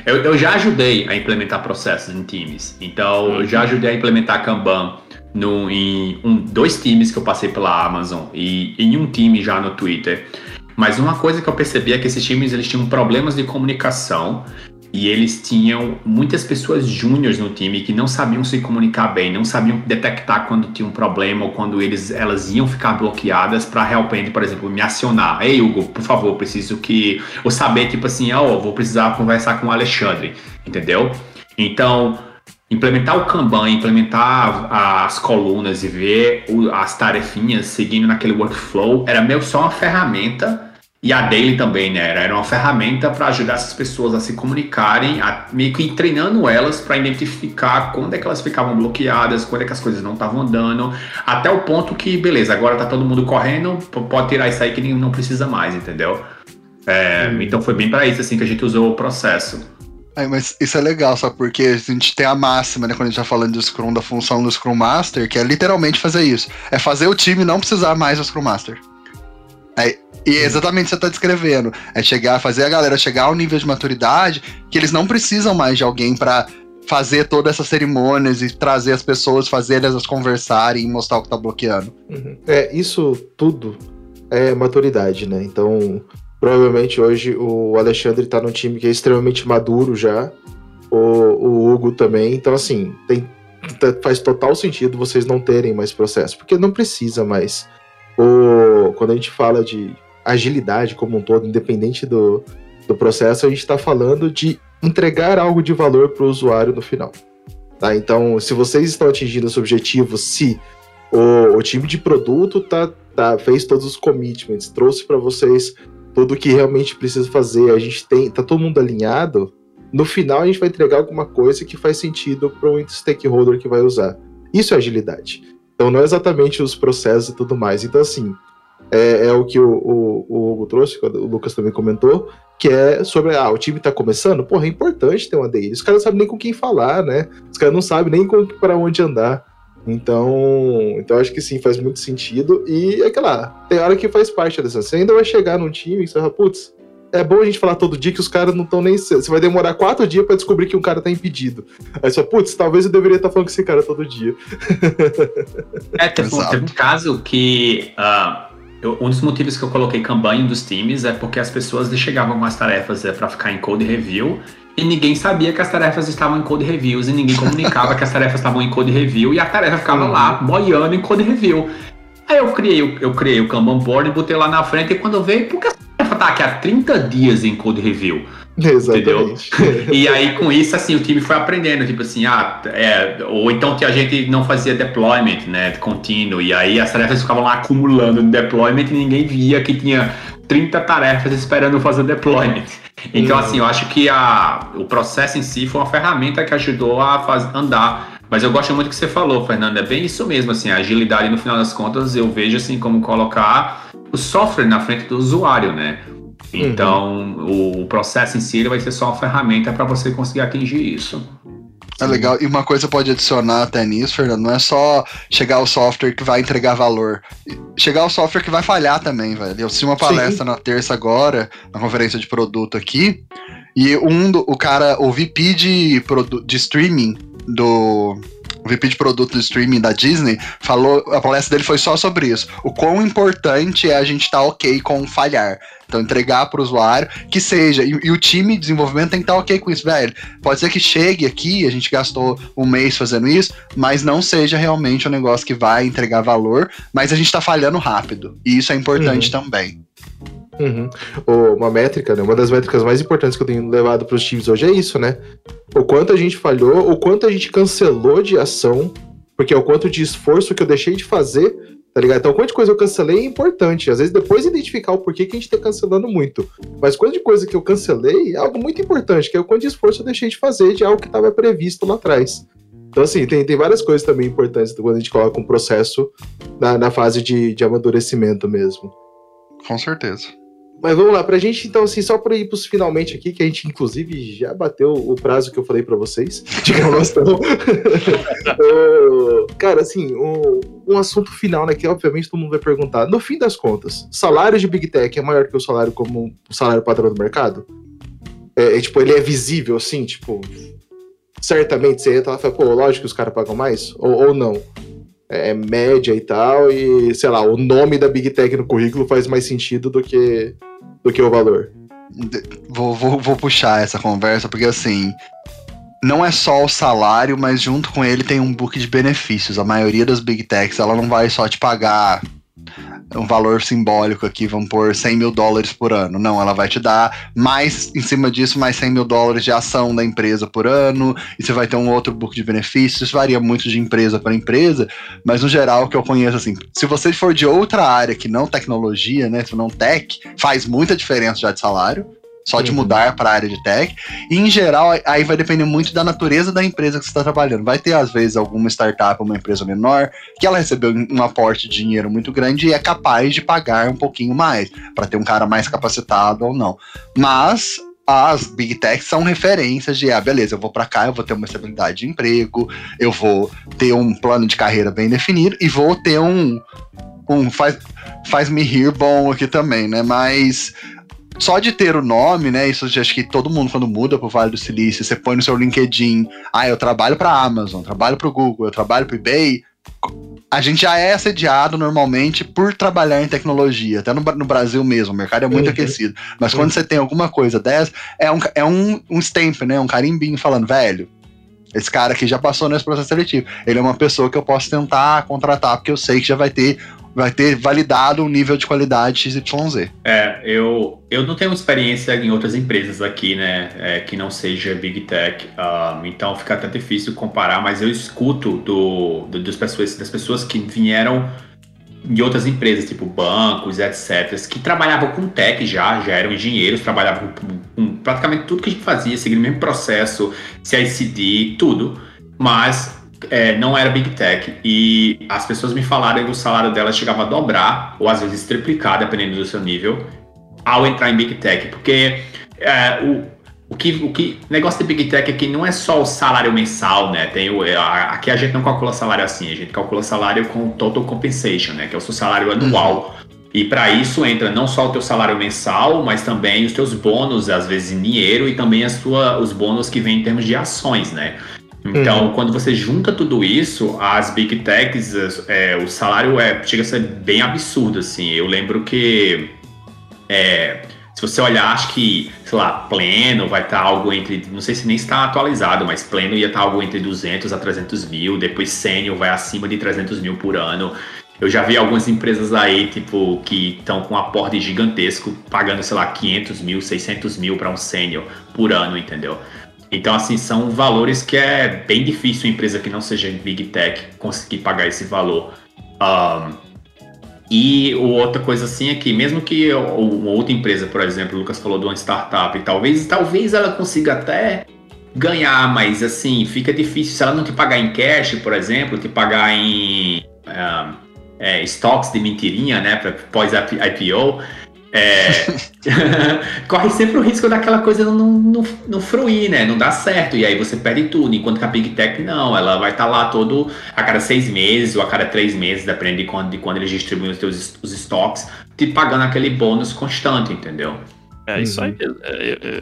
eu, eu já ajudei a implementar processos em times. Então, eu já ajudei a implementar Kanban no, em um, dois times que eu passei pela Amazon e em um time já no Twitter. Mas uma coisa que eu percebi é que esses times eles tinham problemas de comunicação e eles tinham muitas pessoas júniores no time que não sabiam se comunicar bem, não sabiam detectar quando tinha um problema ou quando eles, elas iam ficar bloqueadas para realmente, por exemplo, me acionar. Ei, Hugo, por favor, preciso que. Ou saber, tipo assim, ó, oh, vou precisar conversar com o Alexandre, entendeu? Então, implementar o Kanban, implementar as colunas e ver as tarefinhas seguindo naquele workflow era meio só uma ferramenta e a Daily também, né? Era uma ferramenta para ajudar essas pessoas a se comunicarem, a, meio que treinando elas para identificar quando é que elas ficavam bloqueadas, quando é que as coisas não estavam andando, até o ponto que, beleza, agora tá todo mundo correndo, pode tirar isso aí que não precisa mais, entendeu? É. Então foi bem para isso assim que a gente usou o processo. É, mas isso é legal, só porque a gente tem a máxima, né, quando a gente tá falando do Scrum, da função do Scrum Master, que é literalmente fazer isso. É fazer o time não precisar mais do Scrum Master. É, e é exatamente o que você está descrevendo. É chegar, fazer a galera chegar ao nível de maturidade que eles não precisam mais de alguém para fazer todas essas cerimônias e trazer as pessoas, fazer elas conversarem e mostrar o que está bloqueando. Uhum. É, isso tudo é maturidade, né? Então, provavelmente hoje o Alexandre está num time que é extremamente maduro já, o, o Hugo também. Então, assim, tem, faz total sentido vocês não terem mais processo, porque não precisa mais. O, quando a gente fala de agilidade como um todo, independente do, do processo, a gente está falando de entregar algo de valor para o usuário no final. Tá? Então, se vocês estão atingindo esse objetivo, se o, o time de produto tá, tá, fez todos os commitments, trouxe para vocês tudo que realmente precisa fazer, a gente tem, tá todo mundo alinhado, no final a gente vai entregar alguma coisa que faz sentido para o stakeholder que vai usar. Isso é agilidade. Então não é exatamente os processos e tudo mais. Então, assim, é, é o que o, o, o, Hugo trouxe, o Lucas também comentou, que é sobre, ah, o time tá começando, porra, é importante ter uma DI. Os caras não sabem nem com quem falar, né? Os caras não sabem nem para onde andar. Então, então acho que sim, faz muito sentido. E é que lá, tem hora que faz parte dessa. Você ainda vai chegar num time e você fala, putz, é bom a gente falar todo dia que os caras não estão nem. Você vai demorar quatro dias para descobrir que um cara tá impedido. Aí você fala, putz, talvez eu deveria estar tá falando com esse cara todo dia. É, teve, um, teve um caso que. Uh eu, um dos motivos que eu coloquei campanha dos times é porque as pessoas chegavam com as tarefas é, para ficar em code review e ninguém sabia que as tarefas estavam em code reviews e ninguém comunicava que as tarefas estavam em code review e a tarefa ficava lá boiando em code review. Aí eu criei, eu criei o Kanban board e botei lá na frente e quando eu veio, por que a tarefa tá aqui há 30 dias em code review? Exatamente. Entendeu? e aí, com isso, assim, o time foi aprendendo, tipo assim, ah, é, ou então que a gente não fazia deployment, né, contínuo, e aí as tarefas ficavam lá acumulando no deployment e ninguém via que tinha 30 tarefas esperando fazer deployment. Então, hum. assim, eu acho que a, o processo em si foi uma ferramenta que ajudou a faz, andar. Mas eu gosto muito do que você falou, Fernando, é bem isso mesmo, assim, a agilidade, no final das contas, eu vejo, assim, como colocar o software na frente do usuário, né? Então, uhum. o processo em si vai ser só uma ferramenta para você conseguir atingir isso. É legal. E uma coisa pode adicionar até nisso, Fernando, não é só chegar o software que vai entregar valor. Chegar o software que vai falhar também, velho. Eu fiz uma palestra Sim. na terça agora, na conferência de produto aqui, e um do, o cara, o VP de, de streaming do o VP de produto do streaming da Disney, falou, a palestra dele foi só sobre isso. O quão importante é a gente estar tá ok com falhar. Então, entregar para o usuário que seja. E, e, o time de desenvolvimento tem que estar tá ok com isso, velho. Pode ser que chegue aqui, a gente gastou um mês fazendo isso, mas não seja realmente um negócio que vai entregar valor, mas a gente está falhando rápido. E isso é importante uhum. também. Uhum. Uma métrica, né? Uma das métricas mais importantes que eu tenho levado para os times hoje é isso, né? O quanto a gente falhou, o quanto a gente cancelou de ação, porque é o quanto de esforço que eu deixei de fazer, tá ligado? Então, quanto de coisa eu cancelei é importante. Às vezes, depois identificar o porquê que a gente tá cancelando muito. Mas quanto de coisa que eu cancelei é algo muito importante, que é o quanto de esforço eu deixei de fazer de algo que estava previsto lá atrás. Então, assim, tem, tem várias coisas também importantes quando a gente coloca um processo na, na fase de, de amadurecimento mesmo. Com certeza. Mas vamos lá, pra gente, então, assim, só para ir pros finalmente aqui, que a gente, inclusive, já bateu o prazo que eu falei para vocês de gravação. uh, cara, assim, um, um, assunto final, né, que obviamente todo mundo vai perguntar. No fim das contas, salário de Big Tech é maior que o salário como o salário padrão do mercado? É, é, tipo, ele é visível, assim, tipo, certamente você entra lá e fala, pô, lógico que os caras pagam mais? Ou, ou não? É, média e tal, e sei lá, o nome da Big Tech no currículo faz mais sentido do que, do que o valor. Vou, vou, vou puxar essa conversa, porque assim, não é só o salário, mas junto com ele tem um book de benefícios. A maioria das Big Techs, ela não vai só te pagar um valor simbólico aqui, vamos pôr 100 mil dólares por ano. Não, ela vai te dar mais, em cima disso, mais 100 mil dólares de ação da empresa por ano, e você vai ter um outro book de benefícios. Isso varia muito de empresa para empresa, mas no geral, o que eu conheço, assim, se você for de outra área que não tecnologia, né, se não tech, faz muita diferença já de salário só de uhum. mudar para a área de tech. E em geral, aí vai depender muito da natureza da empresa que você está trabalhando. Vai ter, às vezes, alguma startup, uma empresa menor, que ela recebeu um aporte de dinheiro muito grande e é capaz de pagar um pouquinho mais, para ter um cara mais capacitado ou não. Mas as big techs são referências de, ah, beleza, eu vou para cá, eu vou ter uma estabilidade de emprego, eu vou ter um plano de carreira bem definido e vou ter um um faz faz me rir bom aqui também, né? Mas só de ter o nome, né? Isso acho que todo mundo, quando muda pro Vale do Silício, você põe no seu LinkedIn, ah, eu trabalho pra Amazon, trabalho pro Google, eu trabalho pro eBay. A gente já é assediado normalmente por trabalhar em tecnologia, até no, no Brasil mesmo, o mercado é muito uhum. aquecido. Mas uhum. quando você tem alguma coisa dessa, é um, é um, um stamp, né? Um carimbinho falando, velho, esse cara aqui já passou nesse processo seletivo. Ele é uma pessoa que eu posso tentar contratar, porque eu sei que já vai ter vai ter validado um nível de qualidade XYZ. É, eu, eu não tenho experiência em outras empresas aqui, né, é, que não seja Big Tech, um, então fica até difícil comparar, mas eu escuto do, do, das, pessoas, das pessoas que vieram de outras empresas, tipo bancos, etc., que trabalhavam com tech já, já eram engenheiros, trabalhavam com, com praticamente tudo que a gente fazia, seguindo o mesmo processo, CICD, tudo, mas é, não era Big Tech. E as pessoas me falaram que o salário dela chegava a dobrar, ou às vezes triplicar, dependendo do seu nível, ao entrar em Big Tech. Porque é, o, o que, o que negócio de Big Tech é que não é só o salário mensal, né? Tem o, aqui a gente não calcula salário assim, a gente calcula salário com total compensation, né? Que é o seu salário anual. Uhum. E para isso entra não só o teu salário mensal, mas também os teus bônus, às vezes em dinheiro, e também a sua, os bônus que vêm em termos de ações, né? Então, uhum. quando você junta tudo isso, as big techs, é, o salário é, chega a ser bem absurdo, assim. Eu lembro que, é, se você olhar, acho que, sei lá, pleno vai estar algo entre, não sei se nem está atualizado, mas pleno ia estar algo entre 200 a 300 mil, depois sênior vai acima de 300 mil por ano. Eu já vi algumas empresas aí, tipo, que estão com um aporte gigantesco, pagando, sei lá, 500 mil, 600 mil para um sênior por ano, entendeu? Então, assim, são valores que é bem difícil uma empresa que não seja Big Tech conseguir pagar esse valor. Um, e outra coisa assim é que mesmo que uma outra empresa, por exemplo, o Lucas falou de uma startup, talvez, talvez ela consiga até ganhar, mas assim, fica difícil. Se ela não te pagar em cash, por exemplo, te pagar em um, é, stocks de mentirinha, né, pós-IPO, é, corre sempre o risco daquela coisa não, não, não fruir, né? Não dá certo. E aí você perde tudo. Enquanto que a Big Tech não, ela vai estar tá lá todo a cada seis meses ou a cada três meses, depende de quando, de quando eles distribuem os teus os estoques, te pagando aquele bônus constante, entendeu? É isso aí. Eu,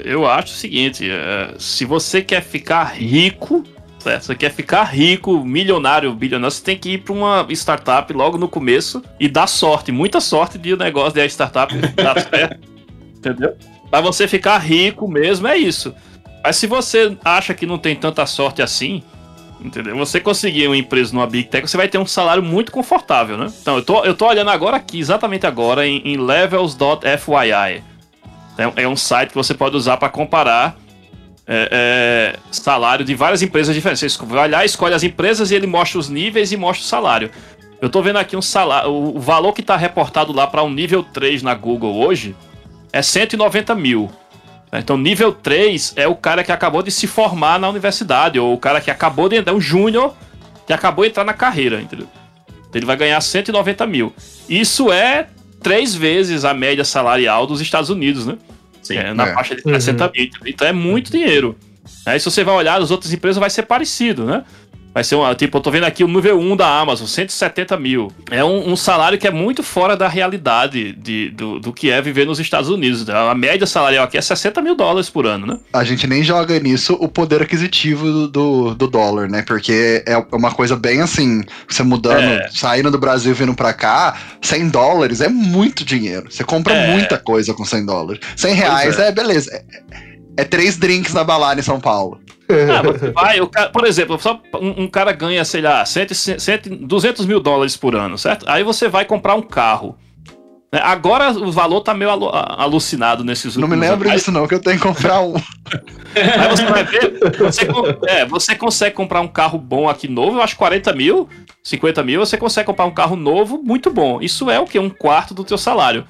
eu acho o seguinte: é, se você quer ficar rico, Certo? Você quer ficar rico, milionário, bilionário, você tem que ir para uma startup logo no começo e dar sorte, muita sorte de o negócio de a startup dar certo. Entendeu? Para você ficar rico mesmo, é isso. Mas se você acha que não tem tanta sorte assim, entendeu? Você conseguir uma empresa numa Big Tech, você vai ter um salário muito confortável, né? Então, eu tô, eu tô olhando agora aqui, exatamente agora, em, em levels.fyi. É, é um site que você pode usar para comparar é, é, salário de várias empresas diferentes. Você vai olhar, escolhe as empresas e ele mostra os níveis e mostra o salário. Eu tô vendo aqui um salário. O valor que tá reportado lá para um nível 3 na Google hoje é 190 mil. Então, nível 3 é o cara que acabou de se formar na universidade, ou o cara que acabou de entrar, um júnior que acabou de entrar na carreira, entendeu? Então, ele vai ganhar 190 mil. Isso é três vezes a média salarial dos Estados Unidos, né? Sim, é, na é. faixa de 60 uhum. mil. Então é muito dinheiro. Aí se você vai olhar as outras empresas, vai ser parecido, né? Vai ser um. Tipo, eu tô vendo aqui o nível 1 da Amazon, 170 mil. É um, um salário que é muito fora da realidade de, do, do que é viver nos Estados Unidos. A média salarial aqui é 60 mil dólares por ano, né? A gente nem joga nisso o poder aquisitivo do, do dólar, né? Porque é uma coisa bem assim, você mudando, É. saindo do Brasil e vindo pra cá, 100 dólares é muito dinheiro. Você compra É. muita coisa com 100 dólares. 100 reais é. é. beleza. É, é três drinks na balada em São Paulo. Ah, você vai, o cara- por exemplo, só um, um cara ganha, sei lá, 100, 100, 200 mil dólares por ano, certo? Aí você vai comprar um carro. né? Agora o valor tá meio alucinado nesses Não me lembro disso, não, que eu tenho que comprar um. Aí você vai ver, você, é, você consegue comprar um carro bom aqui novo, eu acho 40 mil, 50 mil, você consegue comprar um carro novo muito bom. Isso é o que? Um quarto do teu salário.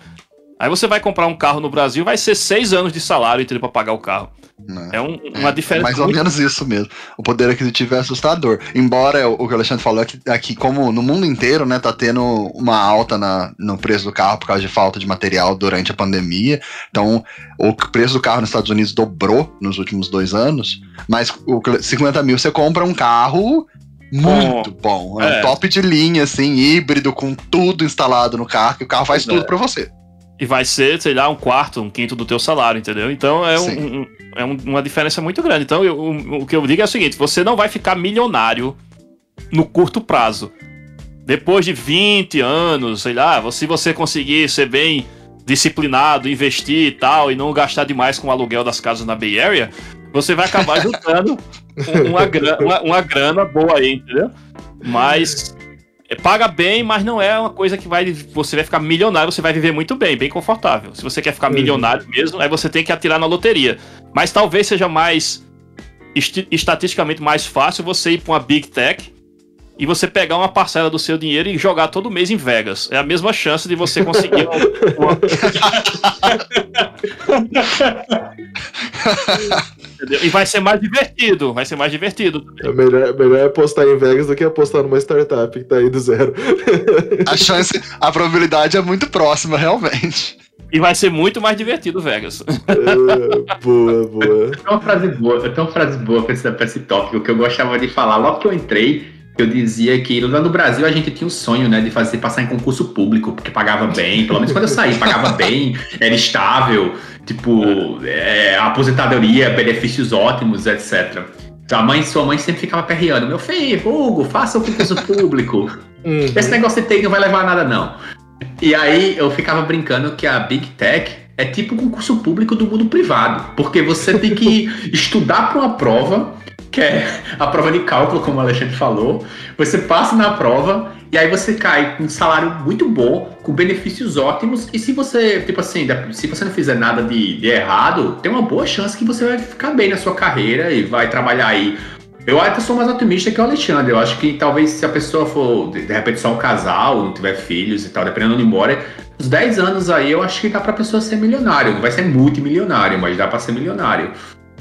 Aí você vai comprar um carro no Brasil, vai ser seis anos de salário entendeu, pra pagar o carro. Né? É um- uma É diferença. mais ou muito- menos isso mesmo. O poder aquisitivo é assustador. Embora o que o Alexandre falou aqui, aqui como no mundo inteiro, né, tá tendo uma alta na, no preço do carro por causa de falta de material durante a pandemia. Então, o preço do carro nos Estados Unidos dobrou nos últimos dois anos. Mas o que- 50 mil você compra um carro muito bom. É um É. top de linha, assim, híbrido, com tudo instalado no carro, que o carro faz Pois tudo é. pra você. E vai ser, sei lá, um quarto, um quinto do teu salário, entendeu? Então é, um- um- é um- uma diferença muito grande. Então eu- o, que eu digo é o seguinte: você não vai ficar milionário no curto prazo. Depois de 20 anos, sei lá, se você conseguir ser bem disciplinado, investir e tal, e não gastar demais com o aluguel das casas na Bay Area, você vai acabar juntando um- uma, uma- uma grana boa aí, entendeu? Mas paga bem, mas não é uma coisa que vai. Você vai ficar milionário, você vai viver muito bem, bem confortável. Se você quer ficar Uhum. milionário mesmo, aí você tem que atirar na loteria. Mas talvez seja mais. estatisticamente mais fácil você ir para uma Big Tech e você pegar uma parcela do seu dinheiro e jogar todo mês em Vegas. É a mesma chance de você conseguir uma. E vai ser mais divertido. Vai ser mais divertido. É melhor, melhor apostar em Vegas do que apostar numa startup que tá aí do zero. A chance, a probabilidade é muito próxima, realmente. E vai ser muito mais divertido Vegas. Ah, boa, boa. Eu tenho uma frase boa, eu tenho uma frase boa pra esse, pra esse tópico que eu gostava de falar. Logo que eu entrei, eu dizia que lá no Brasil a gente tinha um sonho, né, de fazer passar em concurso público, porque pagava bem, pelo menos quando eu saí, pagava bem, era estável, tipo, é, aposentadoria, benefícios ótimos, etc. Sua mãe, sua mãe sempre ficava perreando, meu filho, Hugo, faça o concurso público. Uhum. Esse negócio de TI não vai levar a nada, não. E aí eu ficava brincando que a Big Tech é tipo um concurso público do mundo privado. Porque você tem que estudar para uma prova, que é a prova de cálculo, como o Alexandre falou. Você passa na prova e aí você cai com um salário muito bom, com benefícios ótimos. E se você, tipo assim, se você não fizer nada de, de errado, tem uma boa chance que você vai ficar bem na sua carreira e vai trabalhar aí eu até sou mais otimista que o Alexandre. Eu acho que talvez se a pessoa for, de repente, só um casal, não tiver filhos e tal, dependendo de onde mora, uns 10 anos aí eu acho que dá pra pessoa ser milionário. Não vai ser multimilionário, mas dá pra ser milionário.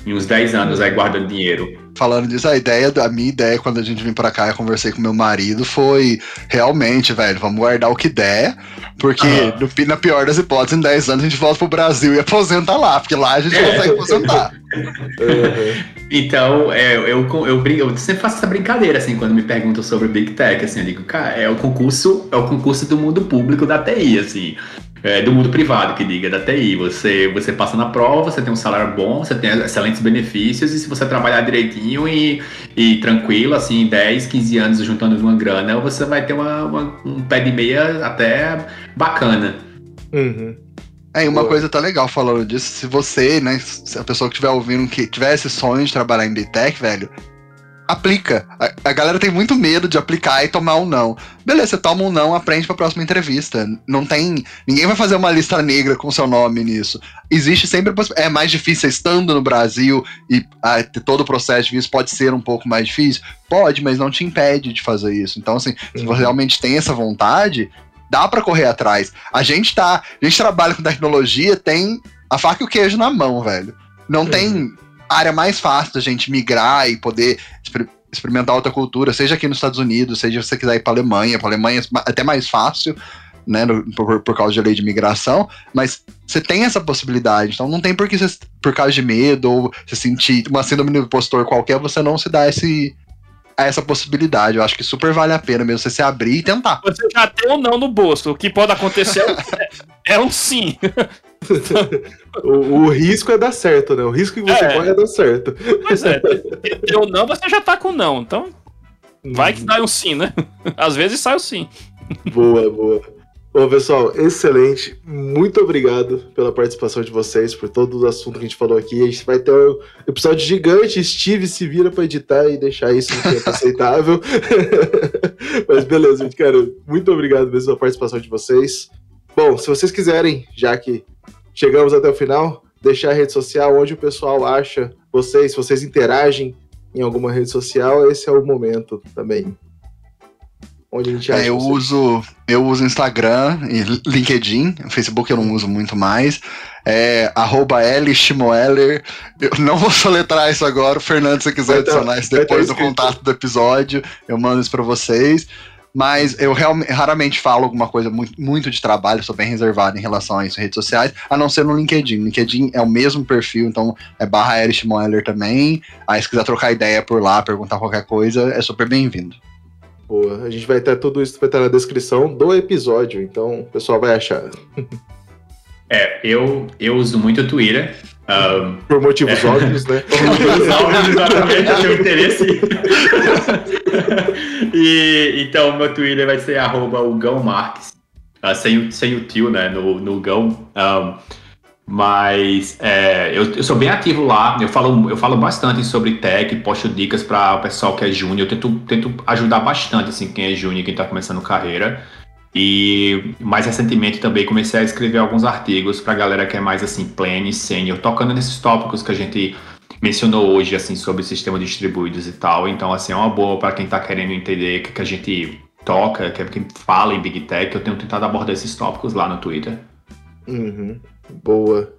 Em uns 10 anos aí guardando dinheiro. Falando disso, a ideia, a minha ideia quando a gente vem pra cá e eu conversei com meu marido foi realmente, velho, vamos guardar o que der, porque Aham. no na pior das hipóteses, em 10 anos a gente volta pro Brasil e aposenta lá, porque lá a gente É. consegue aposentar. Uhum. Então, é, eu, eu, brin- eu sempre faço essa brincadeira, assim, quando me perguntam sobre Big Tech, assim, eu digo, cara, é o concurso, é o concurso do mundo público da TI, assim. É, do mundo privado, que diga, da TI. Você, você passa na prova, você tem um salário bom, você tem excelentes benefícios, e se você trabalhar direitinho e, e tranquilo, assim, 10, 15 anos juntando uma grana, você vai ter uma, uma- um pé de meia até bacana. Uhum. É, e uma Boa. coisa tá legal falando disso, se você, né, se a pessoa que estiver ouvindo que tiver esse sonho de trabalhar em Big Tech, velho, aplica. A, a galera tem muito medo de aplicar e tomar um não. Beleza, você toma um não, aprende pra próxima entrevista. Não tem. Ninguém vai fazer uma lista negra com seu nome nisso. Existe sempre. É mais difícil estando no Brasil e ah, ter todo o processo de visto pode ser um pouco mais difícil? Pode, mas não te impede de fazer isso. Então, assim, se você realmente tem essa vontade, dá pra correr atrás. A gente tá. A gente trabalha com tecnologia, tem a faca e o queijo na mão, velho. Não tem área mais fácil da gente migrar e poder exper- experimentar outra cultura, seja aqui nos Estados Unidos, seja se você quiser ir pra Alemanha. Pra Alemanha é até mais fácil, né, por, por causa de lei de imigração, mas você tem essa possibilidade, então não tem por que você, por causa de medo ou se sentir uma síndrome do impostor qualquer, você não se dá esse, essa possibilidade. Eu acho que super vale a pena mesmo você se abrir e tentar. Você já tem um não no bolso. O que pode acontecer é, é um sim. o, o, risco é dar certo, né? O risco que você é. corre é dar certo. Pois é, deu não, você já tá com não. Então, vai que dá um sim, né? Às vezes sai o sim. Boa, boa. Bom, pessoal, excelente. Muito obrigado pela participação de vocês, por todo o assunto que a gente falou aqui. A gente vai ter um episódio gigante. Steve se vira para editar e deixar isso no tempo aceitável. Mas beleza, gente, cara, muito obrigado mesmo pela participação de vocês. Bom, se vocês quiserem, já que chegamos até o final, deixar a rede social onde o pessoal acha vocês, se vocês interagem em alguma rede social, esse é o momento também. Onde a gente acha é, eu uso eu uso Instagram e LinkedIn, Facebook eu não uso muito mais. É, arroba L Schmoeller. Eu não vou soletrar isso agora, o Fernando, se quiser adicionar isso depois no contato do episódio, eu mando isso para vocês. Mas eu realmente, raramente falo alguma coisa muito, muito de trabalho, sou bem reservado em relação a isso em redes sociais, a não ser no LinkedIn. LinkedIn é o mesmo perfil, então é barra Erich Moeller também. Aí se quiser trocar ideia por lá, perguntar qualquer coisa, é super bem-vindo. Boa, a gente vai ter tudo isso vai estar na descrição do episódio, então o pessoal vai achar. É, eu, eu uso muito o Twitter. Um, Por motivos é. óbvios, né? Por motivos óbvios, exatamente, eu tenho interesse. e, então, meu Twitter vai ser arroba o Gão Marques, uh, sem, sem o tio, né, no, no Gão. Um, mas é, eu, eu, sou bem ativo lá, eu falo, eu falo bastante sobre tech, posto dicas para o pessoal que é júnior, eu tento, tento ajudar bastante assim, quem é júnior, quem está começando carreira. E mais recentemente também comecei a escrever alguns artigos para a galera que é mais assim, plane, sênior, tocando nesses tópicos que a gente mencionou hoje, assim, sobre sistema distribuídos e tal. Então, assim, é uma boa para quem está querendo entender o que, que a gente toca, que, que fala em Big Tech. Eu tenho tentado abordar esses tópicos lá no Twitter. Uhum. Boa.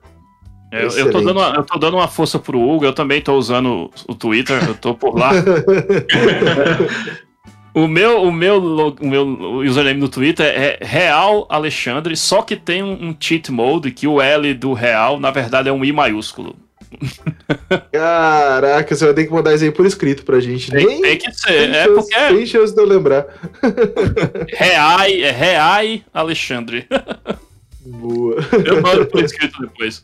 Eu, eu, tô dando uma, eu tô dando uma força pro Hugo, eu também tô usando o Twitter, eu tô por lá. o meu, o meu, o meu username no Twitter é Real Alexandre, só que tem um, um cheat mode que o L do Real, na verdade, é um I maiúsculo. Caraca, você vai ter que mandar isso aí por escrito pra gente. Tem, Nem, tem que ser, é chance, porque. Tem chance de eu lembrar. Reai, é Reai Alexandre. Boa. Eu mando por escrito depois.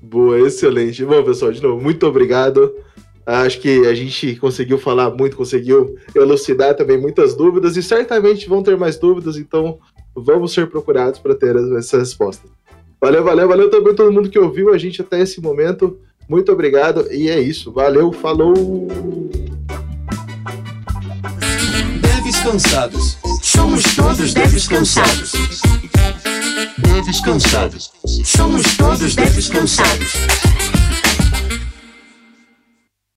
Boa, excelente. Bom, pessoal, de novo, muito obrigado. Acho que a gente conseguiu falar muito, conseguiu elucidar também muitas dúvidas e certamente vão ter mais dúvidas, então vamos ser procurados para ter essas respostas. Valeu, valeu, valeu também todo mundo que ouviu a gente até esse momento. Muito obrigado e é isso. Valeu, falou! Deves cansados. Somos todos deves cansados. Deves cansados. Somos todos deves cansados.